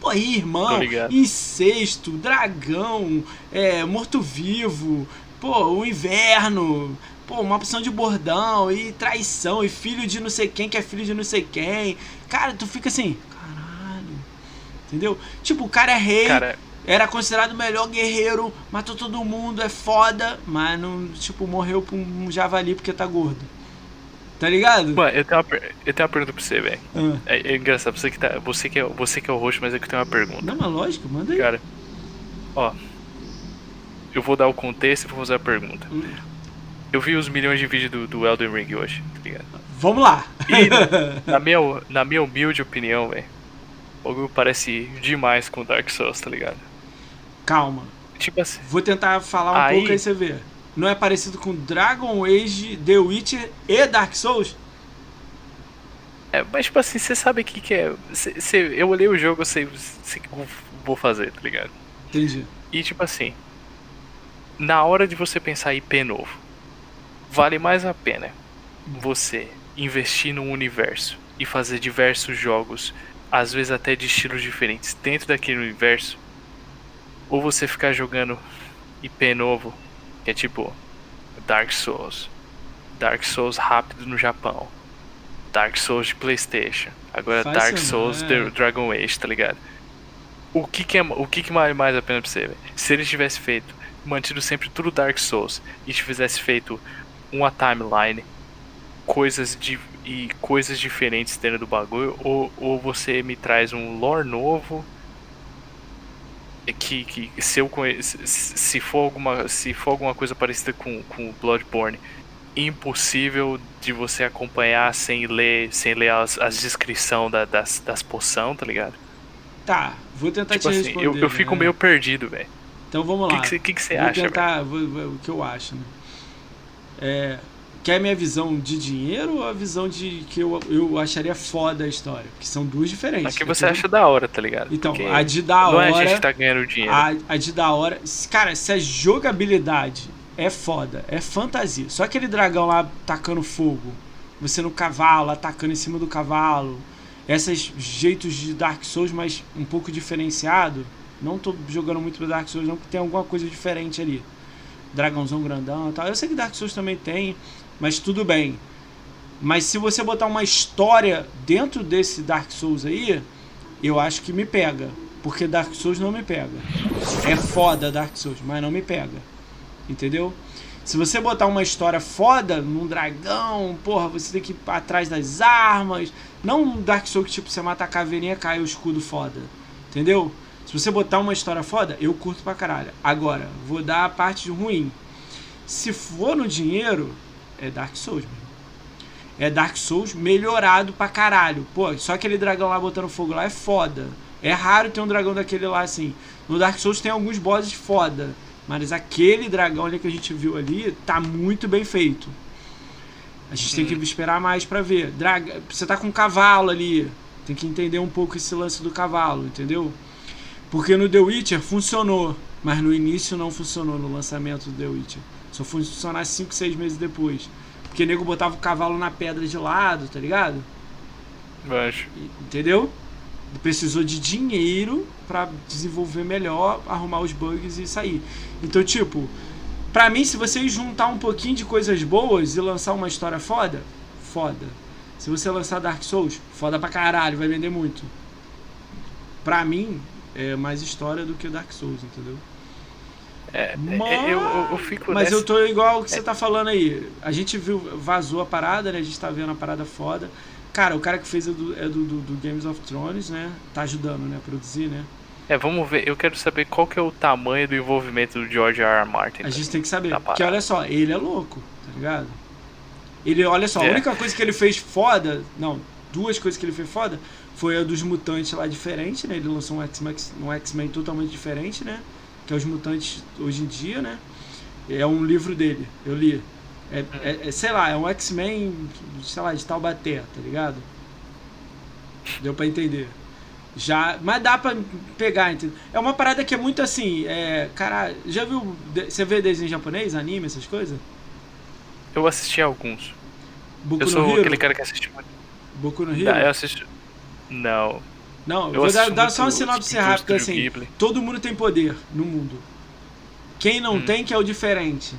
Pô, aí, irmão, incesto, dragão, é, morto-vivo, pô, o inverno, pô, uma opção de bordão, e traição, e filho de não sei quem que é filho de não sei quem. Cara, tu fica assim, caralho. Entendeu? Tipo, o cara é rei, Cara, era considerado o melhor guerreiro, matou todo mundo, é foda, mas não, tipo, morreu pra um javali porque tá gordo. Tá ligado? mano, eu tenho uma, per- eu tenho uma pergunta pra você, velho. Ah. É, é engraçado, você que, tá, você, que é, você que é o host, mas é que eu tenho uma pergunta. Não, mas lógico, manda aí. Cara, ó. Eu vou dar o contexto e vou fazer a pergunta. Hum. Eu vi os milhões de vídeos do, do Elden Ring hoje, tá ligado? Vamos lá. E na minha, na minha humilde opinião, velho, o bagulho parece demais com Dark Souls, tá ligado? Calma. Tipo assim. Vou tentar falar um Aí- pouco aí você vê. Não é parecido com Dragon Age, The Witcher e Dark Souls? É, mas tipo assim, você sabe o que, que é. Cê, cê- eu olhei o jogo, eu sei, o que eu vou fazer, tá ligado? Entendi. E tipo assim, na hora de você pensar em IP novo, vale mais a pena você investir num universo e fazer diversos jogos, às vezes até de estilos diferentes, dentro daquele universo, ou você ficar jogando IP novo, que é tipo Dark Souls, Dark Souls rápido no Japão, Dark Souls de PlayStation, agora Faz Dark Souls não, The. Dragon Age, tá ligado? O que que, é, o que, que vale mais a pena pra você, velho? Se eles tivessem feito, mantido sempre tudo Dark Souls e tivesse feito uma timeline, coisas de e coisas diferentes dentro do bagulho, ou, ou você me traz um lore novo que, que se eu conhe- se, for alguma se for alguma coisa parecida com com Bloodborne impossível de você acompanhar sem ler sem ler as, as descrição da, das das poção tá ligado Tá, vou tentar tipo te assim responder. eu, eu fico né? meio perdido velho Então vamos o que lá. que você que que você vou acha tentar, vou- vou- o que eu acho, né? É, quer minha visão de dinheiro ou a visão de que eu, eu acharia foda a história? Que são duas diferentes. a que você acha da hora tá ligado Então, Porque a de da não é a hora. gente que tá ganhando dinheiro A, a de da hora. Cara, se a jogabilidade é foda, é fantasia. Só aquele dragão lá tacando fogo, você no cavalo, atacando em cima do cavalo. Esses jeitos de Dark Souls, mas um pouco diferenciado. Não tô jogando muito pro Dark Souls, não, porque tem alguma coisa diferente ali. Dragãozão grandão e tal. Eu sei que Dark Souls também tem, mas tudo bem. Mas se você botar uma história dentro desse Dark Souls aí, eu acho que me pega. Porque Dark Souls não me pega. É foda Dark Souls, mas não me pega. Entendeu? Se você botar uma história foda num dragão, porra, você tem que ir atrás das armas. Não um Dark Souls que tipo, você mata a caveirinha cai o escudo foda. Entendeu? Se você botar uma história foda, eu curto pra caralho. Agora, vou dar a parte ruim. Se for no dinheiro, é Dark Souls, mesmo. É Dark Souls melhorado pra caralho. Pô, só aquele dragão lá botando fogo lá é foda. É raro ter um dragão daquele lá assim. No Dark Souls tem alguns bosses foda. Mas aquele dragão ali que a gente viu ali tá muito bem feito. A gente tem que esperar mais pra ver. Draga, você tá com um cavalo ali. Tem que entender um pouco esse lance do cavalo, entendeu? Porque no The Witcher funcionou, mas no início não funcionou no lançamento do The Witcher. Só foi funcionar 5, 6 meses depois. Porque o nego botava o cavalo na pedra de lado, tá ligado? Manjo. Entendeu? Precisou de dinheiro pra desenvolver melhor, arrumar os bugs e sair. Então, tipo, pra mim, se você juntar um pouquinho de coisas boas e lançar uma história foda, foda. Se você lançar Dark Souls, foda pra caralho, vai vender muito. Pra mim, é mais história do que Dark Souls, entendeu? É, Mas- é, eu, eu, eu fico Mas nessa- eu tô igual o que você tá falando aí. A gente viu, vazou a parada, né? A gente tá vendo a parada foda. Cara, o cara que fez é do, é do, do, do Games of Thrones, né? Tá ajudando, né? A produzir, né? É, vamos ver. Eu quero saber qual que é o tamanho do envolvimento do George R. R. Martin. A gente tem que saber. Porque olha só, ele é louco, tá ligado? Ele, olha só, a É. única coisa que ele fez foda, não, duas coisas que ele fez foda, foi a dos mutantes lá diferente, né? Ele lançou um X-Men um X-Men totalmente diferente, né? Que é os mutantes hoje em dia, né? É um livro dele, eu li. É, é- é, sei lá, é um X-Men, sei lá, de Taubaté, tá ligado? Deu pra entender. Já, mas dá pra pegar, entendeu? É uma parada que é muito assim, é, cara, já viu, você vê desenho japonês, anime, essas coisas? Eu assisti alguns. Boku eu sou Hero? aquele cara que assiste muito. Boku no Hero? Não, eu assisto. Não. Não, eu vou dar, dar só uma sinopse rápida assim. Ghibli. Todo mundo tem poder no mundo. Quem não Hum. tem que é o diferente.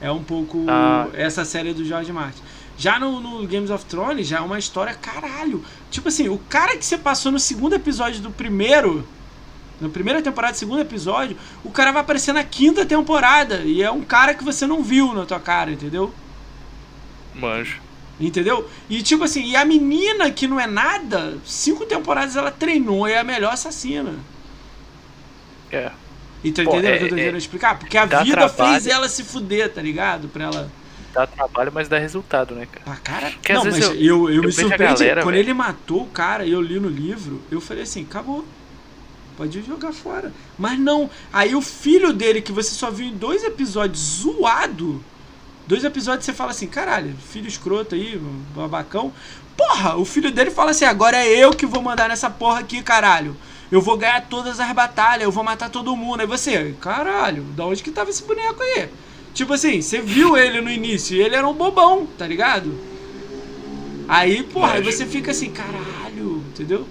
É um pouco Ah. essa série do George Martin. Já no, no Games of Thrones já é uma história caralho. Tipo assim, o cara que você passou no segundo episódio do primeiro, na primeira temporada, segundo episódio, o cara vai aparecer na quinta temporada e é um cara que você não viu na tua cara, entendeu? Manjo. Entendeu? E tipo assim, e a menina que não é nada, cinco temporadas ela treinou e é a melhor assassina. É. E tá Pô, entendendo é- o que eu tô é- tentando explicar? Porque a vida trabalho. fez ela se fuder, tá ligado? Pra ela dá trabalho, mas dá resultado, né, cara? Pra cara. Porque não, mas eu, eu- eu, eu me surpreendi. galera, Quando ele matou o cara e eu li no livro, eu falei assim: acabou. Pode jogar fora. Mas não. Aí o filho dele, que você só viu em dois episódios zoado. Dois episódios você fala assim: caralho, filho escroto aí, babacão. Porra, o filho dele fala assim: agora é eu que vou mandar nessa porra aqui, caralho. Eu vou ganhar todas as batalhas, eu vou matar todo mundo. Aí você, caralho, da onde que tava esse boneco aí? Tipo assim, você viu ele no início e ele era um bobão, tá ligado? Aí, porra, aí você fica assim, caralho, entendeu?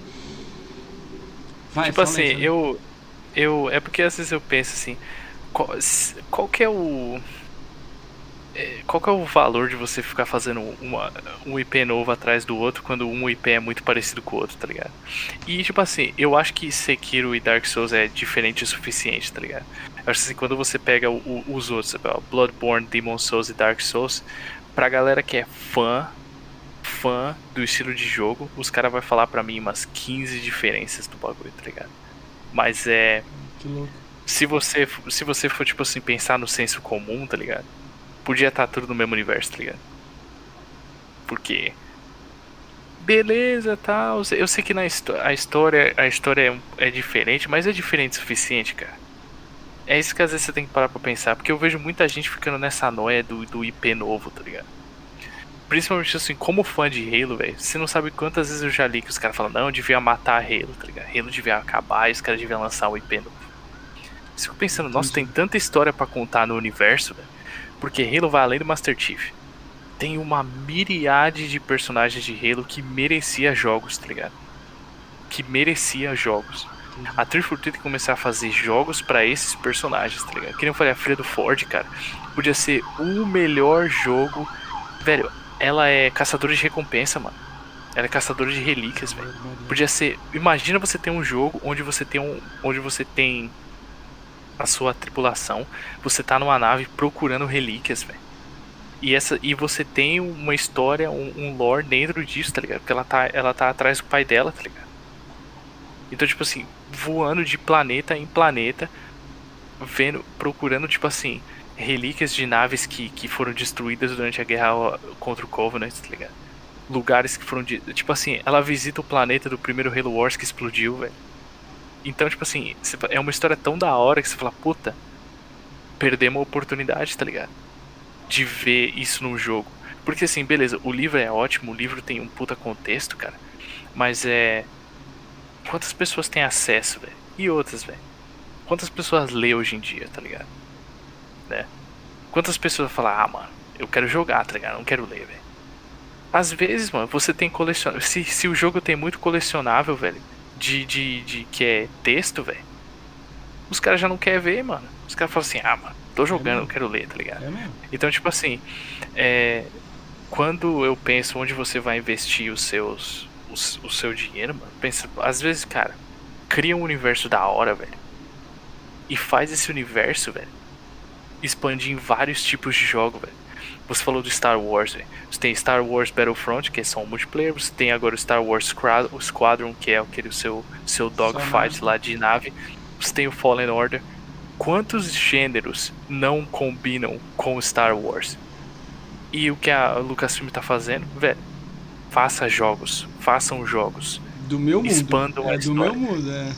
Vai, tipo assim, aí, eu. Eu. É porque às vezes eu penso assim. Qual, qual que é o. é, Qual que é o valor de você ficar fazendo uma, um IP novo atrás do outro quando um IP é muito parecido com o outro, tá ligado? E tipo assim, eu acho que Sekiro e Dark Souls é diferente o suficiente, tá ligado? Eu acho assim, quando você pega o- o- os outros, sabe, Bloodborne, Demon Souls e Dark Souls, pra galera que é fã, fã do estilo de jogo, os caras vão falar pra mim umas 15 diferenças do bagulho, tá ligado? Mas é. Se você, se você for, tipo assim, pensar no senso comum, tá ligado? Podia estar tudo no mesmo universo, tá ligado? Porque. Beleza, tal. Eu sei que na a história, a história é, é diferente, mas é diferente o suficiente, cara. É isso que às vezes você tem que parar pra pensar, porque eu vejo muita gente ficando nessa noia do, do IP novo, tá ligado? Principalmente assim, como fã de Halo, velho, você não sabe quantas vezes eu já li que os caras falam, não, devia matar Halo, tá ligado? Halo devia acabar e os caras deviam lançar um IP novo. Eu fico pensando, nossa, tem tanta história pra contar no universo, velho. Porque Halo vai além do Master Chief. Tem uma miriade de personagens de Halo que merecia jogos, tá ligado? Que merecia jogos. A 343 tem que começar a fazer jogos pra esses personagens, tá ligado? Que nem eu falei, a Filha do Ford, cara. Podia ser o melhor jogo. Velho, ela é caçadora de recompensa, mano. Ela é caçadora de relíquias, velho. Podia ser. Imagina você ter um jogo onde você tem um. Onde você tem a sua tripulação. Você tá numa nave procurando relíquias, velho. E, essa, e você tem uma história, um, um lore dentro disso, tá ligado? Porque ela tá, ela tá atrás do pai dela, tá ligado? Então, tipo assim, voando de planeta em planeta, vendo, procurando, tipo assim, relíquias de naves que, que foram destruídas durante a guerra contra o Covenant, tá ligado? Lugares que foram. De, tipo assim, ela visita o planeta do primeiro Halo Wars que explodiu, velho. Então, tipo assim, é uma história tão da hora que você fala, puta, perdemos a oportunidade, tá ligado? De ver isso num jogo. Porque assim, beleza, o livro é ótimo, o livro tem um puta contexto, cara. Mas é. Quantas pessoas têm acesso, velho? E outras, velho? Quantas pessoas lê hoje em dia, tá ligado? Né? Quantas pessoas falam, ah, mano, eu quero jogar, tá ligado? Não quero ler, velho. Às vezes, mano, você tem colecionável. Se, se o jogo tem muito colecionável, velho, de, de, de que é texto, velho, os caras já não querem ver, mano. Os caras falam assim, ah, mano, tô jogando, eu quero ler, tá ligado? É mesmo. Então, tipo assim, é, quando eu penso onde você vai investir os seus, os- o, seu dinheiro, mano, pensa, às vezes, cara, cria um universo da hora, velho, e faz esse universo, velho, expandir em vários tipos de jogo, velho. Você falou do Star Wars, velho. Você tem Star Wars Battlefront, que é só um multiplayer. Você tem agora o Star Wars Squadron, que é aquele seu, seu dogfight lá de nave. Você tem o Fallen Order. Quantos gêneros não combinam com Star Wars? E o que a Lucasfilm tá fazendo, velho, faça jogos, façam jogos. Do meu mundo. Expandam a é do história. meu mundo, é.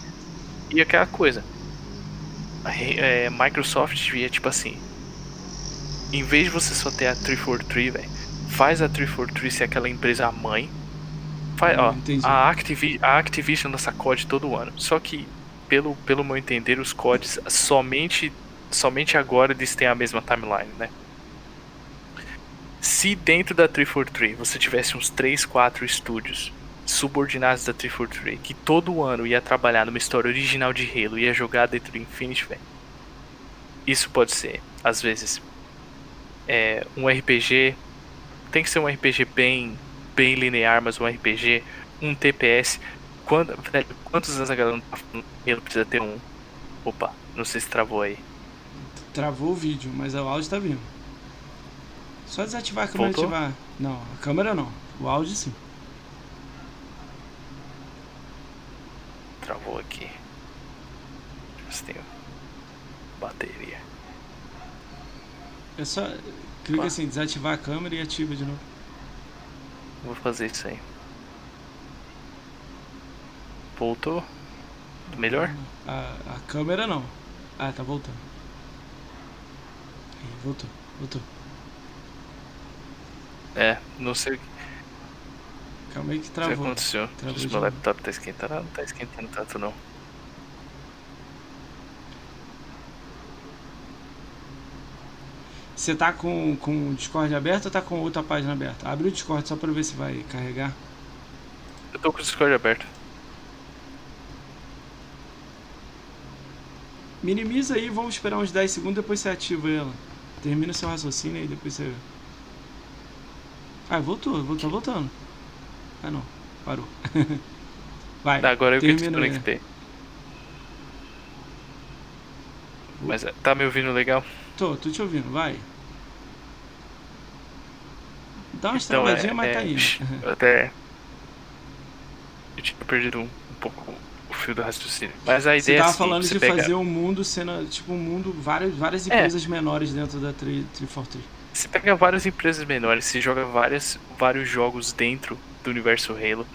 E aquela coisa, a é, Microsoft devia, tipo assim, em vez de você só ter a 343, velho, faz a 343 ser aquela empresa mãe. Faz, ó, Entendi. a, Activi a Activision lança COD todo ano. Só que, pelo, pelo meu entender, os CODs somente, somente agora eles têm a mesma timeline, né? Se dentro da 343 você tivesse uns 3, 4 estúdios subordinados da 343 que todo ano ia trabalhar numa história original de Halo e ia jogar dentro do Infinity, velho. Isso pode ser, às vezes, é, um RPG. Tem que ser um RPG bem, bem linear, mas um RPG, um TPS. Quando, velho, quantos anos a galera não tá falando Halo precisa ter um. Opa, não sei se travou aí. Travou o vídeo, mas o áudio tá vindo. Só desativar a câmera Voltou? ativar. Não, a câmera não. O áudio sim. Travou aqui. Deixa eu ver se tem bateria. É só. Clica assim, desativar a câmera e ativa de novo. Vou fazer isso aí. Voltou? Melhor? A, a câmera não. Ah, tá voltando. Aí, voltou, voltou. É, não sei o que Calma aí que que travou. aconteceu. Travou Diz de meu laptop tá esquentando. Não tá esquentando tanto não. Você tá com, com o Discord aberto ou tá com outra página aberta? Abre o Discord só pra ver se vai carregar. Eu tô com o Discord aberto. Minimiza aí, vamos esperar uns 10 segundos, depois você ativa ela. Termina seu raciocínio aí, depois você. Ah, voltou, voltou voltando. Ah não, parou. Vai. Tá, agora eu que desconectei. Mas é, tá me ouvindo legal? Tô, tô te ouvindo, vai. Dá uma Então, é- mas tá é, indo. Eu até. Eu tinha perdido um, um pouco o fio do raciocínio. Mas a Você ideia é tava assim, falando você de pega, fazer um mundo sendo, tipo, um mundo, várias, várias É. empresas menores dentro da 343. Você pega várias empresas menores, você joga várias, vários jogos dentro do universo Halo.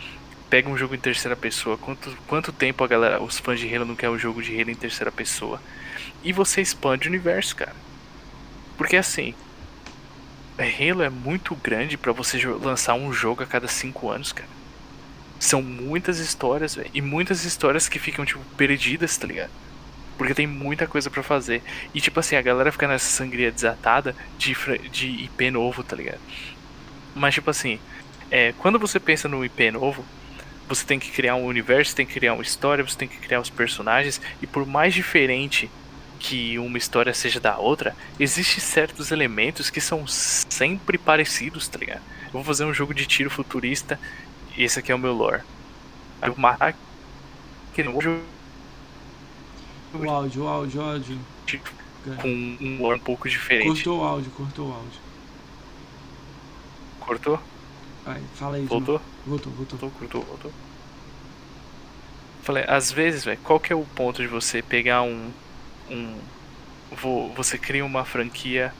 Pega um jogo em terceira pessoa. Quanto, quanto tempo a galera, os fãs de Halo não querem um jogo de Halo em terceira pessoa? E você expande o universo, cara. Porque assim, Halo é muito grande pra você lançar um jogo a cada cinco anos, cara. São muitas histórias. E muitas histórias que ficam, tipo, perdidas, tá ligado? Porque tem muita coisa pra fazer. E tipo assim, a galera fica nessa sangria desatada de, de IP novo, tá ligado? Mas tipo assim, é, quando você pensa no IP novo, você tem que criar um universo, tem que criar uma história, você tem que criar os personagens, e por mais diferente que uma história seja da outra, existem certos elementos que são sempre parecidos, tá ligado? Eu vou fazer um jogo de tiro futurista, e esse aqui é o meu lore. Aí eu vou matar que não jogo O áudio, o áudio, o áudio. com um lore um pouco diferente. Cortou o áudio, cortou o áudio. Cortou? Vai, fala aí. Voltou? Voltou, voltou. Voltou, cortou, voltou. Falei, às vezes, velho, qual que é o ponto de você pegar um. Um vo- você cria uma franquia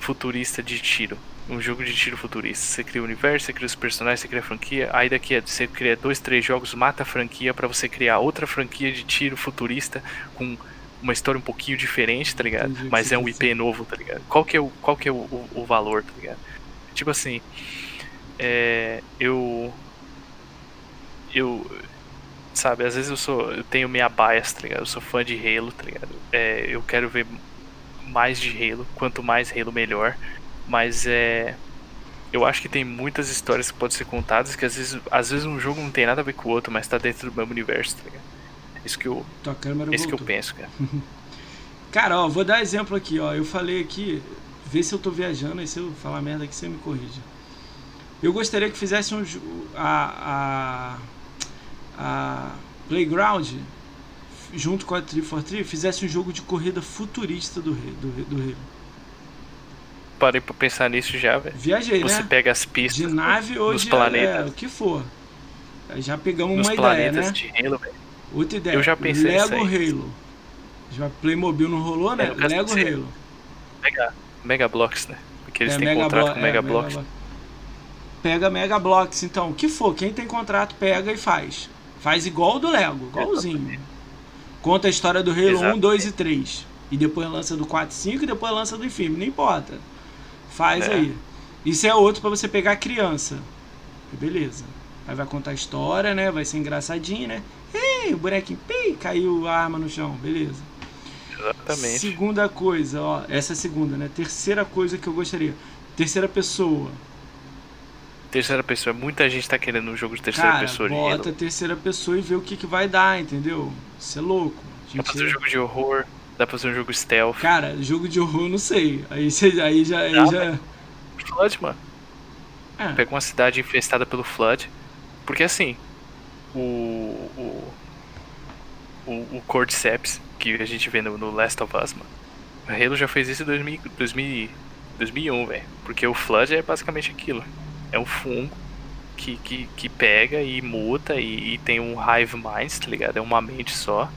futurista de tiro. Um jogo de tiro futurista. Você cria o universo, você cria os personagens, você cria a franquia. Aí daqui você cria dois, três jogos, mata a franquia pra você criar outra franquia de tiro futurista com uma história um pouquinho diferente, tá ligado? Entendi Mas é um IP novo, tá ligado? Qual que é o, qual que é o, o, o valor, tá ligado? Tipo assim, é, eu eu sabe, às vezes eu sou eu tenho minha bias, tá ligado? Eu sou fã de Halo, tá ligado? É, eu quero ver mais de Halo, quanto mais Halo melhor, mas é eu acho que tem muitas histórias que podem ser contadas que às vezes, às vezes um jogo não tem nada a ver com o outro, mas tá dentro do mesmo universo, tá ligado? Isso que eu, câmera isso que eu penso, cara. Cara, ó, vou dar exemplo aqui, ó. Eu falei aqui, vê se eu tô viajando, e se eu falar merda aqui, você me corrige. Eu gostaria que fizesse um a, a, a Playground, junto com a 343, fizesse um jogo de corrida futurista do rei, do, rei- do rei. Parei pra pensar nisso já, velho. Viajei, Você né? pega as pistas De nave ou de planetas. é, o que for. Já pegamos nos uma ideia, né? de Halo. Outra ideia. Eu já pensei Lego. Halo. Já Playmobil não rolou, né? É, Lego você- Halo. Mega, Mega Blocks, né? Porque eles É, têm Mega contrato Blo- com é, Mega Mega Blocks. Blo- Pega Mega Blocks, então. O que for, quem tem contrato pega e faz. Faz igual o do Lego, igualzinho. Conta a história do Halo 1, Exatamente. 2 e 3. E depois lança do 4 e 5 e depois lança do Infinity. Não importa. Faz É. aí. Isso é outro pra você pegar criança. E Beleza. Aí vai contar a história, né? Vai ser engraçadinho, né? Ei, o bonequinho, pi, caiu a arma no chão. Beleza. Exatamente. Segunda coisa, ó. Essa é a segunda, né? Terceira coisa que eu gostaria. Terceira pessoa. Terceira pessoa. Muita gente tá querendo um jogo de terceira Cara, pessoa bota terceira pessoa e vê o que, que vai dar, entendeu? Isso é louco. Dá pra fazer um jogo de horror, dá pra fazer um jogo stealth. Cara, jogo de horror, não sei. Aí, cê- aí já. Aí Dá, já... Flood, mano. É, Pega uma cidade infestada pelo Flood. Porque assim, o. O, o, o Cordyceps, que a gente vê no, no Last of Us, mano. A Halo já fez isso em 2000, 2000, 2001, velho. Porque o Flood é basicamente aquilo. É um fungo que, que, que pega e muta e, e tem um hive mind, tá ligado? É uma mente só.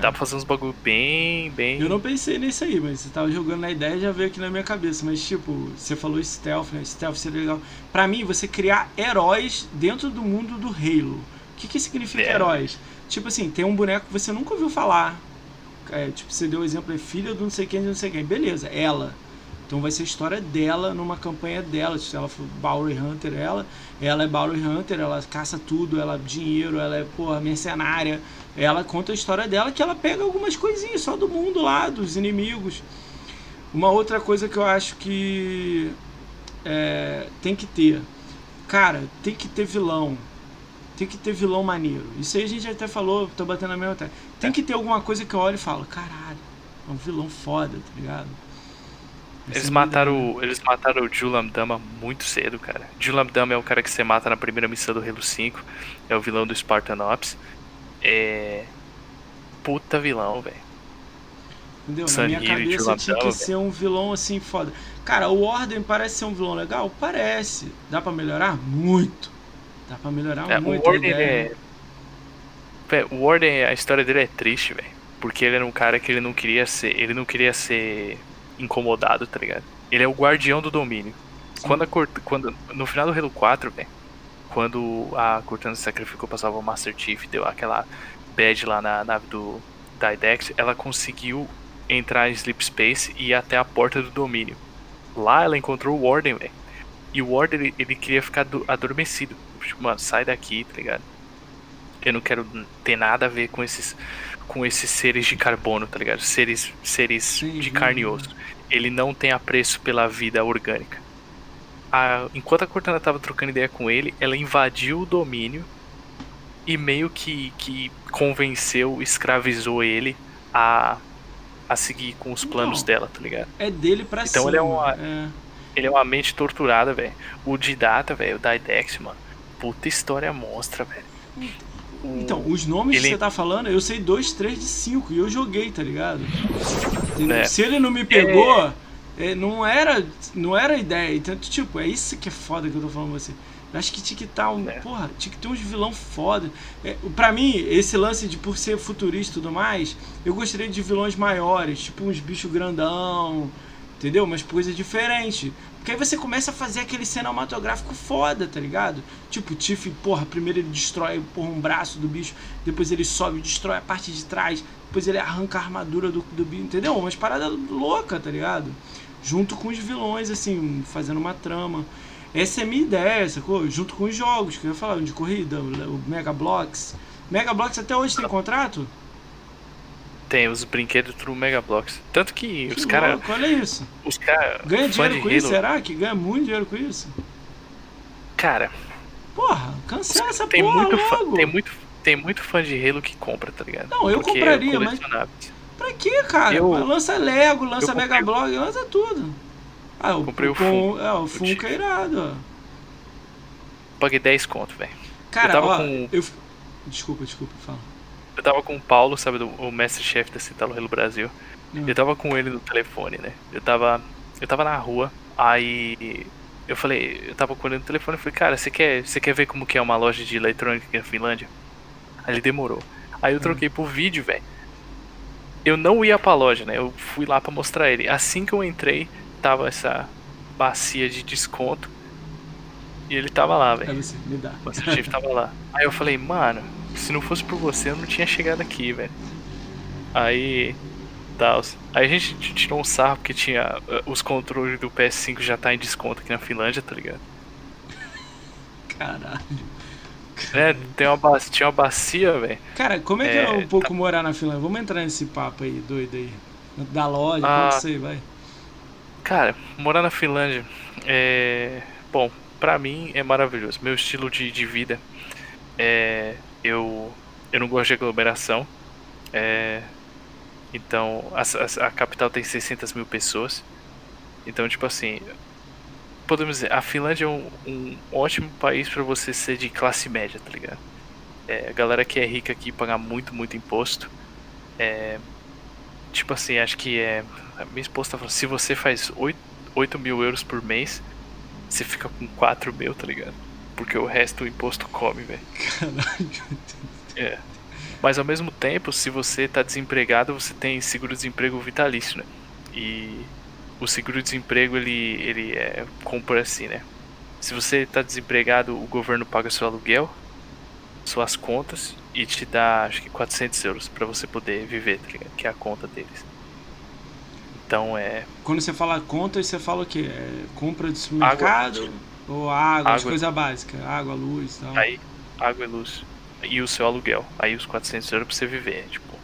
Dá pra fazer uns bagulho bem, bem. Eu não pensei nisso aí, mas você tava jogando na ideia e já veio aqui na minha cabeça. Mas, tipo, você falou stealth, né? Stealth seria legal. Pra mim, você criar heróis dentro do mundo do Halo. O que, que significa É. heróis? Tipo assim, tem um boneco que você nunca ouviu falar. É, tipo, você deu o exemplo, é filha do não sei quem, de não sei quem. Beleza, ela. Então vai ser a história dela numa campanha dela. Se ela for Bowery Hunter, ela. Ela é Bowery Hunter, ela caça tudo, ela dinheiro, ela é, porra, mercenária. Ela conta a história dela que ela pega algumas coisinhas só do mundo lá, dos inimigos. Uma outra coisa que eu acho que é, tem que ter. Cara, tem que ter vilão. Tem que ter vilão maneiro. Isso aí a gente até falou, tô batendo na mesma tecla. Tem que ter alguma coisa que eu olho e falo, caralho, é um vilão foda, tá ligado? Eles ser mataram, o- eles mataram o Julam Dama muito cedo, cara. Julam Dama é o cara que você mata na primeira missão do Halo 5. É o vilão do Spartan Ops. É. Puta vilão, velho. Entendeu? Na Sun minha Hero cabeça tinha que ser um vilão assim foda. Cara, o Warden parece ser um vilão legal? Parece. Dá pra melhorar? Muito. Dá pra melhorar É, muito. o a Warden ideia. é. O Warden, a história dele é triste, velho. Porque ele era um cara que ele não queria ser. Ele não queria ser incomodado, tá ligado? Ele é o guardião do domínio. Quando a Cort- quando No final do Halo 4, velho. Quando a Cortana se sacrificou pra salvar o Master Chief, deu aquela bad lá na nave do Didex, ela conseguiu entrar em Sleep Space e ir até a porta do domínio. Lá ela encontrou o Warden, velho. E o Warden, ele, ele queria ficar do- adormecido. Tipo, mano, sai daqui, tá ligado? Eu não quero ter nada a ver com esses com esses seres de carbono, tá ligado? Seres seres Sim, de carne e osso. Ele não tem apreço pela vida orgânica. A- enquanto a Cortana tava trocando ideia com ele, ela invadiu o domínio e meio que, que convenceu, escravizou ele a, a seguir com os planos Não. dela, tá ligado? É dele pra Então cima. ele é uma- é. Ele é uma mente torturada, velho. O Didata, velho, o Didex, mano. Puta história monstra, velho. Então, os nomes que Ele- você tá falando, eu sei dois, três de cinco e eu joguei, tá ligado? É. Se ele não me pegou, é, não era não era ideia. Então, tipo, é isso que é foda que eu tô falando pra você. Eu acho que tinha que estar um. É. Porra, tinha que ter uns vilão foda. É, pra mim, esse lance de por ser futurista e tudo mais, eu gostaria de vilões maiores, tipo uns bichos grandão, entendeu? Umas coisas diferentes. Porque aí você começa a fazer aquele cinematográfico foda, tá ligado? Tipo, o Tiff, porra, primeiro ele destrói porra, um braço do bicho, depois ele sobe e destrói a parte de trás, depois ele arranca a armadura do, do bicho, entendeu? Umas paradas loucas, tá ligado? Junto com os vilões, assim, fazendo uma trama. Essa é a minha ideia, sacou? Junto com os jogos, que eu ia falar, de corrida, o Mega Blocks. Mega Blocks até hoje tem contrato? Tem os brinquedos True Mega Blocks. Tanto que, Que os caras. olha isso. Os caras. Ganha dinheiro com isso, Halo- será? Que ganha muito dinheiro com isso? Cara, Porra, cancela essa tem porra muito, fã, tem, muito, tem muito fã de Halo que compra, tá ligado? Não, eu Porque compraria, é mas-. Pra quê, cara? Eu- lança Lego, lança eu comprei Mega Blog, lança tudo. Ah, o, Comprei o Funko. É, o Eu Funko é irado, ó. Paguei 10 conto, velho. Cara, tava ó, com- eu... Desculpa, desculpa, fala. Eu tava com o Paulo, sabe, do, o mestre-chefe da Citalo Halo Brasil. Hum. Eu tava com ele no telefone, né? Eu tava. Eu tava na rua, aí. Eu falei, eu tava com ele no telefone e falei, cara, você quer, você quer ver como que é uma loja de eletrônica aqui na Finlândia? Aí ele demorou. Aí eu troquei pro vídeo, velho. Eu não ia pra loja, né? Eu fui lá pra mostrar ele. Assim que eu entrei, tava essa bacia de desconto. E ele tava lá, velho. me dá. O Master Chief tava lá. Aí eu falei, mano, se não fosse por você, eu não tinha chegado aqui, velho. Aí. Tal. Aí a gente tirou um sarro porque tinha. uh, Os controles do PS5 já tá em desconto aqui na Finlândia, tá ligado? Caralho. É, tem uma ba- tinha uma bacia, velho. Cara, como é que é, É, um pouco morar na Finlândia? Vamos entrar nesse papo aí, doido aí. Da loja, Ah. isso aí vai? Cara, morar na Finlândia é. Bom, pra mim é maravilhoso. Meu estilo de, de vida é. Eu. Eu não gosto de aglomeração. É. Então, a, a- a capital tem 600 mil pessoas. Então, tipo assim. Podemos dizer, a Finlândia é um, um ótimo país pra você ser de classe média, tá ligado? É, a galera que é rica aqui paga muito, muito imposto. É, tipo assim, acho que é. A minha esposa tá falando, se você faz 8, 8 mil euros por mês, você fica com 4 mil, tá ligado? Porque o resto o imposto come, velho. Caralho. É. Mas ao mesmo tempo, se você tá desempregado, você tem seguro-desemprego vitalício, né? E o seguro-desemprego ele, ele é compra assim, né? Se você tá desempregado, o governo paga seu aluguel, suas contas e te dá acho que 400 euros para você poder viver, tá ligado? Que é a conta deles. Então é. Quando você fala contas, você fala o quê? É compra de supermercado? Água. Ou água, água. coisa básica? Água, luz e tal. Aí, água e luz. E o seu aluguel. Aí os 400 euros pra você viver, tipo.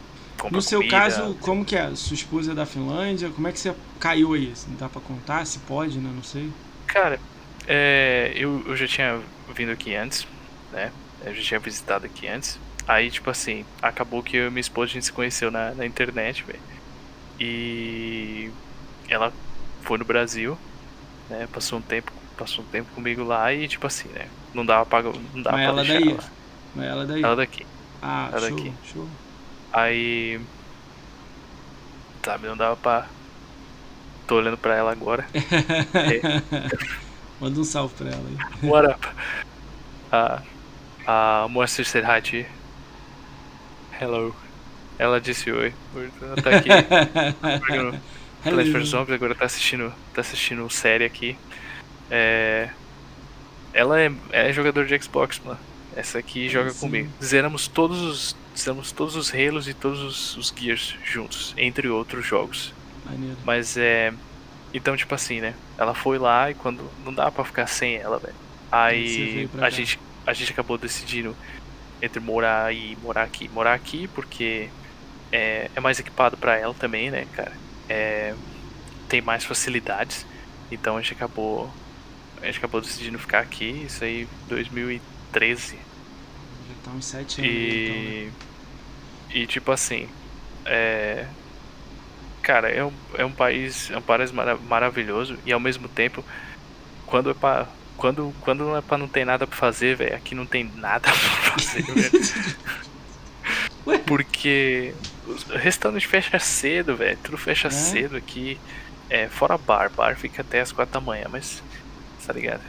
No seu comida. caso, como que é? Sua esposa é da Finlândia? Como é que você caiu aí? Não dá pra contar? Se pode, né? Não sei. Cara, é, eu, eu já tinha vindo aqui antes, né? Eu já tinha visitado aqui antes. Aí, tipo assim, acabou que eu e minha esposa a gente se conheceu na, na internet, velho. E ela foi no Brasil, né? Passou um tempo, passou um tempo comigo lá e tipo assim, né? Não dava pra, não dava Mas pra ela daí. ela. Mas ela daí. Ela daqui. Ah, ela show, daqui. show. Aí. Sabe, não dava pra. Tô olhando pra ela agora. Manda um salve pra ela aí. What up? A. A Monster said hi to you. Hello. Ela disse oi. Ela tá aqui. Plants vs Zombies agora tá assistindo, tá assistindo série aqui. É, ela é, é jogador de Xbox, mano. Essa aqui joga Sim. comigo. Zeramos todos os, zeramos todos os Halos e todos os, os Gears juntos, entre outros jogos. Maneiro. Mas é, então tipo assim, né? Ela foi lá e quando não dá pra ficar sem ela, velho. Aí a cá. gente a gente acabou decidindo entre morar e morar aqui, morar aqui porque é, é mais equipado pra ela também, né, cara? É, tem mais facilidades. Então a gente acabou a gente acabou decidindo ficar aqui, isso aí 2013. Já tá uns 7 anos. aí, então, né? E, e tipo assim, é, cara, é um, é um país, é um país mara- maravilhoso e ao mesmo tempo, quando é pra, quando, quando não é pra não ter nada pra fazer, velho, aqui não tem nada pra fazer, velho. Porque o restaurante fecha cedo, velho, tudo fecha É? cedo aqui. É, fora bar, bar fica até as quatro da manhã, mas tá ligado?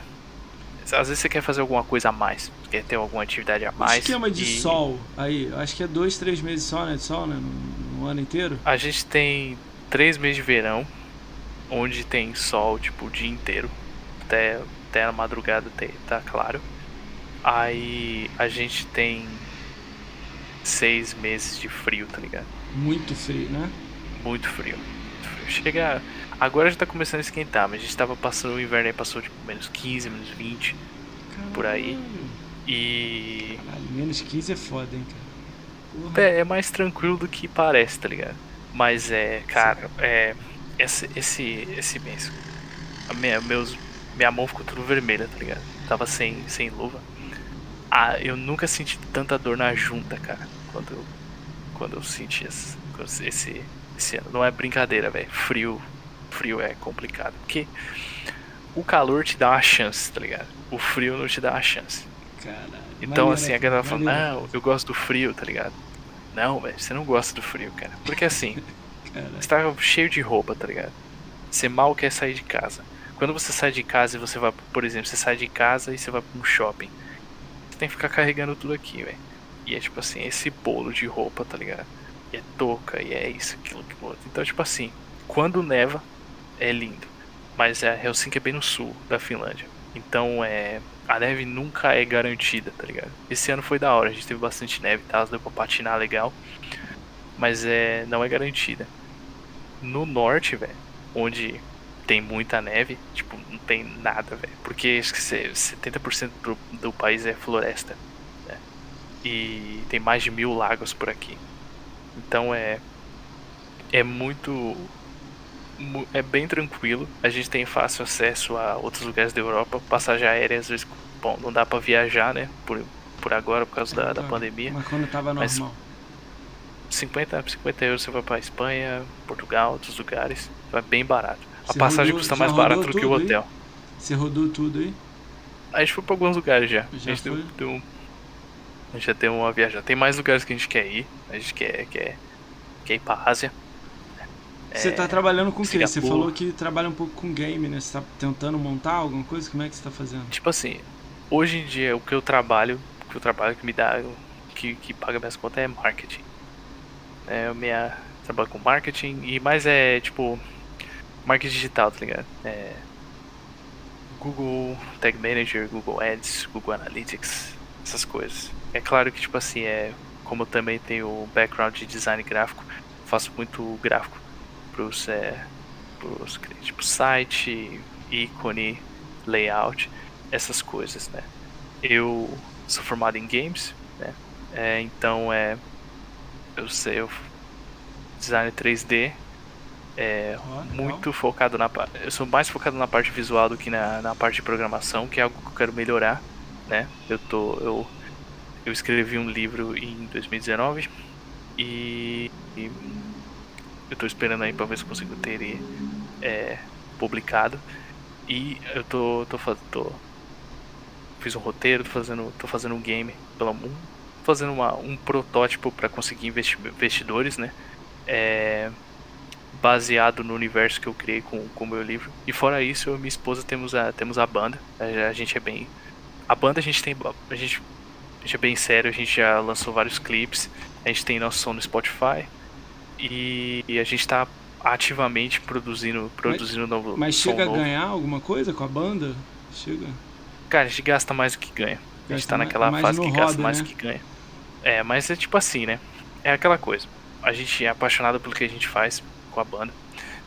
Às vezes você quer fazer alguma coisa a mais, quer ter alguma atividade a O mais. esquema de e- sol aí, acho que é dois, três meses só, né? De sol, né? No, no ano inteiro. A gente tem três meses de verão, onde tem sol, tipo, o dia inteiro. Até, até na madrugada tá claro. Aí a gente tem seis meses de frio, tá ligado? Muito frio, né? Muito frio. Chega. Agora já tá começando a esquentar, mas a gente tava passando o inverno aí, passou tipo menos 15, menos 20. Por aí. Caralho. E. Caralho, menos 15 é foda, hein, cara. Porra. É, é mais tranquilo do que parece, tá ligado? Mas é, cara, é. Esse, esse, esse mês. A minha, meus, minha mão ficou tudo vermelha, tá ligado? Tava sem, sem luva. Ah, eu nunca senti tanta dor na junta, cara. Quando eu, quando eu senti esse, esse, esse ano. Não é brincadeira, velho. Frio. Frio é complicado. Porque o calor te dá uma chance, tá ligado? O frio não te dá uma chance. Caralho. Então, Maneiro, assim, a galera fala, não, eu gosto do frio, tá ligado? Não, velho, você não gosta do frio, cara. Porque assim, você tá cheio de roupa, tá ligado? Você mal quer sair de casa. Quando você sai de casa e você vai, por exemplo, você sai de casa e você vai pra um shopping. Você tem que ficar carregando tudo aqui, velho. E é tipo assim, esse bolo de roupa, tá ligado? E é touca, e é isso, aquilo, aquilo outro. Então, tipo assim, quando neva, é lindo. Mas é, Helsinki é bem no sul da Finlândia. Então é. A neve nunca é garantida, tá ligado? Esse ano foi da hora, a gente teve bastante neve tal, deu pra patinar legal. Mas é. não é garantida. No norte, velho, onde tem muita neve, tipo, não tem nada, velho. Porque acho que se- 70% do, do país é floresta. Né? E tem mais de mil lagos por aqui. Então é. É muito. mu- É bem tranquilo. A gente tem fácil acesso a outros lugares da Europa. Passagem aérea, às vezes, bom, não dá pra viajar, né? Por, por agora, por causa da, da pandemia. Mas quando tava Mas- normal. 50, 50 euros você vai pra Espanha, Portugal, outros lugares. Vai bem barato. A Você passagem rodou- custa mais barato do que o tudo aí? hotel. Você rodou tudo aí? A gente foi pra alguns lugares já. Já a gente deu, deu um- A gente já tem uma viagem. Tem mais lugares que a gente quer ir. A gente quer, quer, quer ir pra Ásia. Você É, tá trabalhando com o quê? Você falou que trabalha um pouco com game, né? Você tá tentando montar alguma coisa? Como é que você tá fazendo? Tipo assim, hoje em dia o que eu trabalho, o que eu trabalho que me dá que, que paga minhas contas é marketing. É, eu minha, trabalho com marketing e mais é tipo marketing digital, tá ligado? É, Google Tag Manager, Google Ads, Google Analytics, essas coisas. É claro que tipo assim, é como eu também tenho background de design gráfico, faço muito gráfico pros, é, pros tipo site, ícone, layout, essas coisas, né? Eu sou formado em games, né? É, então é eu sei, eu design 3D é oh, muito focado na eu sou mais focado na parte visual do que na, na parte de programação, que é algo que eu quero melhorar, né? Eu tô eu eu escrevi um livro em 2019 e, e eu tô esperando aí para ver se consigo ter é, publicado. E eu tô, tô, tô, fiz um roteiro, tô fazendo, tô fazendo um game, pelo fazendo uma, um protótipo para conseguir investidores, né? É, baseado no universo que eu criei com o meu livro. E fora isso, eu e minha esposa temos a, temos a banda. A, a, gente é bem. A banda a gente tem. A gente, a gente é bem sério, a gente já lançou vários clipes. A gente tem nosso som no Spotify. E, e a gente tá ativamente produzindo, produzindo mas, novo. Mas chega novo. a ganhar alguma coisa com a banda? Chega. Cara, a gente gasta mais do que ganha. Gasta a gente tá naquela mais, fase que roda, gasta mais né? do que ganha. É, mas é tipo assim, né? É aquela coisa. A gente é apaixonado pelo que a gente faz com a banda.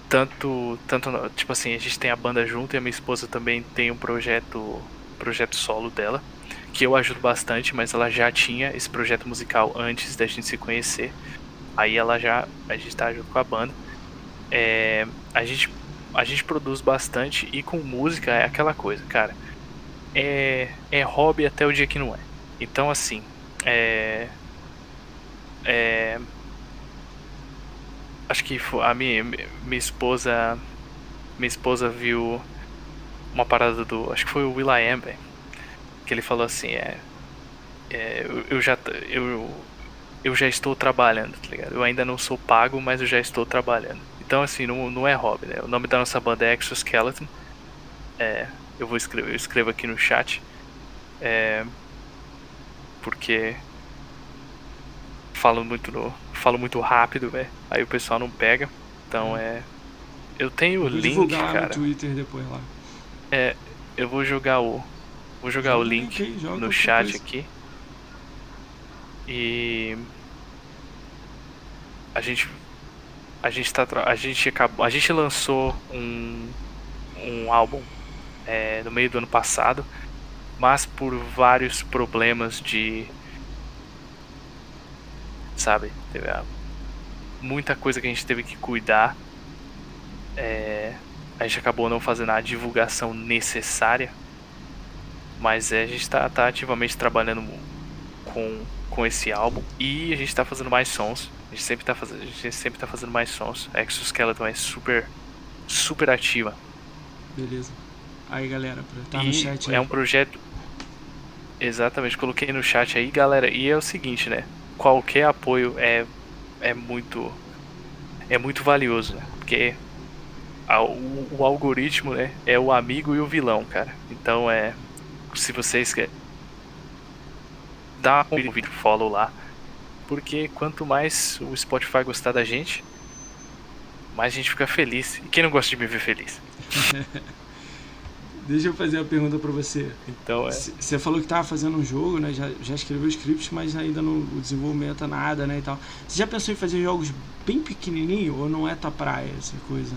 Tanto, tanto tipo assim, a gente tem a banda junto e a minha esposa também tem um projeto, projeto solo dela, que eu ajudo bastante, mas ela já tinha esse projeto musical antes da gente se conhecer. Aí ela já, a gente tá junto com a banda. É, a gente a gente produz bastante e com música é aquela coisa, cara. É, é hobby até o dia que não é. Então assim, é, é acho que a minha, minha esposa minha esposa viu uma parada do acho que foi o Will.i.am que ele falou assim é, é eu, eu, já eu eu já estou trabalhando tá ligado eu ainda não sou pago mas eu já estou trabalhando então assim não, não é hobby né o nome da nossa banda é Exoskeleton é eu vou escrever eu escrevo aqui no chat é porque falo muito no, falo muito rápido, velho. Aí o pessoal não pega. Então é. Eu tenho o link, cara. no Twitter depois lá. É, eu vou jogar o vou jogar joga o link aí, no chat coisa. aqui. E a gente a gente tá a gente acabou, a gente lançou um um álbum é, no meio do ano passado, mas por vários problemas de sabe? Teve muita coisa que a gente teve que cuidar. É, a gente acabou não fazendo a divulgação necessária. Mas é, a gente está tá ativamente trabalhando com, com esse álbum. E a gente está fazendo mais sons. A gente sempre está fazendo, a gente sempre tá fazendo mais sons. A Exoskeleton é super, super ativa. Beleza. Aí galera, tá no chat aí. É um projeto. Exatamente, coloquei no chat aí, galera. E é o seguinte, né? qualquer apoio é, é muito é muito valioso, né? porque a, o, o, algoritmo né, é o amigo e o vilão, cara. Então é se vocês querem dá um vídeo follow lá, porque quanto mais o Spotify gostar da gente, mais a gente fica feliz. E quem não gosta de me ver feliz? Deixa eu fazer uma pergunta para você. Então, é. Você falou que tava fazendo um jogo, né? Já, já escreveu scripts, mas ainda no o desenvolvimento é nada, né? E tal. Você já pensou em fazer jogos bem pequenininho ou não é tua praia essa coisa?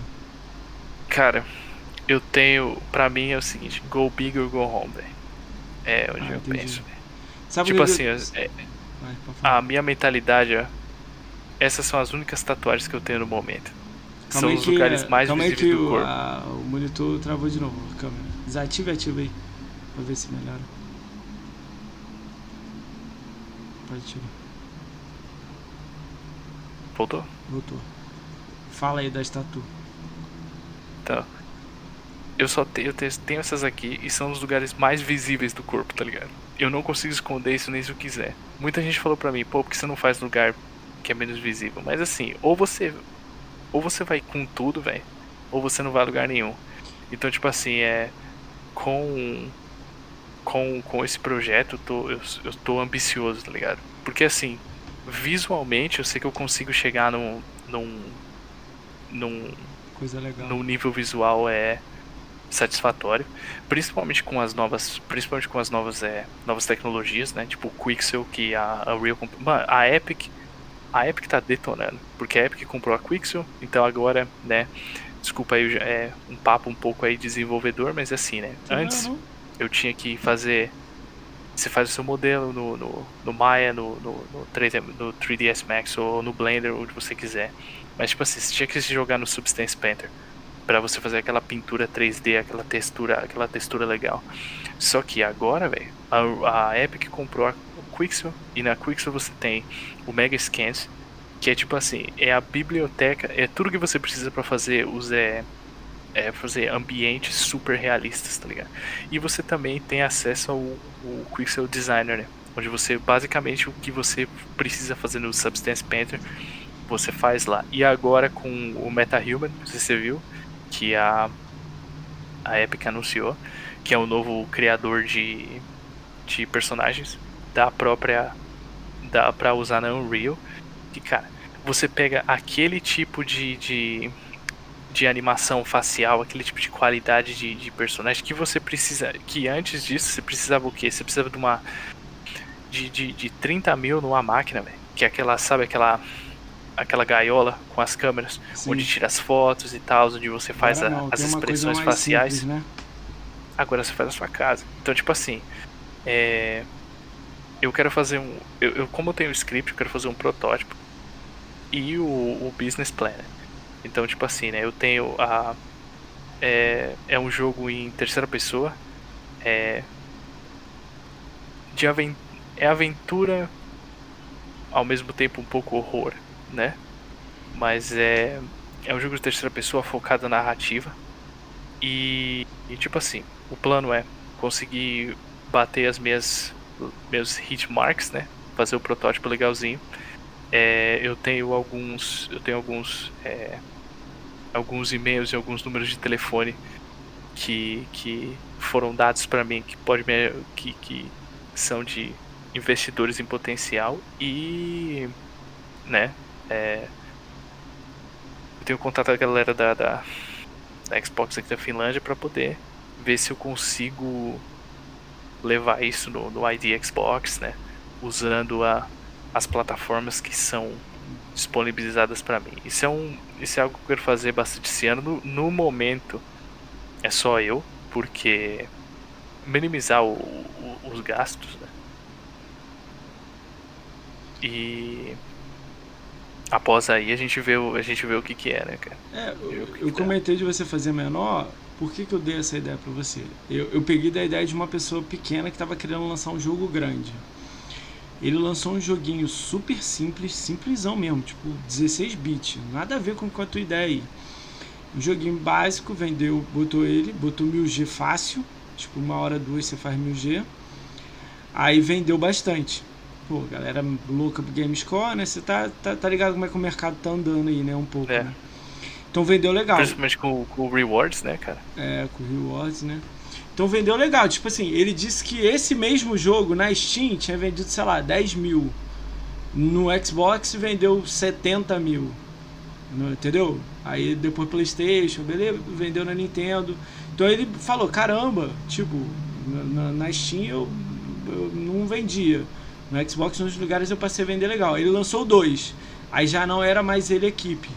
Cara, eu tenho. Pra mim é o seguinte: go big or go home, velho. É onde ah, eu entendi. penso, velho. Tipo assim, eu... é, a minha mentalidade, ó. Essas são as únicas tatuagens que eu tenho no momento. Calma são os que, lugares mais calma visíveis que do corpo. A, o monitor travou de novo a câmera. Desativa e ativa aí. Pra ver se melhora. Pode tirar. Voltou? Voltou. Fala aí da estatu. Então. Eu só tenho, eu tenho essas aqui e são os lugares mais visíveis do corpo, tá ligado? Eu não consigo esconder isso nem se eu quiser. Muita gente falou pra mim, pô, por que você não faz lugar que é menos visível? Mas assim, ou você. Ou você vai com tudo, velho. Ou você não vai a lugar nenhum. Então, tipo assim, é com com, com esse projeto, eu tô, eu, eu tô ambicioso, tá ligado? Porque assim, visualmente eu sei que eu consigo chegar num. num. num. Coisa legal. num nível visual é satisfatório, principalmente com as novas, principalmente com as novas é, novas tecnologias, né? Tipo o Quixel que a, a Real, mano, a Epic, a Epic tá detonando, porque a Epic comprou a Quixel, então agora, né? Desculpa aí, é um papo um pouco aí desenvolvedor, mas é assim, né? Antes eu tinha que fazer você faz o seu modelo no, no, no Maya, no, no, no, 3D, no 3ds Max ou no Blender, onde você quiser. Mas tipo assim, você tinha que se jogar no Substance Painter para você fazer aquela pintura 3D, aquela textura, aquela textura legal. Só que agora, velho, a, a, Epic comprou a Quixel e na Quixel você tem o Mega Scans, que é tipo assim, é a biblioteca, é tudo que você precisa para fazer os é, é, fazer ambientes super realistas, tá ligado? E você também tem acesso ao, ao Quixel Designer, né? Onde você, basicamente, o que você precisa fazer no Substance Painter, você faz lá. E agora com o MetaHuman, não sei se você viu, que a, a Epic anunciou, que é o novo criador de, de personagens da própria. dá pra usar na Unreal. Que, cara, você pega aquele tipo de, de de animação facial, aquele tipo de qualidade de, de personagem que você precisa. Que antes disso você precisava o quê? Você precisava de uma. De, de, de 30 mil numa máquina, velho. Que é aquela, sabe, aquela. Aquela gaiola com as câmeras, Sim. onde tira as fotos e tal, onde você faz a, as expressões faciais. Simples, né? Agora você faz na sua casa. Então, tipo assim. É, eu quero fazer um. Eu, eu, como eu tenho o script, eu quero fazer um protótipo. E o, o business plan. Então, tipo assim, né? Eu tenho a. É, é um jogo em terceira pessoa. É. De aven é aventura. Ao mesmo tempo um pouco horror, né? Mas é. É um jogo de terceira pessoa focado na narrativa. E, e tipo assim, o plano é conseguir bater as minhas meus hit marks, né? Fazer o protótipo legalzinho. É, eu tenho alguns eu tenho alguns é, alguns e-mails e alguns números de telefone que, que foram dados para mim que pode me, que, que são de investidores em potencial e né é, eu tenho contato a galera da, da, da Xbox aqui da Finlândia para poder ver se eu consigo levar isso no, no ID Xbox né usando a, as plataformas que são disponibilizadas para mim. Isso é, um, isso é algo que eu quero fazer bastante esse ano. No, no momento, é só eu, porque minimizar o, o, os gastos, né? E após aí a gente vê o, a gente vê o que que é, né, cara? É, eu, eu comentei de você fazer menor, por que, que eu dei essa ideia para você? Eu, eu peguei da ideia de uma pessoa pequena que estava querendo lançar um jogo grande. Ele lançou um joguinho super simples, simplesão mesmo, tipo 16 bits, nada a ver com, a tua ideia aí. Um joguinho básico, vendeu, botou ele, botou 1000G fácil, tipo uma hora, duas você faz 1000G. Aí vendeu bastante. Pô, galera louca pro GameScore, né? Você tá, tá, tá ligado como é que o mercado tá andando aí, né? Um pouco, é. né? Então vendeu legal. Principalmente com, com Rewards, né, cara? É, com Rewards, né? Então vendeu legal. Tipo assim, ele disse que esse mesmo jogo na Steam tinha vendido, sei lá, 10 mil. No Xbox vendeu 70 mil. No, entendeu? Aí depois Playstation, beleza? Vendeu na Nintendo. Então ele falou, caramba, tipo, na, na Steam eu, eu não vendia. No Xbox, nos lugares eu passei a vender legal. Ele lançou dois. Aí já não era mais ele equipe.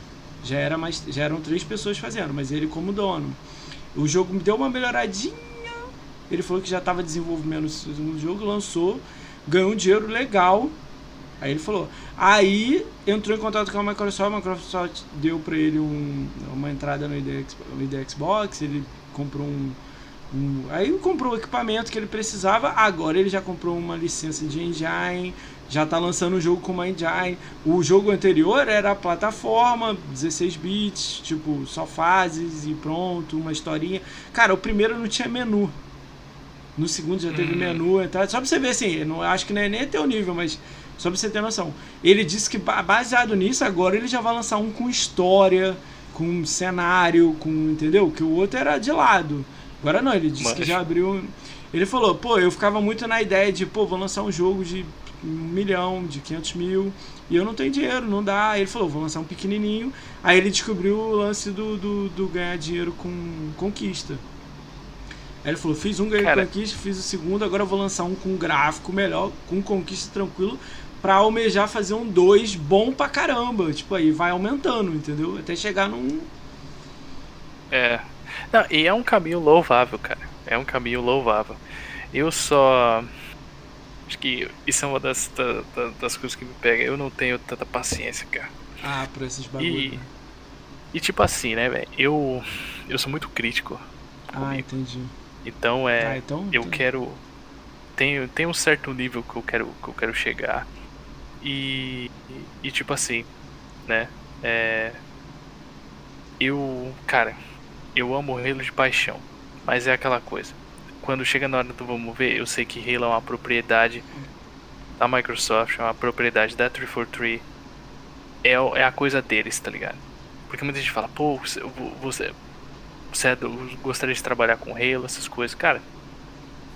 Já, era mais, já eram três pessoas fazendo, mas ele como dono. O jogo me deu uma melhoradinha ele falou que já estava desenvolvendo o segundo jogo, lançou, ganhou um dinheiro legal. Aí ele falou. Aí entrou em contato com a Microsoft, a Microsoft deu para ele um, uma entrada no ID, no ID Xbox, ele comprou um, Aí comprou o equipamento que ele precisava. Agora ele já comprou uma licença de engine, já está lançando o jogo com uma engine. O jogo anterior era a plataforma, 16 bits, tipo, só fases e pronto, uma historinha. Cara, o primeiro não tinha menu. No segundo já teve uhum. menu, tá? só pra você ver assim, não acho que não é nem teu nível, mas só pra você ter noção. Ele disse que baseado nisso, agora ele já vai lançar um com história, com cenário, com. entendeu? Que o outro era de lado. Agora não, ele disse mas... que já abriu. Ele falou, pô, eu ficava muito na ideia de, pô, vou lançar um jogo de um milhão, de 500 mil, e eu não tenho dinheiro, não dá. Aí ele falou, vou lançar um pequenininho. Aí ele descobriu o lance do, do, do ganhar dinheiro com conquista. Aí ele falou, fiz um Cara. conquista, fiz o segundo, agora eu vou lançar um com gráfico melhor, com conquista tranquilo, pra almejar fazer um dois bom pra caramba. Tipo, aí vai aumentando, entendeu? Até chegar num... É. Não, e é um caminho louvável, cara. É um caminho louvável. Eu só. Acho que isso é uma das, da- da- das coisas que me pega. Eu não tenho tanta paciência, cara. Ah, pra esses bagulho. E, né? e tipo assim, né, velho? Eu, eu sou muito crítico. Ah, comigo. entendi. Então é. Ah, então... eu quero. Tem, tem um certo nível que eu quero, que eu quero chegar. E, e, tipo assim, né? É, eu, cara, eu amo Halo de paixão. Mas é aquela coisa. Quando chega na hora do vamos ver, eu sei que Halo é uma propriedade da Microsoft, é uma propriedade da 343. É, é a coisa deles, tá ligado? Porque muita gente fala, pô, você, você, é do- gostaria de trabalhar com Halo, essas coisas. Cara,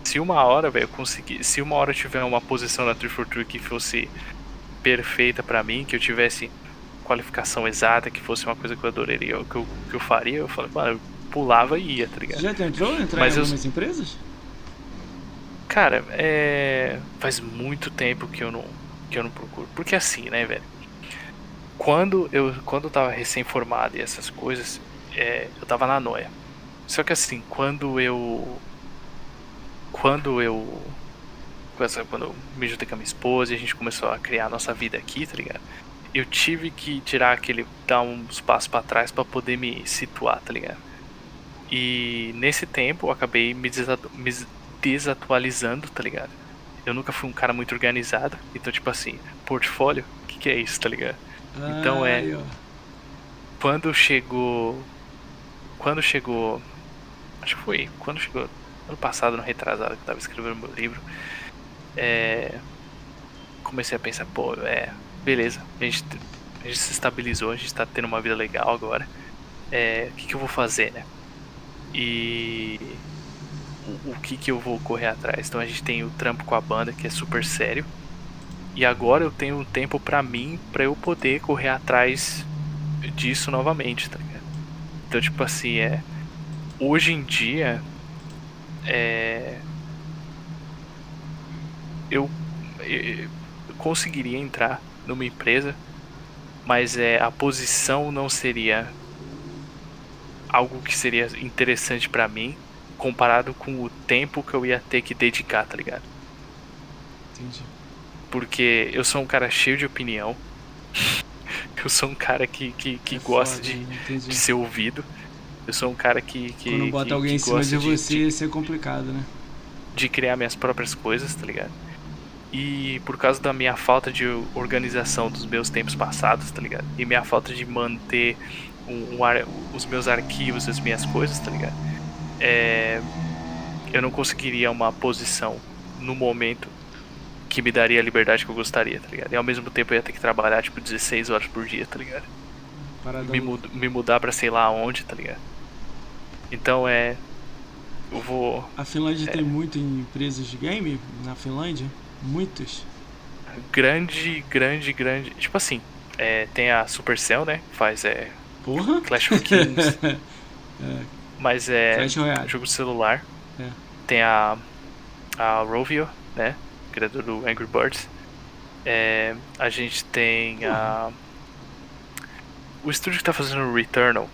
se uma hora, velho, conseguir. Se uma hora tiver uma posição na 343 que fosse perfeita pra mim, que eu tivesse qualificação exata, que fosse uma coisa que eu adoraria, que eu, que eu faria, eu falei, mano, eu pulava e ia, tá ligado? já tentou entrar Mas em eu- algumas empresas? Cara, é. Faz muito tempo que eu não. que eu não procuro. Porque assim, né, velho? Quando eu, quando eu tava recém-formado e essas coisas, é, eu tava na noia. Só que assim, quando eu. Quando eu. Quando eu me juntei com a minha esposa e a gente começou a criar a nossa vida aqui, tá ligado? Eu tive que tirar aquele. dar uns passos pra trás pra poder me situar, tá ligado? E nesse tempo eu acabei me, desatu- me desatualizando, tá ligado? Eu nunca fui um cara muito organizado, então, tipo assim, portfólio, o que, que é isso, tá ligado? Então é-. Quando chegou. Quando chegou. Acho que foi. Quando chegou. Ano passado, no retrasado, que eu tava escrevendo meu livro. É. Comecei a pensar, pô, é. Beleza, a gente, a gente se estabilizou, a gente tá tendo uma vida legal agora. É. O que, que eu vou fazer, né? E. O, o que, que eu vou correr atrás? Então a gente tem o trampo com a banda, que é super sério. E agora eu tenho um tempo pra mim, pra eu poder correr atrás disso novamente, tá ligado? Então, tipo assim, é. Hoje em dia. É. Eu, eu conseguiria entrar numa empresa, mas é a posição não seria algo que seria interessante pra mim comparado com o tempo que eu ia ter que dedicar, tá ligado? Entendi. Porque eu sou um cara cheio de opinião. eu sou um cara que, que, que É gosta foda, de, de ser ouvido. Eu sou um cara que. que Quando bota que, alguém que em cima de você, isso é complicado, né? de criar minhas próprias coisas, tá ligado? E por causa da minha falta de organização dos meus tempos passados, tá ligado? E minha falta de manter um, um ar- os meus arquivos, as minhas coisas, tá ligado? É, eu não conseguiria uma posição no momento que me daria a liberdade que eu gostaria, tá ligado? E ao mesmo tempo eu ia ter que trabalhar tipo 16 horas por dia, tá ligado? Me, mud- me mudar pra sei lá onde, tá ligado? Então é. Eu vou. A Finlândia É. tem muito em empresas de game? Na Finlândia? Muitos. Grande, grande, grande. Tipo assim, é, tem a Supercell, né? Faz é, Porra? Clash of Kings, é, mas é Clash Royale. jogo de celular. É. Tem a, a Rovio, né? Criador do Angry Birds. É, a gente tem a. O estúdio que tá fazendo o Returnal.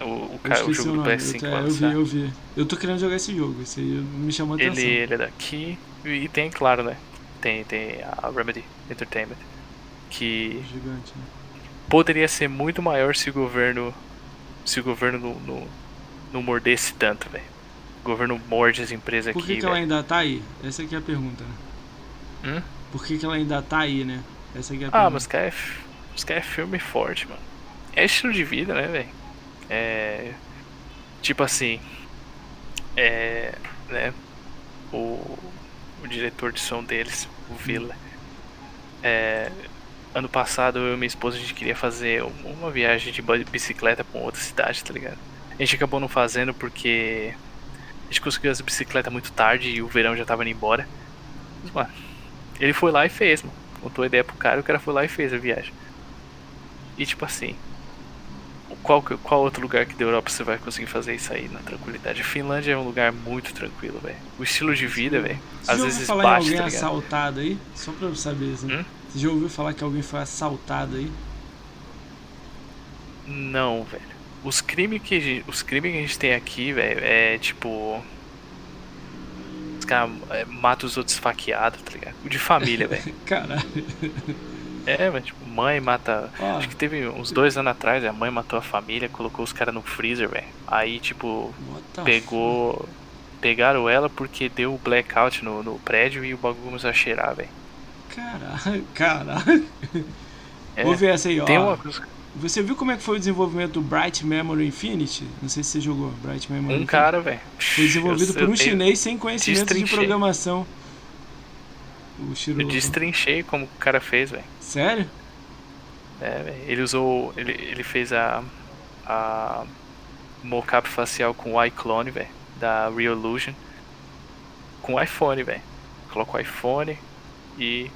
O, o, cara, o jogo do nome. PS5 eu, lá, eu vi, eu vi. Eu tô querendo jogar esse jogo. Esse aí me chamou a Ele, atenção. ele é daqui. E tem, claro, né? Tem, tem a Remedy Entertainment. Que Gigante, né? poderia ser muito maior se o governo. Se o governo não, não, não mordesse tanto, velho. O governo morde as empresas Por que, aqui, que ela ainda tá aí? Essa aqui é a pergunta, né? Hum? Por que, que ela ainda tá aí, né? Essa aqui é a Ah, pergunta. mas cara, é, é filme forte, mano. É estilo de vida, né, velho? É. Tipo assim. É. Né? O, o diretor de som deles, o Villa. É. Ano passado eu e minha esposa a gente queria fazer um- uma viagem de bicicleta pra uma outra cidade, tá ligado? A gente acabou não fazendo porque a gente conseguiu as bicicletas muito tarde e o verão já tava indo embora. Mas, mano, Ele foi lá e fez, mano. Contou a ideia pro cara e o cara foi lá e fez a viagem. E tipo assim, qual, qual outro lugar que da Europa você vai conseguir fazer isso aí na tranquilidade? A Finlândia é um lugar muito tranquilo, velho. O estilo de vida, velho, às já vezes ouviu falar bate, em tá alguém ligado? assaltado aí? Só pra eu saber, assim. Hum? Você já ouviu falar que alguém foi assaltado aí? Não, velho. Os crimes que a gente, os crimes que a gente tem aqui, velho, é tipo os caras é, matam os outros esfaqueados, tá ligado? O de família, velho. Caralho. É, mas tipo, mãe mata. Ó. Acho que teve uns dois anos atrás, a mãe matou a família, colocou os caras no freezer, velho. Aí, tipo, pegou. Pegaram ela porque deu blackout no, no prédio e o bagulho começou a cheirar, velho. Caralho, caralho. É, Vou ver essa aí, ó. Uma. Você viu como é que foi o desenvolvimento do Bright Memory Infinity? Não sei se você jogou Bright Memory Um Infinity. cara, velho. Foi desenvolvido por um chinês sem conhecimento de programação. O Eu Shiro. destrinchei como o cara fez, velho. Sério? É, velho. Ele usou. Ele, ele fez a. A. Mocap facial com o iClone, velho. Da Real Illusion. Com o iPhone, velho. Coloca o iPhone e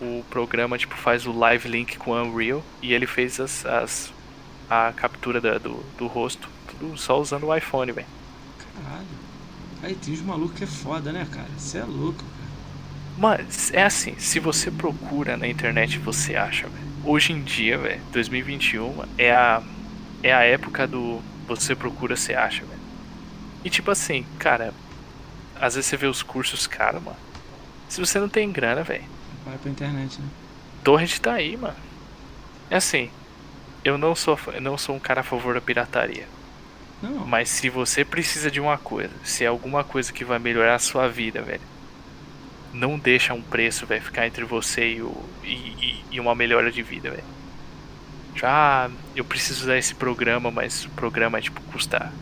o programa tipo faz o live link com o Unreal e ele fez as, as a captura da- do, do rosto tudo só usando o iPhone, velho. Caralho. Aí tem uns malucos que é foda, né, cara? Você é louco, cara. Mas é assim, se você procura na internet, você acha, velho. Hoje em dia, velho, 2021 é a é a época do você procura, você acha, velho. E tipo assim, cara, às vezes você vê os cursos caros, mano. Se você não tem grana, velho, Vai pra internet, né? torrent tá aí, mano. É assim, eu não sou eu não sou um cara a favor da pirataria, Não. mas se você precisa de uma coisa, se é alguma coisa que vai melhorar a sua vida, velho, não deixa um preço, velho, ficar entre você e, o, e, e- e uma melhora de vida, velho. Já eu preciso usar esse programa, mas o programa tipo custa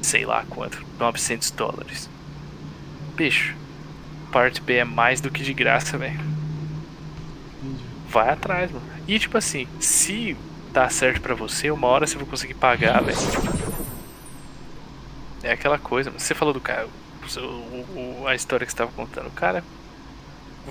sei lá quanto, 900 dólares. Bicho, parte B é mais do que de graça, velho. Vai atrás, mano. E tipo assim, se dá certo pra você, uma hora você vai conseguir pagar, velho. É aquela coisa, você falou do cara, o- o- a história que você tava contando. O cara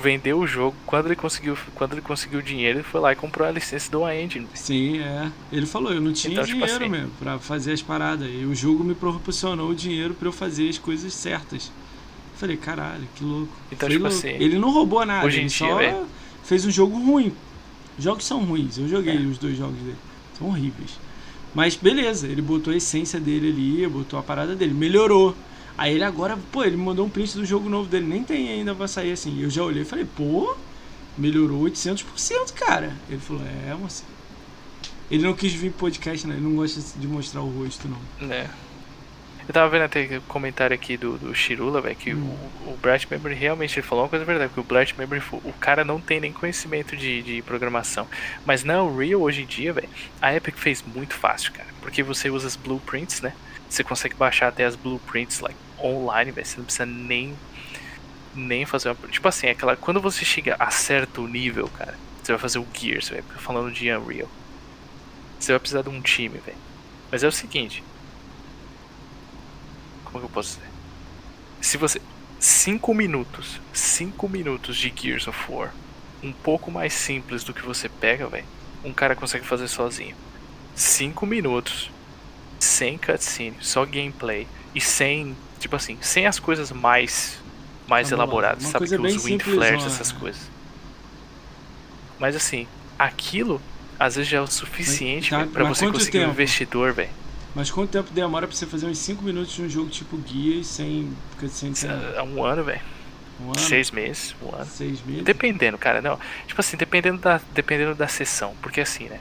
vendeu o jogo, quando ele conseguiu, quando ele conseguiu o dinheiro, ele foi lá e comprou a licença do Engine. Sim, é. Ele falou, eu não tinha Então, tipo dinheiro assim- mesmo pra fazer as paradas. E o jogo me proporcionou o dinheiro pra eu fazer as coisas certas. Falei, caralho, que louco. Então, Foi tipo louco. assim, Ele não roubou nada, hoje em ele dia, só velho. fez um jogo ruim. Os jogos são ruins, eu joguei É. os dois jogos dele. São horríveis. Mas beleza, ele botou a essência dele ali, botou a parada dele, melhorou. Aí ele agora, pô, ele mandou um print do jogo novo dele, nem tem ainda pra sair assim. Eu já olhei e falei, pô, melhorou 800%, cara. Ele falou, é, moça. Ele não quis vir podcast, né? Ele não gosta de mostrar o rosto, não. né? Eu tava vendo até o comentário aqui do, do Shirula, velho, que Hum. o, o Bright Memory realmente ele falou uma coisa verdade, que o Bright Memory, o cara não tem nem conhecimento de, de programação. Mas na Unreal hoje em dia, velho, a Epic fez muito fácil, cara. Porque você usa as blueprints, né? Você consegue baixar até as blueprints like, online, velho. Você não precisa nem nem fazer uma. Tipo assim, aquela. Quando você chega a certo nível, cara, você vai fazer o Gears, velho. Falando de Unreal. Você vai precisar de um time, velho. Mas é o seguinte. Como que eu posso dizer? Se você. 5 minutos. 5 minutos de Gears of War. Um pouco mais simples do que você pega, velho. Um cara consegue fazer sozinho. 5 minutos. Sem cutscene. Só gameplay. E sem. Tipo assim, sem as coisas mais. Mais Tá bom, elaboradas. Sabe que os wind flares, essas coisas. Mas assim, aquilo às vezes já é o suficiente tá, mas você conseguir um tempo? investidor, velho. Mas quanto tempo demora pra você fazer uns 5 minutos de um jogo tipo guia sem sem? É um ano, velho. Um ano? Seis meses, um ano. Seis meses? Dependendo, cara, não. Tipo assim, dependendo da, dependendo da sessão. Porque assim, né?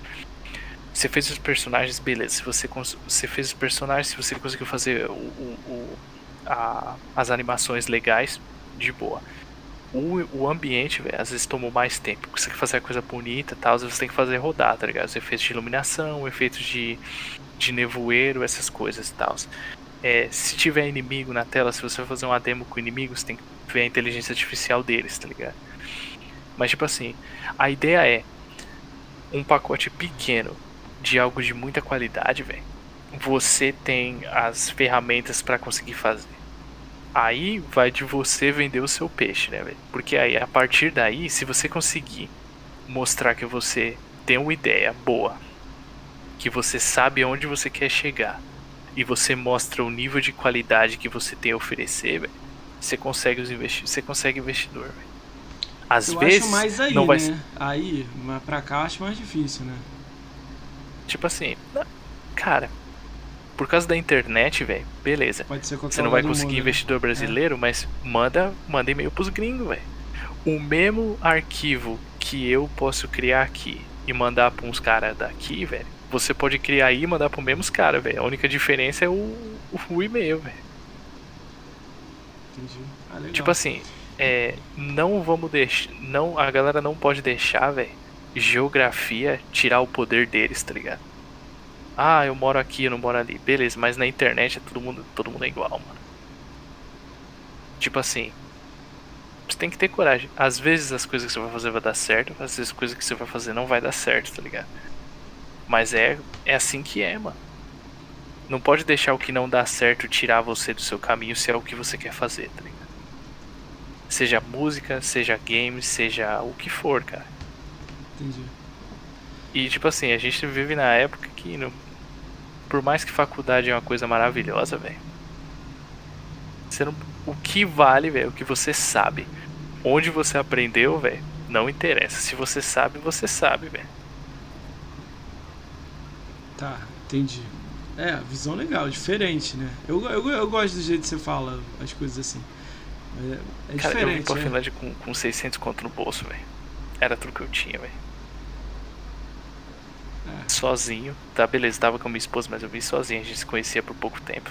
Você fez os personagens, beleza. Se você, você fez os personagens, se você conseguiu fazer o- o- a- as animações legais, de boa. O, o ambiente, velho, às vezes tomou mais tempo. Você quer fazer a coisa bonita tal, às vezes você tem que fazer rodar, tá ligado? Os efeitos de iluminação, efeitos de, de nevoeiro, essas coisas e tal. É, se tiver inimigo na tela, se você vai fazer uma demo com inimigos, tem que ver a inteligência artificial deles, tá ligado? Mas tipo assim, a ideia é um pacote pequeno de algo de muita qualidade, velho. Você tem as ferramentas pra conseguir fazer. Aí vai de você vender o seu peixe, né, velho? Porque aí, a partir daí, se você conseguir mostrar que você tem uma ideia boa, que você sabe aonde você quer chegar, e você mostra o nível de qualidade que você tem a oferecer, véio, você consegue os investi você consegue investidor, véio. Às eu vezes acho mais aí, não vai né? Aí, mas pra cá acho mais difícil, né? Tipo assim, cara, por causa da internet, velho, beleza. Pode ser qualquer Você não vai conseguir mundo, né? investidor brasileiro, mas manda, manda e-mail pros gringos, velho. O mesmo arquivo que eu posso criar aqui e mandar pra uns caras daqui, velho, você pode criar aí e mandar pro mesmos caras, velho. A única diferença é o, o, o e-mail, velho. Entendi. Ah. Tipo assim, é, não vamos deixar. Não, a galera não pode deixar, velho, geografia tirar o poder deles, tá ligado? Ah, eu moro aqui, eu não moro ali. Beleza, mas na internet é todo mundo, todo mundo é igual, mano. Tipo assim, você tem que ter coragem. Às vezes as coisas que você vai fazer vai dar certo, às vezes as coisas que você vai fazer não vai dar certo, tá ligado? Mas é, é assim que é, mano. Não pode deixar o que não dá certo tirar você do seu caminho se é o que você quer fazer, tá ligado? Seja música, seja games, seja o que for, cara. Entendi. E tipo assim, a gente vive na época que não... por mais que faculdade é uma coisa maravilhosa, velho. Não... O que vale, velho, o que você sabe. Onde você aprendeu, velho, não interessa. Se você sabe, você sabe, velho. Tá, entendi. É, visão legal, diferente, né? Eu, eu, eu gosto do jeito que você fala as coisas assim. É, é Cara, eu vim diferente, pra é. Finlândia com, com 600 conto no bolso, velho. Era tudo que eu tinha, velho. Sozinho. Tá, beleza, tava com minha esposa, mas eu vim sozinho. A gente se conhecia por pouco tempo.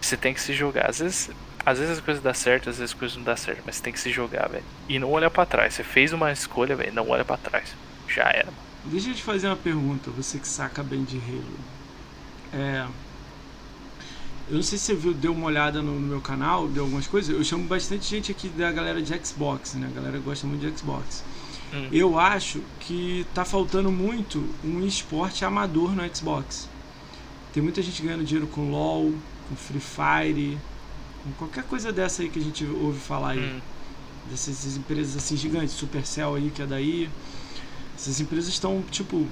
Você tem que se jogar. Às vezes, às vezes as coisas dão certo, às vezes as coisas não dão certo, mas você tem que se jogar, velho. E não olhar pra trás. Você fez uma escolha, velho, não olha pra trás. Já era. Deixa eu te fazer uma pergunta, você que saca bem de Halo. É, eu não sei se você viu, deu uma olhada no, no meu canal, deu algumas coisas. Eu chamo bastante gente aqui da galera de Xbox, né? A galera gosta muito de Xbox. Hum. Eu acho que tá faltando muito um esporte amador no Xbox. Tem muita gente ganhando dinheiro com LoL, com Free Fire, com qualquer coisa dessa aí que a gente ouve falar aí. Hum. Dessas essas empresas assim gigantes, Supercell aí que é daí. Essas empresas estão, tipo.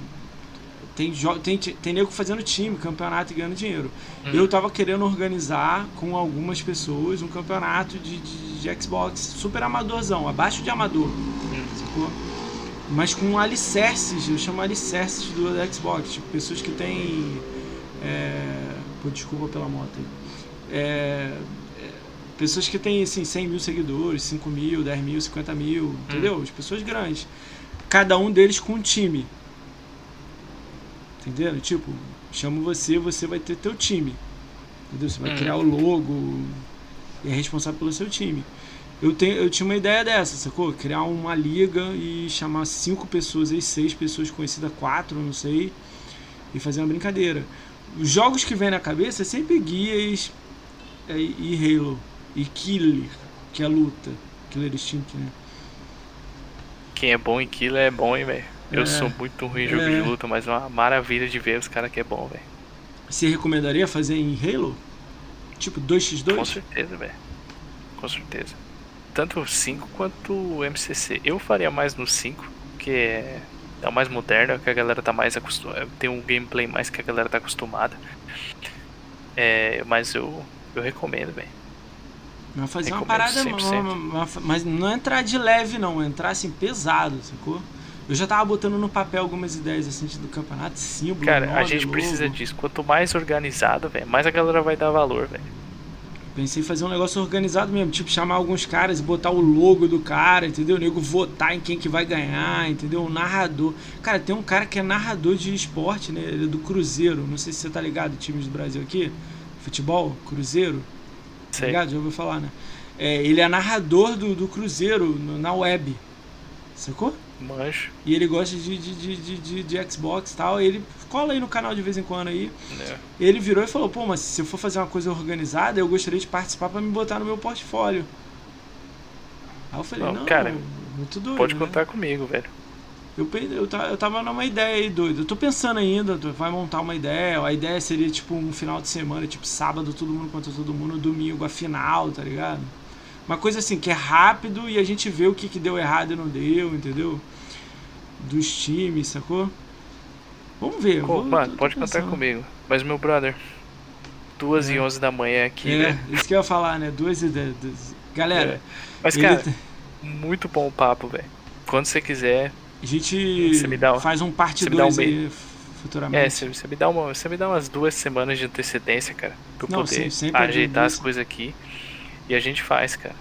Tem, tem, tem nego fazendo time, campeonato e ganhando dinheiro. Hum. Eu tava querendo organizar com algumas pessoas um campeonato de, de, de Xbox super amadorzão, abaixo de amador. sacou? Mas com alicerces, eu chamo alicerces do Xbox, tipo, pessoas que têm. É, pô, desculpa pela moto aí. É, é, pessoas que têm assim, 100 mil seguidores, 5 mil, 10 mil, 50 mil, entendeu? As pessoas grandes. Cada um deles com um time. Entendeu? Tipo, chamo você, você vai ter teu time. Entendeu? Você vai Hum. criar o logo e é responsável pelo seu time. Eu, tenho, eu tinha uma ideia dessa, sacou? Criar uma liga e chamar cinco pessoas aí, seis pessoas conhecidas, quatro, não sei, e fazer uma brincadeira. Os jogos que vem na cabeça é sempre Guias é, e Halo. E Killer, que é luta. Killer Instinct, né? Quem é bom em Kill é bom, hein, velho. Eu É. sou muito ruim em jogo É. de luta, mas é uma maravilha de ver os caras que é bom, velho. Você recomendaria fazer em Halo? Tipo 2x2? Com certeza, velho. Com certeza. Tanto o 5 quanto o MCC. Eu faria mais no 5, que é, é o mais moderno, é o que a galera tá mais acostumada. Tem um gameplay mais que a galera tá acostumada. É, mas eu, eu recomendo, velho. Mas fazer uma Recomendo parada. 100%. uma- uma- mas não entrar de leve, não. Entrar assim pesado, sacou? Eu já tava botando no papel algumas ideias assim do campeonato, símbolo. Cara, a gente logo. precisa disso. Quanto mais organizado, velho, mais a galera vai dar valor, velho. Pensei em fazer um negócio organizado mesmo, tipo chamar alguns caras e botar o logo do cara, entendeu? O nego votar em quem que vai ganhar, entendeu? Um narrador. Cara, tem um cara que é narrador de esporte, né? Ele é do Cruzeiro. Não sei se você tá ligado, times do Brasil aqui. Futebol, Cruzeiro. Tá Sei. ligado? Já ouviu falar, né? É, ele é narrador do, do Cruzeiro no- na web. Sacou? Manjo. E ele gosta de, de, de, de, de- Xbox e tal. Ele cola aí no canal de vez em quando aí. né? Ele virou e falou: pô, mas se eu for fazer uma coisa organizada, eu gostaria de participar pra me botar no meu portfólio. Aí eu falei: Não, não, cara, muito doido. Pode né? contar comigo, velho. Eu, eu, eu tava numa ideia aí, doido. Eu tô pensando ainda, tu vai montar uma ideia. A ideia seria, tipo, um final de semana, tipo, sábado todo mundo contra todo mundo, domingo a final, tá ligado? Uma coisa assim, que é rápido e a gente vê o que, que deu errado e não deu, entendeu? Dos times, sacou? Vamos ver. vou- mano, pode contar pensando. comigo. Mas, meu brother, duas É. e onze da manhã aqui, É, né? isso que eu ia falar, né? Duas ideias. Galera, Mas, ele cara, tem- muito bom o papo, velho. Quando você quiser, a gente Você me dá um- faz um parte você me dá um 2 aí futuramente. é, você, você me dá uma, você me dá umas duas semanas de antecedência, cara, pra eu Não, poder sim, ajeitar as coisas aqui. E a gente faz, cara.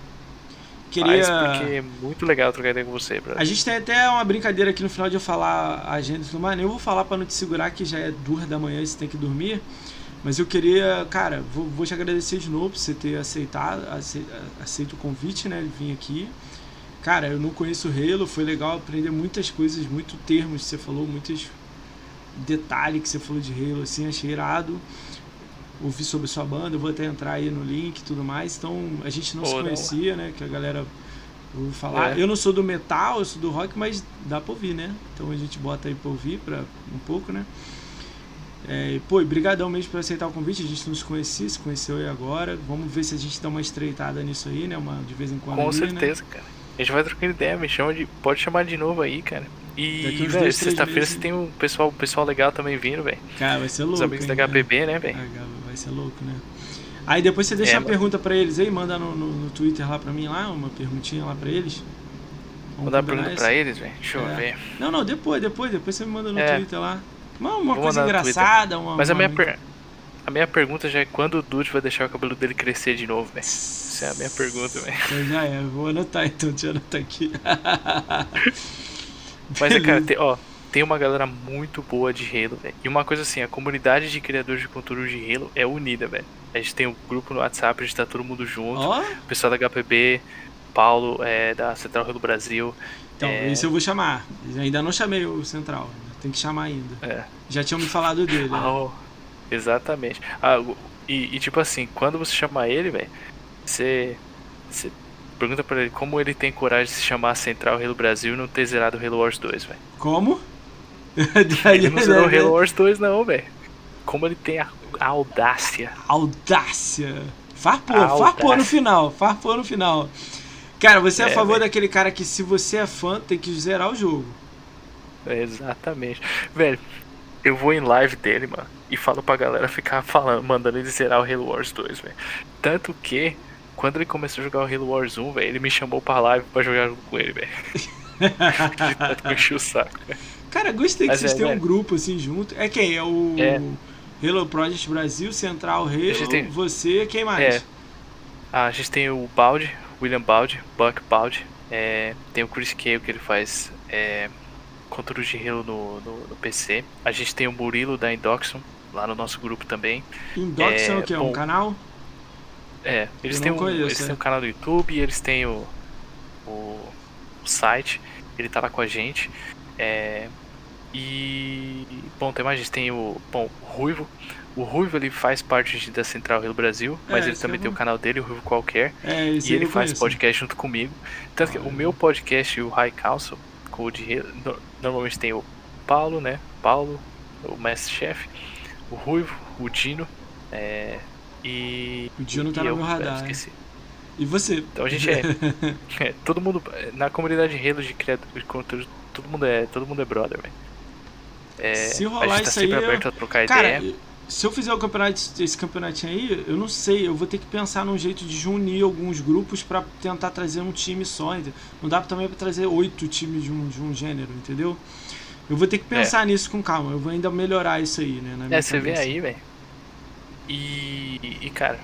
Queria... Faz porque é muito legal trocar ideia com você, brother. A gente tem até uma brincadeira aqui no final de eu falar a agenda e tudo mais. Eu vou falar pra não te segurar que já é duas da manhã e você tem que dormir. Mas eu queria, cara, vou, vou te agradecer de novo por você ter aceitado, ace- aceito o convite, né? De vir aqui. Cara, eu não conheço o Halo, foi legal aprender muitas coisas, muitos termos que você falou, muitos detalhes que você falou de Halo, assim, achei irado. Ouvi sobre sua banda, eu vou até entrar aí no link e tudo mais. Então, a gente não Pô, se não. conhecia, né? Que a galera ouviu falar. É. Eu não sou do metal, eu sou do rock, mas dá pra ouvir, né? Então a gente bota aí pra ouvir pra um pouco, né? É, pô, brigadão mesmo por aceitar o convite. A gente não se conhecia, se conheceu aí agora. Vamos ver se a gente dá uma estreitada nisso aí, né? Uma, de vez em quando. Com ali, né? certeza, cara. A gente vai trocando ideia, me chama de. Pode chamar de novo aí, cara. E, velho, sexta-feira você tem um pessoal, pessoal legal também vindo, velho. Cara, vai ser louco. Os amigos da hein, cara? HPB, né, velho? Vai ser louco, né? Aí depois você deixa É, a pergunta pra eles aí, manda no, no, no Twitter lá pra mim, lá, uma perguntinha lá pra eles. Vamos Vou dar uma combinar pergunta isso? pra eles, velho. Deixa eu É. ver. Não, não, depois, depois, depois você me manda no É. Twitter lá. Uma, uma Vou coisa mandar engraçada, uma. Mas a uma- minha, per... a minha pergunta já é quando o Dude vai deixar o cabelo dele crescer de novo, velho. Essa é a minha pergunta, velho. Então já é, vou anotar então, deixa eu anotar aqui. Mas, é, cara, tem, ó, tem uma galera muito boa de Halo, velho. E uma coisa assim, a comunidade de criadores de conteúdo de Halo é unida, velho. A gente tem um grupo no WhatsApp, a gente tá todo mundo junto. Ó, O pessoal da HPB, Paulo, é, da Central Halo Brasil. então, É. esse eu vou chamar. Ainda não chamei o Central, tem que chamar ainda. É. Já tinham me falado dele. né? Ah, oh, exatamente. Ah, e, e, tipo assim, quando você chamar ele, velho, você, você pergunta pra ele como ele tem coragem de se chamar Central Halo Brasil e não ter zerado Halo Wars 2, velho. Como? Ele não zerou Halo Wars 2 não, velho. Como ele tem a, a audácia. Audácia. Farpou, farpou no final, farpou no final. Cara, você é a É, favor velho. daquele cara que se você é fã, tem que zerar o jogo. É, exatamente. Velho, eu vou em live dele, mano, e falo pra galera ficar falando, mandando ele zerar o Halo Wars 2, velho. Tanto que, quando ele começou a jogar o Halo Wars 1, velho, ele me chamou pra live pra jogar junto com ele, velho. Eu enchi o saco, velho. Cara, gostei que Mas vocês é, têm um grupo assim junto. É quem? É o É. Halo Project Brasil, Central gente tem- você, quem mais? É. Ah, a gente tem o Baldi, William Baldi, Buck Baldi. É, tem o Chris Cale que ele faz é, conteúdo de Halo no, no, no PC. A gente tem o Murilo da Indoxon, lá no nosso grupo também. Indox é, é, o quê? Um bom, canal? É, eles têm, não um, conheço, eles é. têm um canal do YouTube, eles têm o, o, o site, ele tá lá com a gente. É, e. Bom, tem mais, tem o. Bom, o Ruivo. O Ruivo ele faz parte de- da Central Rio Brasil, mas É, ele também tem o canal dele, o Ruivo Qualquer. É, E ele eu faz conheço. podcast junto comigo. Tanto que o meu podcast e o High Council, com o de, no- normalmente tem o Paulo, né? Paulo, o Mestre Chef, o Ruivo, o Dino, é, e. O Dino tá e no eu, meu radar, eu esqueci. E você? Então a gente é, é, todo mundo na comunidade Halo de criador de conteúdo, todo mundo é, todo mundo é brother, velho. É, Se a rolar gente tá isso aí, eu- aberto a trocar Cara, ideia. se eu fizer o campeonato, esse campeonatinho aí, eu não sei, eu vou ter que pensar num jeito de unir alguns grupos pra tentar trazer um time só. entendeu? Não dá também pra trazer oito times de um, de um gênero, entendeu? Eu vou ter que pensar nisso com calma, eu vou ainda melhorar isso aí, né? na minha É, você vê cabeça. aí, velho. E, e cara,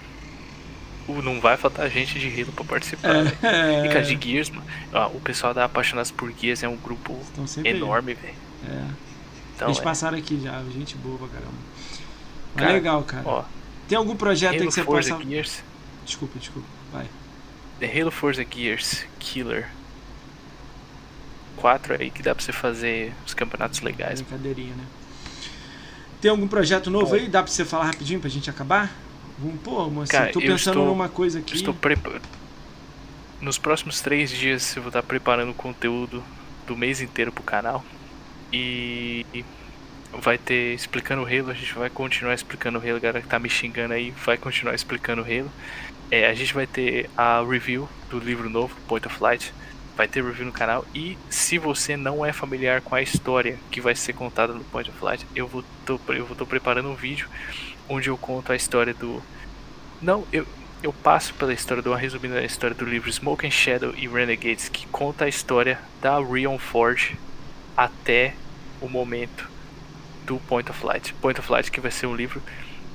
não vai faltar gente de Halo pra participar. É, E cara, de Gears, mano, ó, o pessoal da Apaixonados por Gears é um grupo aí. enorme, velho. É. Então, Eles é, passaram aqui já, gente boa pra caramba. Mas Cara, legal, cara. ó, Tem algum projeto aí Halo que você Forza possa. Gears, Desculpa, desculpa. Vai. The Halo Forza Gears Killer 4 aí que dá pra você fazer os campeonatos legais. Brincadeirinha, né? Tem algum projeto novo Bom. aí? Dá pra você falar rapidinho pra gente acabar? Vamos, pô, moço, Cara, tô pensando estou- numa coisa aqui. Estou prepa... Nos próximos três dias eu vou estar preparando conteúdo do mês inteiro pro canal. E vai ter explicando o Halo, a gente vai continuar explicando o Halo, a galera que tá me xingando aí vai continuar explicando o Halo. É, a gente vai ter a review do livro novo, Point of Light, vai ter review no canal. E se você não é familiar com a história que vai ser contada no Point of Light, eu vou tô, eu vou tô preparando um vídeo onde eu conto a história do. Não, eu, eu passo pela história, dou uma resumida da história do livro Smoke and Shadow e Renegades, que conta a história da Rion Forge até o momento do Point of Light. Point of Light que vai ser um livro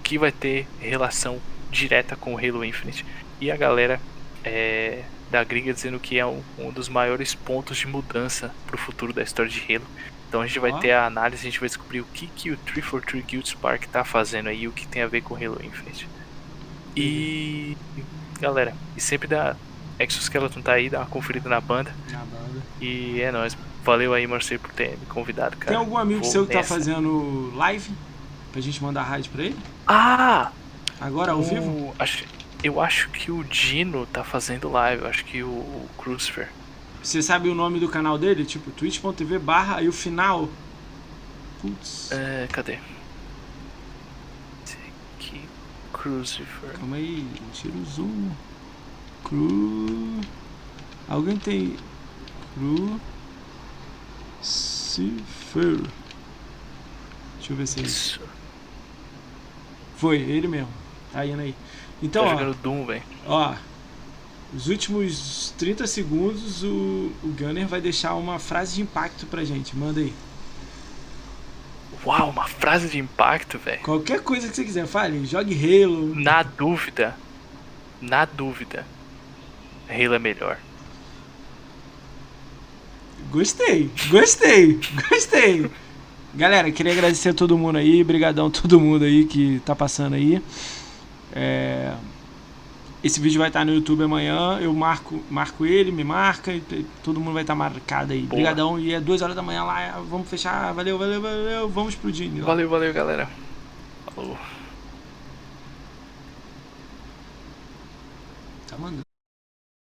que vai ter relação direta com o Halo Infinite. E a galera é, da gringa dizendo que é um, um dos maiores pontos de mudança para o futuro da história de Halo. Então a gente vai ter a análise, a gente vai descobrir o que, que o 343 Guild Spark tá fazendo aí, o que tem a ver com Halo Infinite. E galera, e sempre dá Exoskeleton tá aí, dá uma conferida na banda. Na banda. E é nóis. Valeu aí, Marcelo, por ter me convidado, cara. Tem algum amigo Vou seu que tá nessa. fazendo live? Pra gente mandar rádio pra ele? Ah! Agora, ao o- vivo? acho- eu acho que o Dino tá fazendo live, eu acho que o, o Crucifer. Você sabe o nome do canal dele? Tipo, twitch.tv barra aí o final. Putz, É, cadê? Aqui, Crucifer. calma aí, tira o zoom. Cru. Alguém tem. Cru. Cifer. Deixa eu ver se é isso. Foi, ele mesmo. Tá indo aí. Então, tá ó, jogando Doom, velho. ó. Os últimos 30 segundos o, o Gunner vai deixar uma frase de impacto pra gente. Manda aí. Uau, uma frase de impacto, velho. Qualquer coisa que você quiser, fale. Jogue Halo. Na dúvida, na dúvida, Halo é melhor. Gostei, gostei, gostei. Galera, queria agradecer a todo mundo aí, brigadão a todo mundo aí que tá passando aí. É, esse vídeo vai estar no YouTube amanhã. Eu marco, marco ele, me marca. E todo mundo vai estar marcado aí. Obrigadão. E é 2 horas da manhã lá. Vamos fechar. Valeu, valeu, valeu. Vamos explodir. Lá. Valeu, valeu, galera. Falou. Tá mandando.